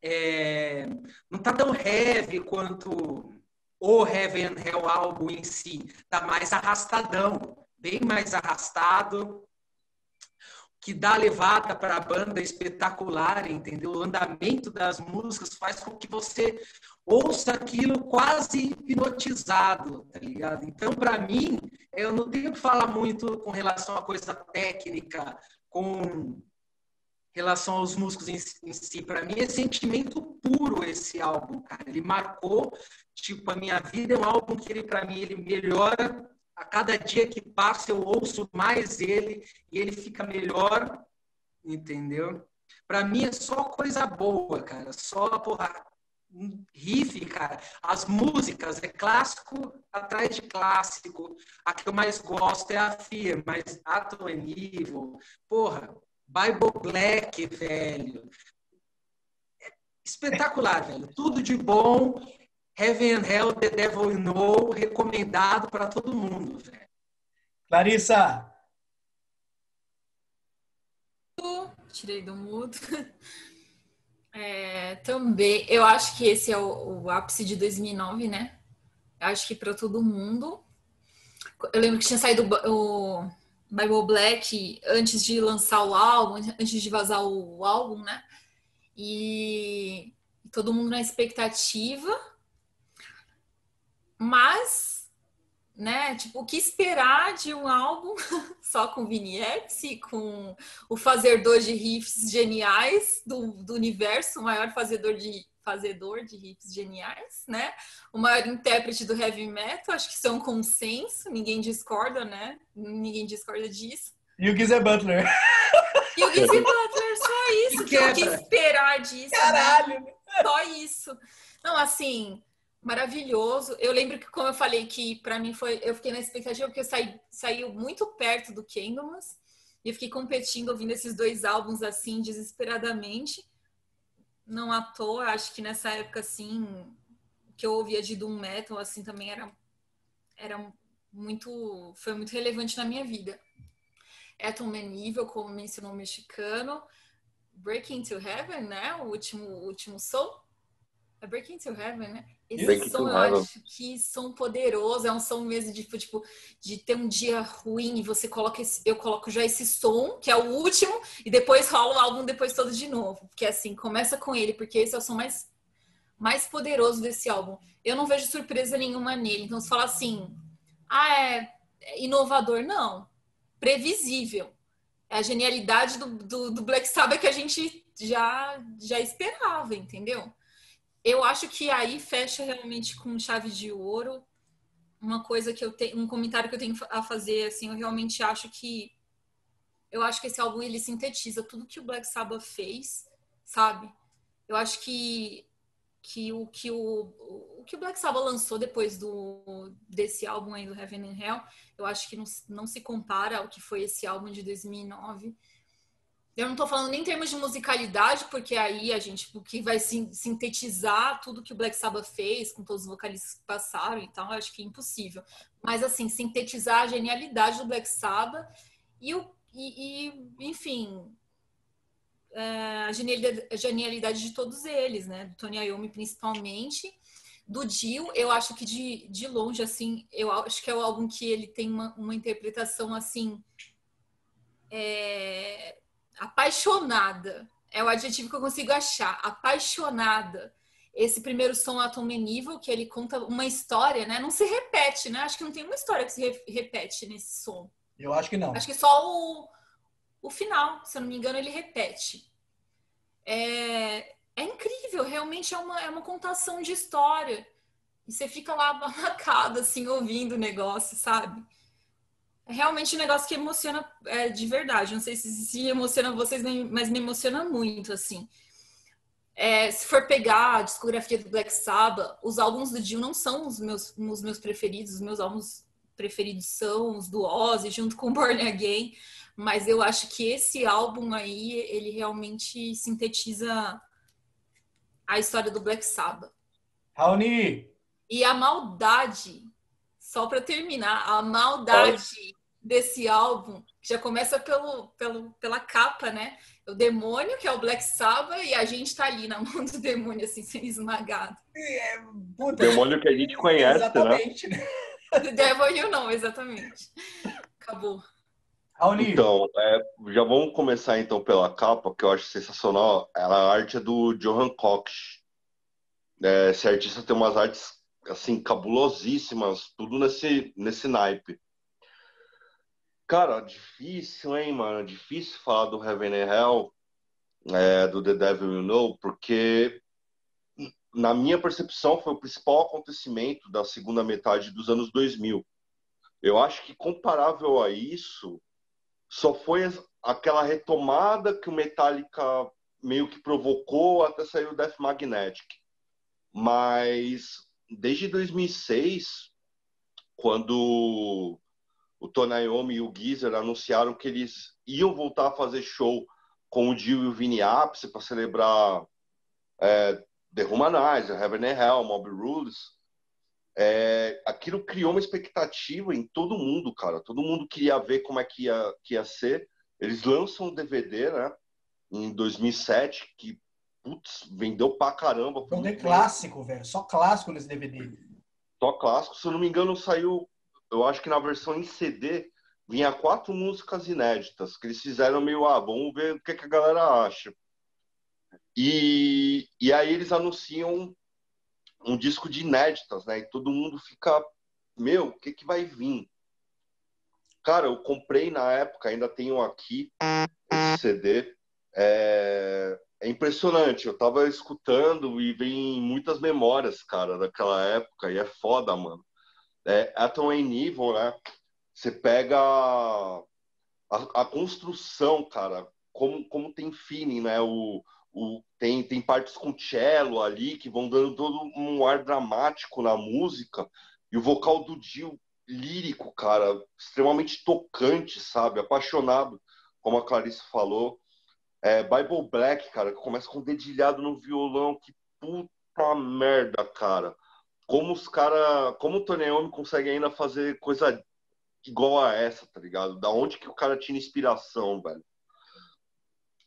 é, não tá tão heavy quanto o Heaven Hell álbum em si. Tá mais arrastadão, bem mais arrastado, que dá levada para a banda espetacular, entendeu? O andamento das músicas faz com que você ouça aquilo quase hipnotizado, tá ligado? Então, para mim, eu não tenho que falar muito com relação à coisa técnica, com relação aos músicos em, em si. Para mim, é sentimento puro esse álbum, cara. Ele marcou, tipo, a minha vida. É um álbum que, ele, para mim, ele melhora a cada dia que passa eu ouço mais ele e ele fica melhor, entendeu? Para mim é só coisa boa, cara. Só, porra, riff, cara. As músicas é clássico atrás de clássico. A que eu mais gosto é a Fear, mas Atom and Evil. Porra, Bible Black, velho. É espetacular, velho. Tudo de bom. Heaven and Hell, The Devil You Know, recomendado para todo mundo, velho. Clarissa! Tirei do mudo. É, também, eu acho que esse é o, o ápice de 2009, né? Eu acho que para todo mundo. Eu lembro que tinha saído o Bible Black antes de lançar o álbum, antes de vazar o álbum, né? E todo mundo na expectativa. Mas, né, tipo, o que esperar de um álbum só com Epsi, com o fazedor de riffs geniais do, do universo, o maior fazedor de fazedor de riffs geniais, né? O maior intérprete do heavy metal, acho que isso é um consenso, ninguém discorda, né? Ninguém discorda disso. E o Gizzy Butler. E o Gizzy Butler, só isso, que, que esperar disso. Caralho! Né? Só isso. Não, assim, maravilhoso. Eu lembro que, como eu falei, que para mim foi. Eu fiquei na expectativa porque eu saí, saiu muito perto do Candlemas e eu fiquei competindo ouvindo esses dois álbuns assim, desesperadamente. Não à toa, acho que nessa época assim, que eu ouvia de Doom Metal assim também era, era muito. Foi muito relevante na minha vida. Atom Man Evil, como mencionou o mexicano. Breaking to Heaven, né? O último, o último som. É Breaking to Heaven, né? Esse Breaking som eu acho que som poderoso, é um som mesmo de tipo de ter um dia ruim e você coloca esse, eu coloco já esse som, que é o último, e depois rola o álbum depois todo de novo. Porque assim, começa com ele, porque esse é o som mais mais poderoso desse álbum. Eu não vejo surpresa nenhuma nele. Então, se fala assim, ah, é é inovador, não. Previsível. É a genialidade do, do, do Black Sabbath que a gente já, já esperava, entendeu? Eu acho que aí fecha realmente com chave de ouro. Uma coisa que eu tenho, um comentário que eu tenho a fazer, assim, eu realmente acho que eu acho que esse álbum ele sintetiza tudo que o Black Sabbath fez, sabe? Eu acho que que o que o, o que o Black Sabbath lançou depois do desse álbum aí do Heaven and Hell, eu acho que não, não se compara ao que foi esse álbum de 2009. Eu não tô falando nem em termos de musicalidade, porque aí a gente o que vai sin- sintetizar tudo que o Black Sabbath fez, com todos os vocalistas que passaram e eu acho que é impossível. Mas assim, sintetizar a genialidade do Black Sabbath e o e, e, enfim, é, a genialidade, a genialidade de todos eles, né? Do Tony Iommi principalmente. Do Dio, eu acho que de, de longe, assim, eu acho que é o álbum que ele tem uma, uma interpretação, assim, é, apaixonada. É o adjetivo que eu consigo achar. Apaixonada. Esse primeiro som, Atom Evil, que ele conta uma história, né? Não se repete, né? Acho que não tem uma história que se re- repete nesse som. Eu acho que não. Acho que só o, o final, se eu não me engano, ele repete. É, é incrível, realmente é uma, é uma contação de história. E você fica lá abarracado, assim, ouvindo o negócio, sabe? É realmente um negócio que emociona é, de verdade. Não sei se, se emociona vocês, mas me emociona muito, assim. É, se for pegar a discografia do Black Sabbath, os álbuns do Dio não são os meus, os meus preferidos. Os meus álbuns preferidos são os do Ozzy, junto com Born Again. Mas eu acho que esse álbum aí, ele realmente sintetiza a história do Black Sabbath. Raoni, E a maldade, só para terminar, a maldade desse álbum já começa pelo, pelo, pela capa, né? O demônio, que é o Black Sabbath, e a gente tá ali na mão do demônio, assim, sendo esmagado. puta, Demônio que a gente conhece, né? exatamente, né? Demônio não, exatamente. Acabou. Então, é, já vamos começar então pela capa, que eu acho sensacional. Ela, a arte é do Johan Cox. É, esse artista tem umas artes assim cabulosíssimas, tudo nesse nesse naipe. Cara, difícil, hein, mano? Difícil falar do Heaven and Hell, é, do The Devil You Know, porque na minha percepção foi o principal acontecimento da segunda metade dos anos 2000. Eu acho que comparável a isso, só foi aquela retomada que o Metallica meio que provocou até sair o Death Magnetic. Mas desde 2006, quando o Tony Iommi e o Geezer anunciaram que eles iam voltar a fazer show com o Dio e o Vinny Appice para celebrar é, The Humanizer, Heaven and Hell, Mob Rules, é, aquilo criou uma expectativa em todo mundo, cara. Todo mundo queria ver como é que ia, que ia ser. Eles lançam o DVD, né? Em 2007, que putz, vendeu pra caramba. foi um de clássico, velho. Só clássico nesse DVD. Só clássico. Se eu não me engano, saiu, eu acho que na versão em CD, vinha quatro músicas inéditas, que eles fizeram meio, ah, vamos ver o que, que a galera acha. E, e aí eles anunciam um disco de inéditas, né? E todo mundo fica, meu, o que que vai vir? Cara, eu comprei na época, ainda tenho aqui esse CD. É, é impressionante, eu tava escutando e vem muitas memórias, cara, daquela época, e é foda, mano. É, Atom and Evil, né? Você pega a, a construção, cara, como, como tem feeling, né? O, o, tem, tem partes com cello ali que vão dando todo um ar dramático na música. E o vocal do Dio, lírico, cara, extremamente tocante, sabe? Apaixonado, como a Clarice falou. É, Bible Black, cara, que começa com dedilhado no violão. Que puta merda, cara. Como os cara, como o Tony Iommi consegue ainda fazer coisa igual a essa, tá ligado? Da onde que o cara tinha inspiração, velho?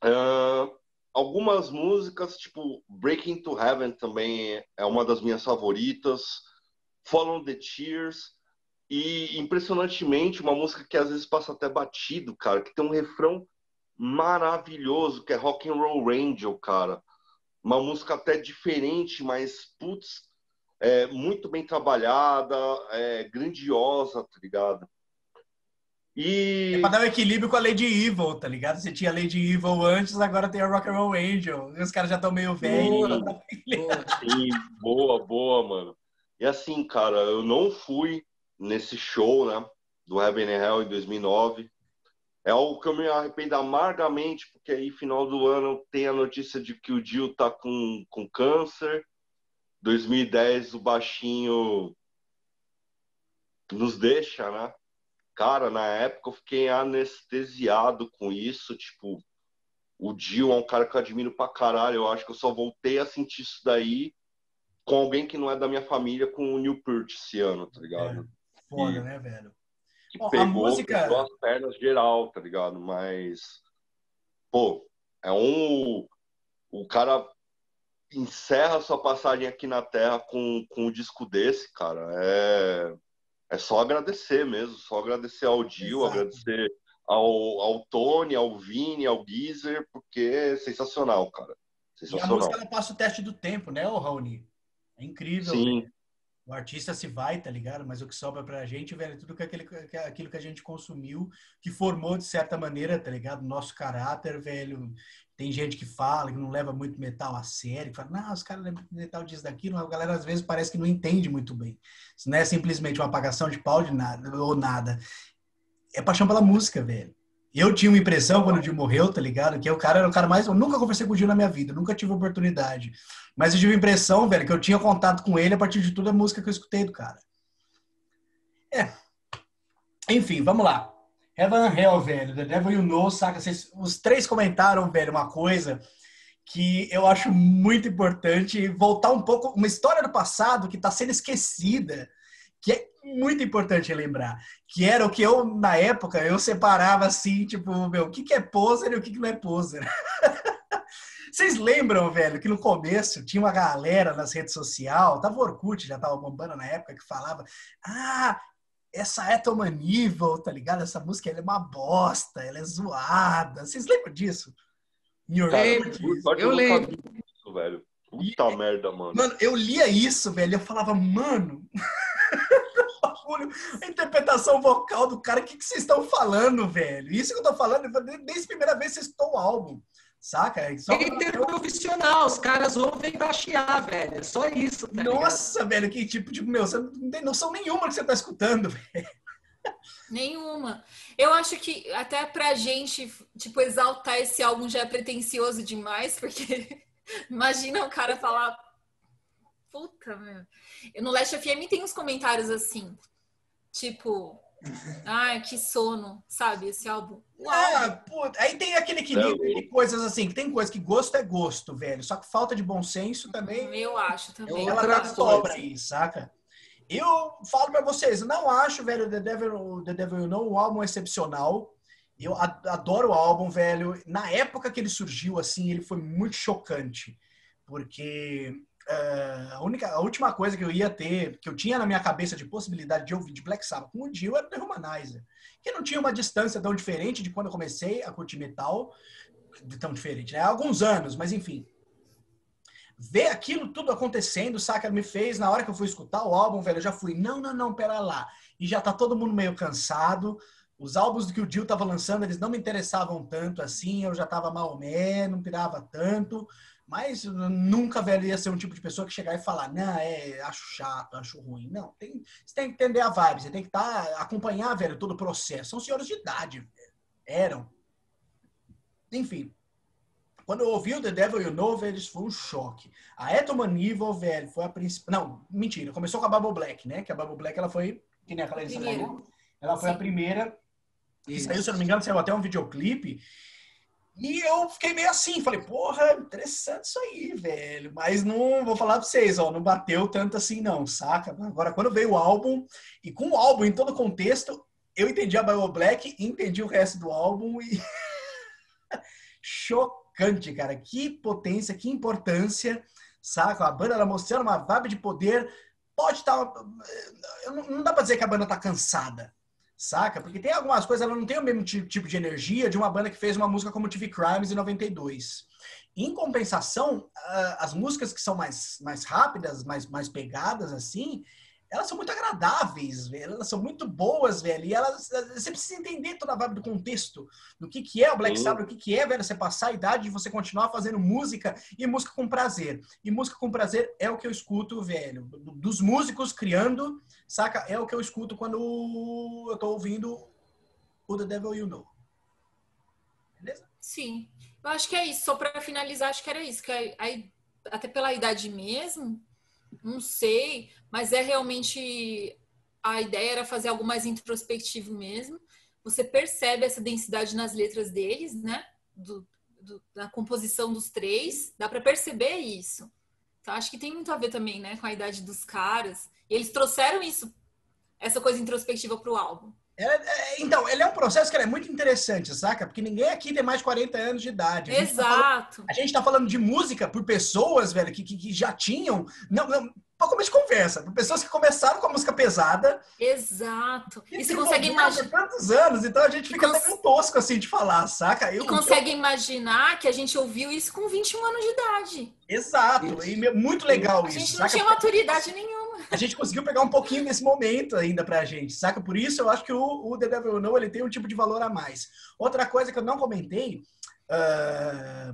Uh, algumas músicas, tipo Breaking to Heaven também é uma das minhas favoritas. Follow the Tears. E impressionantemente, uma música que às vezes passa até batido, cara, que tem um refrão maravilhoso, que é Rock and Roll Angel, cara. Uma música até diferente, mas putz, é muito bem trabalhada, é grandiosa, tá ligado? E... É pra dar um equilíbrio com a Lady Evil, tá ligado? Você tinha a Lady Evil antes, agora tem a Rock and Roll Angel. E os caras já estão meio velhos. Boa, Sim, boa, boa, mano. E assim, cara, eu não fui nesse show, né? Do Heaven and Hell em 2009. É algo que eu me arrependo amargamente, porque aí, final do ano, tem a notícia de que o Dio tá com, com câncer. 2010, o baixinho nos deixa, né? Cara, na época eu fiquei anestesiado com isso. Tipo, o Dio é um cara que eu admiro pra caralho. Eu acho que eu só voltei a sentir isso daí com alguém que não é da minha família, com o Neil Peart esse ano, tá ligado? É, foda, né, velho? Que Bom, pegou, música... pegou as pernas geral, tá ligado? Mas, pô, é um. O cara encerra sua passagem aqui na Terra com, com um disco desse, cara. É é só agradecer mesmo, só agradecer ao Dio, agradecer ao, ao Tony, ao Vini, ao Geezer, porque é sensacional, cara. Sensacional. E a música ela passa o teste do tempo, né, o Raoni? É incrível. Sim. Né? O artista se vai, tá ligado? Mas o que sobra pra gente, velho, é tudo que aquele, aquilo que a gente consumiu, que formou de certa maneira, tá ligado? Nosso caráter, velho. Tem gente que fala que não leva muito metal a sério, que fala, não, os caras levam metal disso daquilo, a galera às vezes parece que não entende muito bem. Isso não é simplesmente uma apagação de pau de nada, ou nada. É paixão pela música, velho. Eu tinha uma impressão quando o Dio morreu, tá ligado? Que o cara era o cara mais. Eu nunca conversei com o Dio na minha vida, nunca tive oportunidade. Mas eu tive a impressão, velho, que eu tinha contato com ele a partir de toda a música que eu escutei do cara. É. Enfim, vamos lá. Heaven Hell, velho. The Devil You Know, saca? Vocês, os três comentaram, velho, uma coisa que eu acho muito importante voltar um pouco, uma história do passado que está sendo esquecida, que é muito importante lembrar, que era o que eu, na época, eu separava assim, tipo, meu, o que, que é poser e o que, que não é poser. Vocês lembram, velho, que no começo tinha uma galera nas redes sociais, tava o Orkut, já tava bombando na época, que falava, ah, essa Atoman Evil, tá ligado? Essa música ela é uma bosta, ela é zoada. Vocês lembram disso? Eu lembro. Eu lembro. Isso, velho. Puta e, merda, mano. Mano, eu lia isso, velho. Eu falava, mano. a interpretação vocal do cara, o que, que vocês estão falando, velho? Isso que eu tô falando, desde a primeira vez que vocês estão o álbum. Saca? É só Interprofissional, os caras ouvem pra chiar, velho. É só isso. Tá Nossa, ligado? velho, que tipo, tipo, meu, você não tem noção nenhuma que você tá escutando, velho. Nenhuma. Eu acho que até pra gente, tipo, exaltar esse álbum já é pretencioso demais, porque imagina o cara falar. Puta, meu. No Last FM tem uns comentários assim, tipo, Ai, que sono, sabe? Esse álbum. Ah, puta. Aí tem aquele equilíbrio de coisas assim, que tem coisa que gosto é gosto, velho. Só que falta de bom senso também. Eu acho também. Ela tá sobra aí, saca? Eu falo pra vocês, eu não acho, velho, The Devil, The Devil You Know um álbum excepcional. Eu adoro o álbum, velho. Na época que ele surgiu, assim, ele foi muito chocante. Porque Uh, a, única, a última coisa que eu ia ter, que eu tinha na minha cabeça de possibilidade de ouvir de Black Sabbath com o Dio era The Humanizer, que não tinha uma distância tão diferente de quando eu comecei a curtir metal, tão diferente, né? Há alguns anos, mas enfim. Ver aquilo tudo acontecendo, saca, me fez, na hora que eu fui escutar o álbum, velho, eu já fui, não, não, não, pera lá. E já tá todo mundo meio cansado, os álbuns que o Dio tava lançando, eles não me interessavam tanto assim, eu já tava mal não pirava tanto. Mas nunca, velho, ia ser um tipo de pessoa que chegar e falar, não, é, acho chato, acho ruim. Não, tem, você tem que entender a vibe, você tem que estar, tá, acompanhar, velho, todo o processo. São senhores de idade, velho. Eram. Enfim. Quando eu ouvi o The Devil You Know, velho, isso foi um choque. A Etoman Evil, velho, foi a principal. Não, mentira. Começou com a Bubble Black, né? Que a Bubble Black, ela foi. Que nem a Clarissa Primeira. falou. Ela foi Sim. a primeira. Isso. saiu, se eu não me engano, saiu até um videoclipe. E eu fiquei meio assim, falei, porra, interessante isso aí, velho. Mas não, vou falar pra vocês, ó, não bateu tanto assim não, saca? Agora, quando veio o álbum, e com o álbum em todo o contexto, eu entendi a Bible Black, entendi o resto do álbum e... Chocante, cara. Que potência, que importância, saca? A banda, ela mostrando uma vibe de poder. Pode estar... Não não dá pra dizer que a banda tá cansada, saca? Porque tem algumas coisas, ela não tem o mesmo ti- tipo de energia de uma banda que fez uma música como TV Crimes em 92. Em compensação, ah, as músicas que são mais, mais rápidas, mais, mais pegadas, assim, elas são muito agradáveis, velho. Elas são muito boas, velho. E elas, você precisa entender toda a vibe do contexto, do que, que é o Black Sim. Sabbath, o que, que é, velho, você passar a idade de você continuar fazendo música e música com prazer. E música com prazer é o que eu escuto, velho. do- Dos músicos criando, saca? É o que eu escuto quando eu tô ouvindo o The Devil You Know. Beleza? Sim. Eu acho que é isso. Só para finalizar, acho que era isso. Que aí- aí, até pela idade mesmo, não sei, mas é realmente a ideia era fazer algo mais introspectivo mesmo. Você percebe essa densidade nas letras deles, né? Do, do- da composição dos três, dá para perceber isso. Então, acho que tem muito a ver também, né, com a idade dos caras. E eles trouxeram isso, essa coisa introspectiva pro álbum. É, é, então, ele é um processo que ele é muito interessante, saca? Porque ninguém aqui tem mais de 40 anos de idade. A gente tá falando- Exato. A gente tá falando de música por pessoas, velho, que, que, que já tinham. Não, não, pra começo de conversa, por pessoas que começaram com a música pesada. Exato. E você desenvolveram consegue imaginar. Por tantos anos, então a gente fica cons- até meio tosco assim de falar, saca? Eu, E consegue imaginar que a gente ouviu isso com 21 anos de idade. Exato, Isso. e muito legal A isso, gente não saca? tinha maturidade nenhuma. A gente conseguiu pegar um pouquinho desse momento ainda pra gente, saca? Por isso eu acho que o, o The Devil You Know ele tem um tipo de valor a mais. Outra coisa que eu não comentei, ah,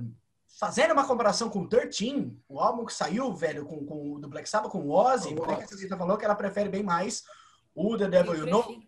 fazendo uma comparação com o 13, o álbum que saiu, velho, com, com o do Black Sabbath, com o Ozzy, Com o que a falou que ela prefere bem mais o The Devil You Eu Know.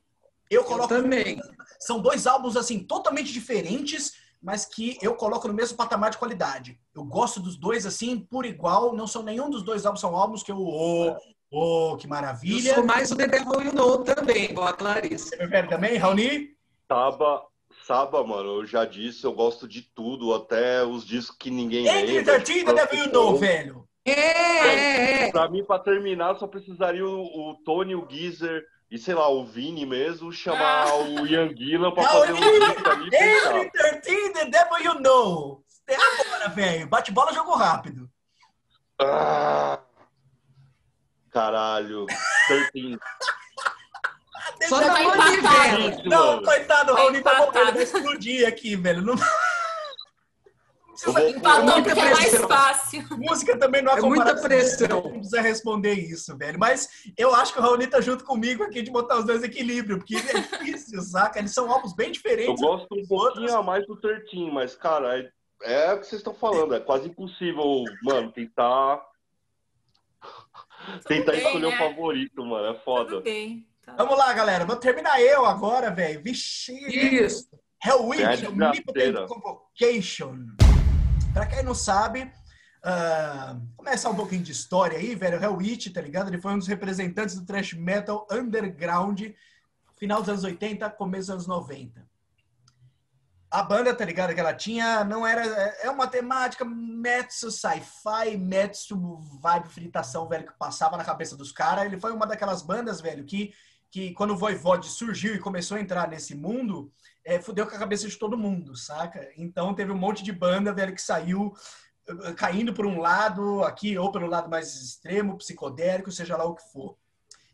Eu Eu coloco também. são dois álbuns assim totalmente diferentes, mas que eu coloco no mesmo patamar de qualidade. Eu gosto dos dois assim por igual, não são nenhum dos dois álbuns são álbuns que eu oh, oh que Eu maravilha. sou mais o The Devil You Know também, igual a Clarice. Você prefere também, Raoni? Saba, Saba, mano, eu já disse, eu gosto de tudo, até os discos que ninguém Entre lembra. 13 e The Devil You Know, velho. É, é, é. Pra mim, pra terminar, só precisaria o, o Tony, o Geezer e, sei lá, o Vini mesmo, chamar Ah. o Ian Gillan pra Não, fazer um disco ali e. Entre 13 e The Devil You Know. É agora, velho. Bate bola, jogo rápido. Ah, caralho. 13. Só tá eu- mão de empatado. velho. Não, coitado, o Tá Raoni vai morrer, ele empatado. vai explodir aqui, velho. Não... Eu vou- Empatou porque é mais fácil. Música também não há É muita pressão. Não precisa responder isso, velho. Mas eu acho que o Raoni tá junto comigo aqui de botar os dois em equilíbrio, porque é difícil, saca? Eles são álbuns bem Eu diferentes. gosto um pouquinho a mais do 13, mas, cara, é, é o que vocês estão falando. É quase impossível, mano, tentar, tentar bem, escolher né? o favorito, mano. É foda. Tudo bem. Tá. Vamos lá, galera. Vou terminar eu agora, velho. Vixe. Isso. Hellwitch, É Omnipotent. Convocation. Pra quem não sabe, ah, começar um pouquinho de história aí, velho. Hellwitch, tá ligado? Ele foi um dos representantes do thrash metal underground, final dos anos 80, começo dos anos 90. A banda, tá ligado? Que ela tinha, não era. É uma temática metsu sci-fi, metsu vibe fritação, velho, que passava na cabeça dos caras. Ele foi uma daquelas bandas, velho, que, que quando o Voivod surgiu e começou a entrar nesse mundo, é, fudeu com a cabeça de todo mundo, saca? Então teve um monte de banda, velho, que saiu eh, caindo por um lado aqui, ou pelo lado mais extremo, psicodélico, seja lá o que for.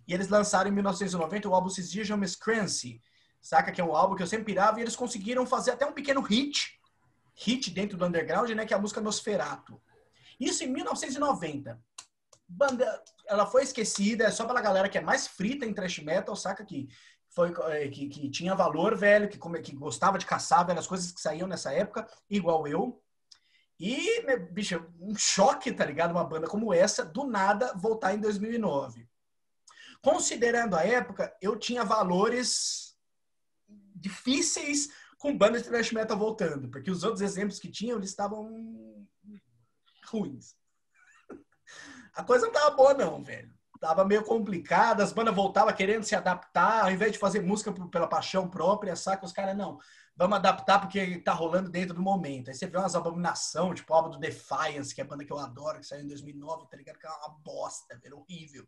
E eles lançaram em 1990 o álbum Cisdigion Miscreancy, saca? Que é um álbum que eu sempre pirava, e eles conseguiram fazer até um pequeno hit, hit dentro do underground, né? Que é a música Nosferatu. Isso em 1990. Banda, ela foi esquecida, é só pela galera que é mais frita em thrash metal, saca? Que foi eh, que, que tinha valor, velho, que, que gostava de caçar, velho, as coisas que saíam nessa época, igual eu. E, bicho, um choque, tá ligado? Uma banda como essa, do nada, voltar em 2009. Considerando a época, eu tinha valores difíceis com bandas de thrash metal voltando, porque os outros exemplos que tinham, eles estavam ruins. A coisa não tava boa não, velho. Tava meio complicada, as bandas voltavam querendo se adaptar, ao invés de fazer música pela paixão própria, saca? Os caras, não, vamos adaptar porque tá rolando dentro do momento. Aí você vê umas abominação, tipo o álbum do Defiance, que é a banda que eu adoro, que saiu em 2009, tá ligado? Que é uma bosta, velho, horrível.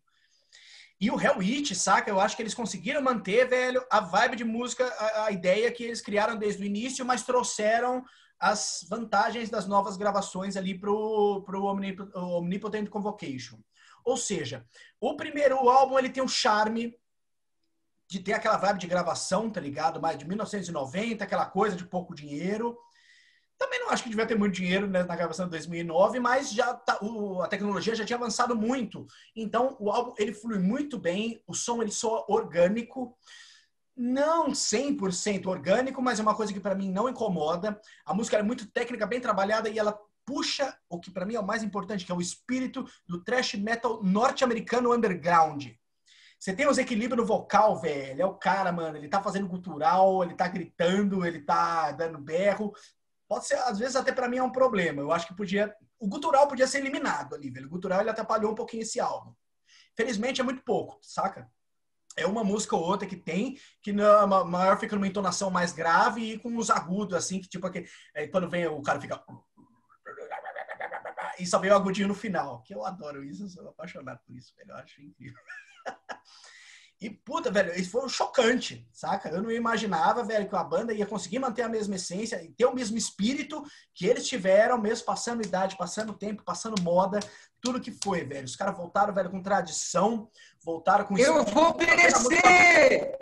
E o Hell It, saca? Eu acho que eles conseguiram manter, velho, a vibe de música, a, a, ideia que eles criaram desde o início, mas trouxeram as vantagens das novas gravações ali pro, pro Omnip Omnipotent Convocation. Ou seja, o primeiro álbum ele tem um charme de ter aquela vibe de gravação, tá ligado? Mais de 1990, aquela coisa de pouco dinheiro. Também não acho que devia ter muito dinheiro né, na gravação de 2009, mas já tá, o, a tecnologia já tinha avançado muito. Então o álbum ele flui muito bem, o som ele soa orgânico, não 100% orgânico, mas é uma coisa que para mim não incomoda. A música é muito técnica, bem trabalhada e ela puxa o que para mim é o mais importante, que é o espírito do thrash metal norte-americano underground. Você tem os equilíbrios no vocal, velho. É o cara, mano. Ele tá fazendo cultural, ele tá gritando, ele tá dando berro pode ser, às vezes, até para mim é um problema. Eu acho que podia. O gutural podia ser eliminado ali, velho. O gutural ele atrapalhou um pouquinho esse álbum. Felizmente é muito pouco, saca? É uma música ou outra que tem, que na maior fica numa entonação mais grave e com os agudos, assim, que tipo aquele, é, quando vem o cara fica. E só vem o agudinho no final. Que eu adoro isso, eu sou apaixonado por isso, velho. Eu acho incrível. E, puta, velho, isso foi chocante, saca? Eu não imaginava, velho, que a banda ia conseguir manter a mesma essência e ter o mesmo espírito que eles tiveram, mesmo passando idade, passando tempo, passando moda, tudo que foi, velho. Os caras voltaram, velho, com tradição, voltaram com... Eu vou perecer!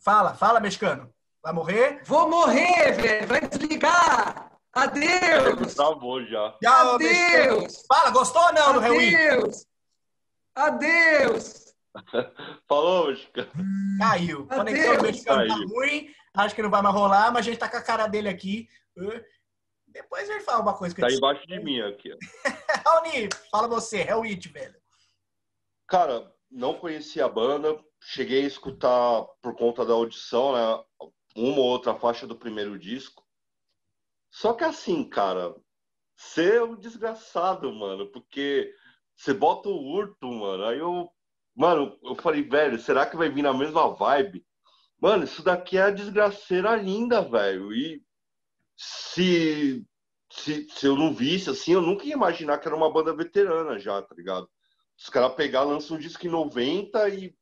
Fala, fala, mexicano. Vai morrer? Vou morrer, velho, vai desligar! Adeus! Tá bom já. Adeus! Mexicano. Fala, gostou ou não do Adeus! Adeus! Falou, mexicano. Caiu. Conexão do mexicano tá ruim. Acho que não vai mais rolar, mas a gente tá com a cara dele aqui. Depois ele fala uma coisa que Tá embaixo de mim aqui. Raoni, fala você, é o It, velho. Cara, não conhecia a banda. Cheguei a escutar por conta da audição, né? Uma ou outra faixa do primeiro disco. Só que assim, cara, ser é um desgraçado, mano, porque você bota o urto, mano. Aí eu Mano, eu falei, velho, será que vai vir na mesma vibe? Mano, isso daqui é a desgraceira linda, velho. E se, se, se eu não visse assim, eu nunca ia imaginar que era uma banda veterana já, tá ligado? Os caras pegar, lançam um disco em 90 e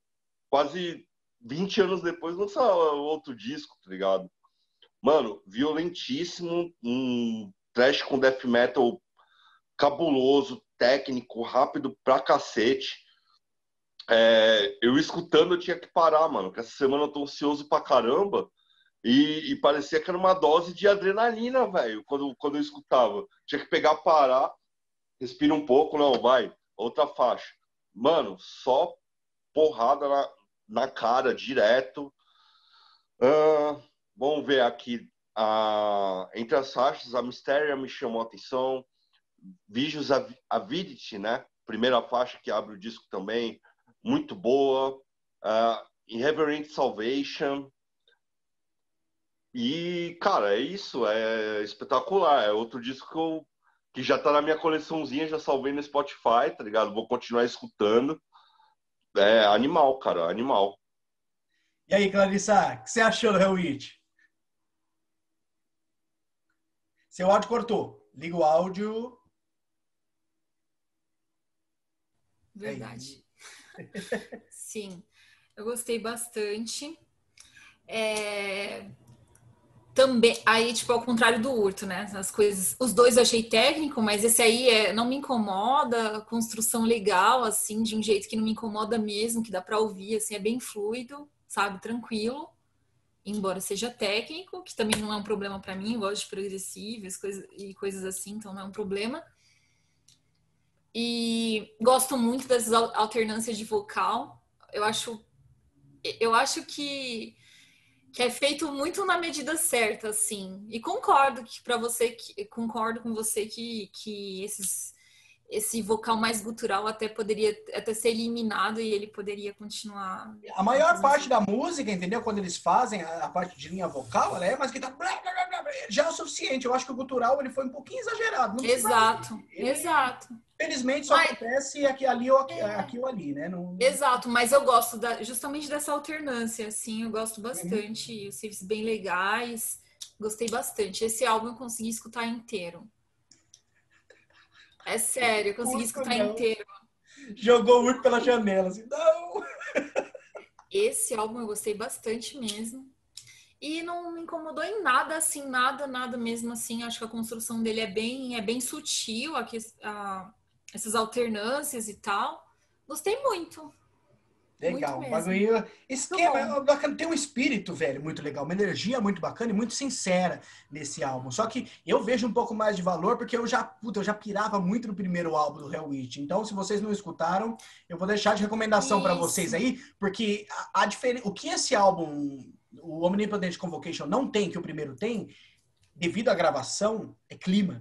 quase 20 anos depois lançam outro disco, tá ligado? Mano, violentíssimo, um trash com death metal cabuloso, técnico, rápido pra cacete. É, eu escutando, eu tinha que parar, mano, que essa semana eu tô ansioso pra caramba. E, e parecia que era uma dose de adrenalina, velho, quando, quando eu escutava. Tinha que pegar, parar, respira um pouco, não, vai, outra faixa. Mano, só porrada na, na cara, direto. Uh, vamos ver aqui. Uh, entre as faixas, a Mistéria me chamou a atenção. Vigios Avidity, né? Primeira faixa que abre o disco também muito boa. Uh, Irreverent Salvation. E, cara, é isso. É espetacular. É outro disco que, eu, que já tá na minha coleçãozinha, já salvei no Spotify, tá ligado? Vou continuar escutando. É animal, cara, animal. E aí, Clarissa, o que você achou do Hell Witch? Seu áudio cortou. Liga o áudio. Verdade. Sim, eu gostei bastante. É... Também, aí, tipo, ao contrário do Urto, né? As coisas, os dois eu achei técnico, mas esse aí é, não me incomoda, construção legal, assim, de um jeito que não me incomoda mesmo, que dá para ouvir, assim, é bem fluido, sabe? Tranquilo, embora seja técnico, que também não é um problema para mim, eu gosto de progressivas coisas, e coisas assim, então não é um problema. E gosto muito dessas alternâncias de vocal. Eu acho, eu acho que, que é feito muito na medida certa, assim. E concordo que para você que concordo com você que, que esses esse vocal mais gutural até poderia até ser eliminado e ele poderia continuar. A maior parte da música, entendeu? Quando eles fazem a, parte de linha vocal, ela é mais que tá já é o suficiente. Eu acho que o gutural ele foi um pouquinho exagerado. exato, ele, exato. Felizmente só mas, acontece aqui, ali ou aqui, é, aqui ou ali, né? Não... Exato, mas eu gosto da, justamente dessa alternância, assim, eu gosto bastante. Uhum. Os riffs bem legais, gostei bastante. Esse álbum eu consegui escutar inteiro. É sério, eu consegui escutar não. inteiro. Jogou muito pela janela, assim, não! Esse álbum eu gostei bastante mesmo. E não me incomodou em nada, assim, nada, nada mesmo assim. Acho que a construção dele é bem, é bem sutil, a, a, essas alternâncias e tal. Gostei muito. Legal, bagulho. Esquema, tem um espírito, velho, muito legal, uma energia muito bacana e muito sincera nesse álbum. Só que eu vejo um pouco mais de valor porque eu já, puta, eu já pirava muito no primeiro álbum do Hell Witch. Então, se vocês não escutaram, eu vou deixar de recomendação para vocês aí, porque a, a diferença, o que esse álbum, o Omnipotent Convocation não tem que o primeiro tem, devido à gravação, é clima.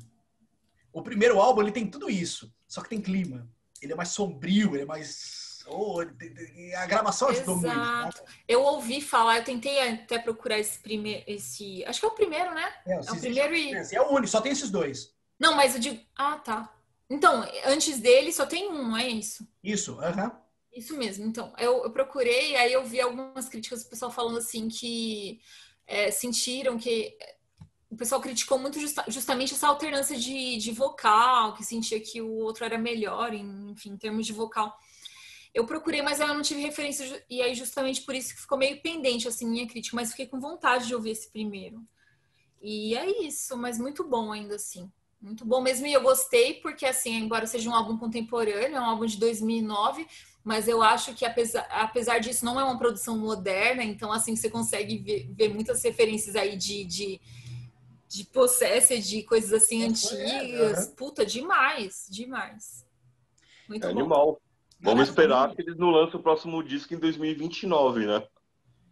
O primeiro álbum ele tem tudo isso, só que tem clima. Ele é mais sombrio, ele é mais Oh, a gravação ajudou Exato. muito. Né? Eu ouvi falar, eu tentei até procurar esse primeiro, esse, acho que é o primeiro, né? É, é o primeiro e é o único, só tem esses dois. Não, mas eu digo, ah, tá. Então, antes dele só tem um, é isso? Isso, aham. Uh -huh. Isso mesmo. Então, eu, eu, procurei, aí eu vi algumas críticas do pessoal falando assim que é, sentiram que o pessoal criticou muito justa, justamente essa alternância de, de vocal, que sentia que o outro era melhor, enfim, em termos de vocal. Eu procurei, mas eu não tive referência, e aí justamente por isso que ficou meio pendente, assim, minha crítica, mas fiquei com vontade de ouvir esse primeiro. E é isso, mas muito bom ainda assim. Muito bom mesmo, e eu gostei, porque assim, embora seja um álbum contemporâneo, é um álbum de 2009, mas eu acho que apesar, apesar disso não é uma produção moderna, então assim, você consegue ver, ver muitas referências aí de, de, de possessa, de coisas assim é, antigas. É, Puta, demais, demais. Muito é bom. Animal. Vamos esperar que eles não lancem o próximo disco em 2029, né?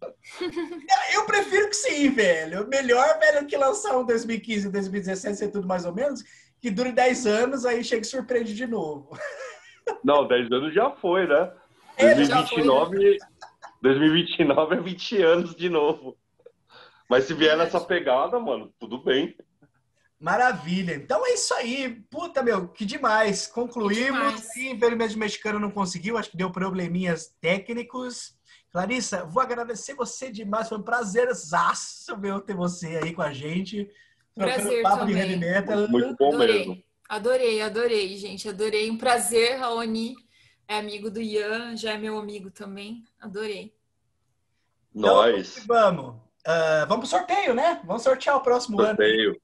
Eu prefiro que sim, velho. Melhor, velho, que lançar um 2015, 2017, ser tudo mais ou menos, que dure 10 anos, aí chega e surpreende de novo. Não, 10 anos já foi, né? 2029, foi, né? 2029 é 20 anos de novo. Mas se vier nessa pegada, mano, tudo bem. Maravilha. Então é isso aí. Puta, meu, que demais. Concluímos. Que demais. Infelizmente o mexicano não conseguiu, acho que deu probleminhas técnicos. Clarissa, vou agradecer você demais. Foi um prazerzaço, meu, ter você aí com a gente. Prazer papo também. de metal. Muito bom adorei. mesmo. Adorei, adorei, gente. Adorei. Um prazer, Raoni. É amigo do Ian, já é meu amigo também. Adorei. Nós. Então, vamos. Uh, vamos pro sorteio, né? Vamos sortear o próximo sorteio. ano. Sorteio.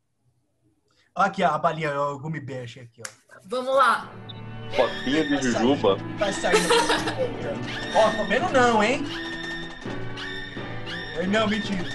Aqui, ó, a balinha, o gumi beige aqui, ó. Vamos lá. Fotinha de jujuba. Vai sair. ó, comendo não, hein? Não, mentira.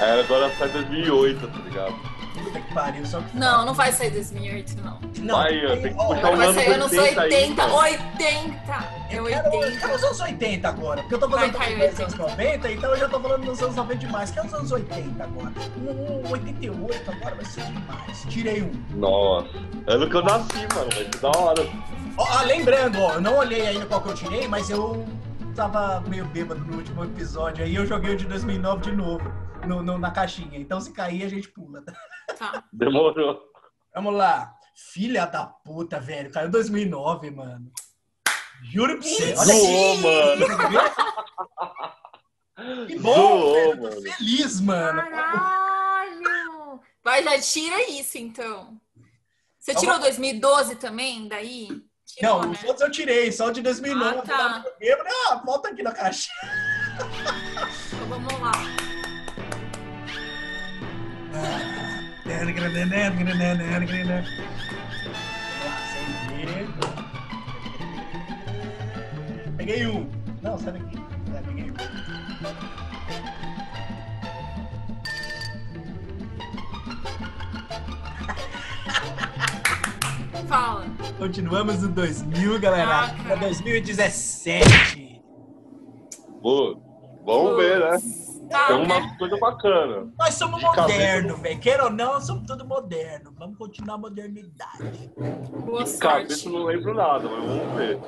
É, agora sai 2008, tá ligado? Puta que pariu, só que... Não, não vai sair 2008, não. Não, vai, tem que puxar um vai sair anos 80, 80, 80. É 80. Eu quero os anos 80 agora, porque eu tô falando dos anos 90, então eu já tô falando dos anos 90 demais. Quero os anos 80 agora. Um 88 agora vai ser demais. Tirei um. Nossa, ano que eu nasci, mano, vai ser da hora. Ó, lembrando, ó, eu não olhei ainda qual que eu tirei, mas eu tava meio bêbado no último episódio, aí eu joguei o de 2009 de novo no, no, na caixinha. Então se cair, a gente pula. Tá. Demorou. Vamos lá. Filha da puta, velho. Caiu 2009, mano. Juro pra você. Olha Zoou, mano. Que bom, Zoou, mano. feliz, mano. Caralho. Vai, já tira isso, então. Você tirou Vamos... 2012 também, daí? Tirou, não, né? os outros eu tirei, só o de 2009. Ah, tá. Ah, volta aqui na caixa. Então vamos lá. Peguei um. Não, sai daqui. É, peguei um. Fala. Continuamos no 2000, galera. Ah, é 2017. Pô, vamos ver, né? Tá, É uma né? coisa bacana. Nós somos De cabeça modernos, velho. Queira ou não, somos tudo moderno. Vamos continuar a modernidade. Boa De cabeça sorte. eu não lembro nada, mas vamos ver.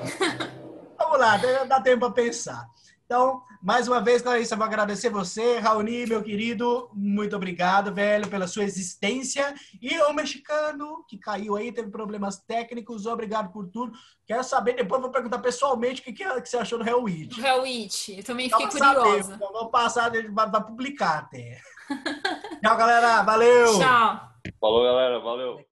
Vamos lá, dá dá tempo para pensar. Então, mais uma vez, Clarissa, eu vou agradecer você, Raoni, meu querido. Muito obrigado, velho, pela sua existência. E o mexicano que caiu aí, teve problemas técnicos. Obrigado por tudo. Quero saber, depois vou perguntar pessoalmente o que, que, que você achou do Hell Witch. Do Hell Witch. Eu também fiquei Vamos saber, curiosa. Vou passar, vai publicar até. Tchau, galera. Valeu. Tchau. Falou, galera. Valeu.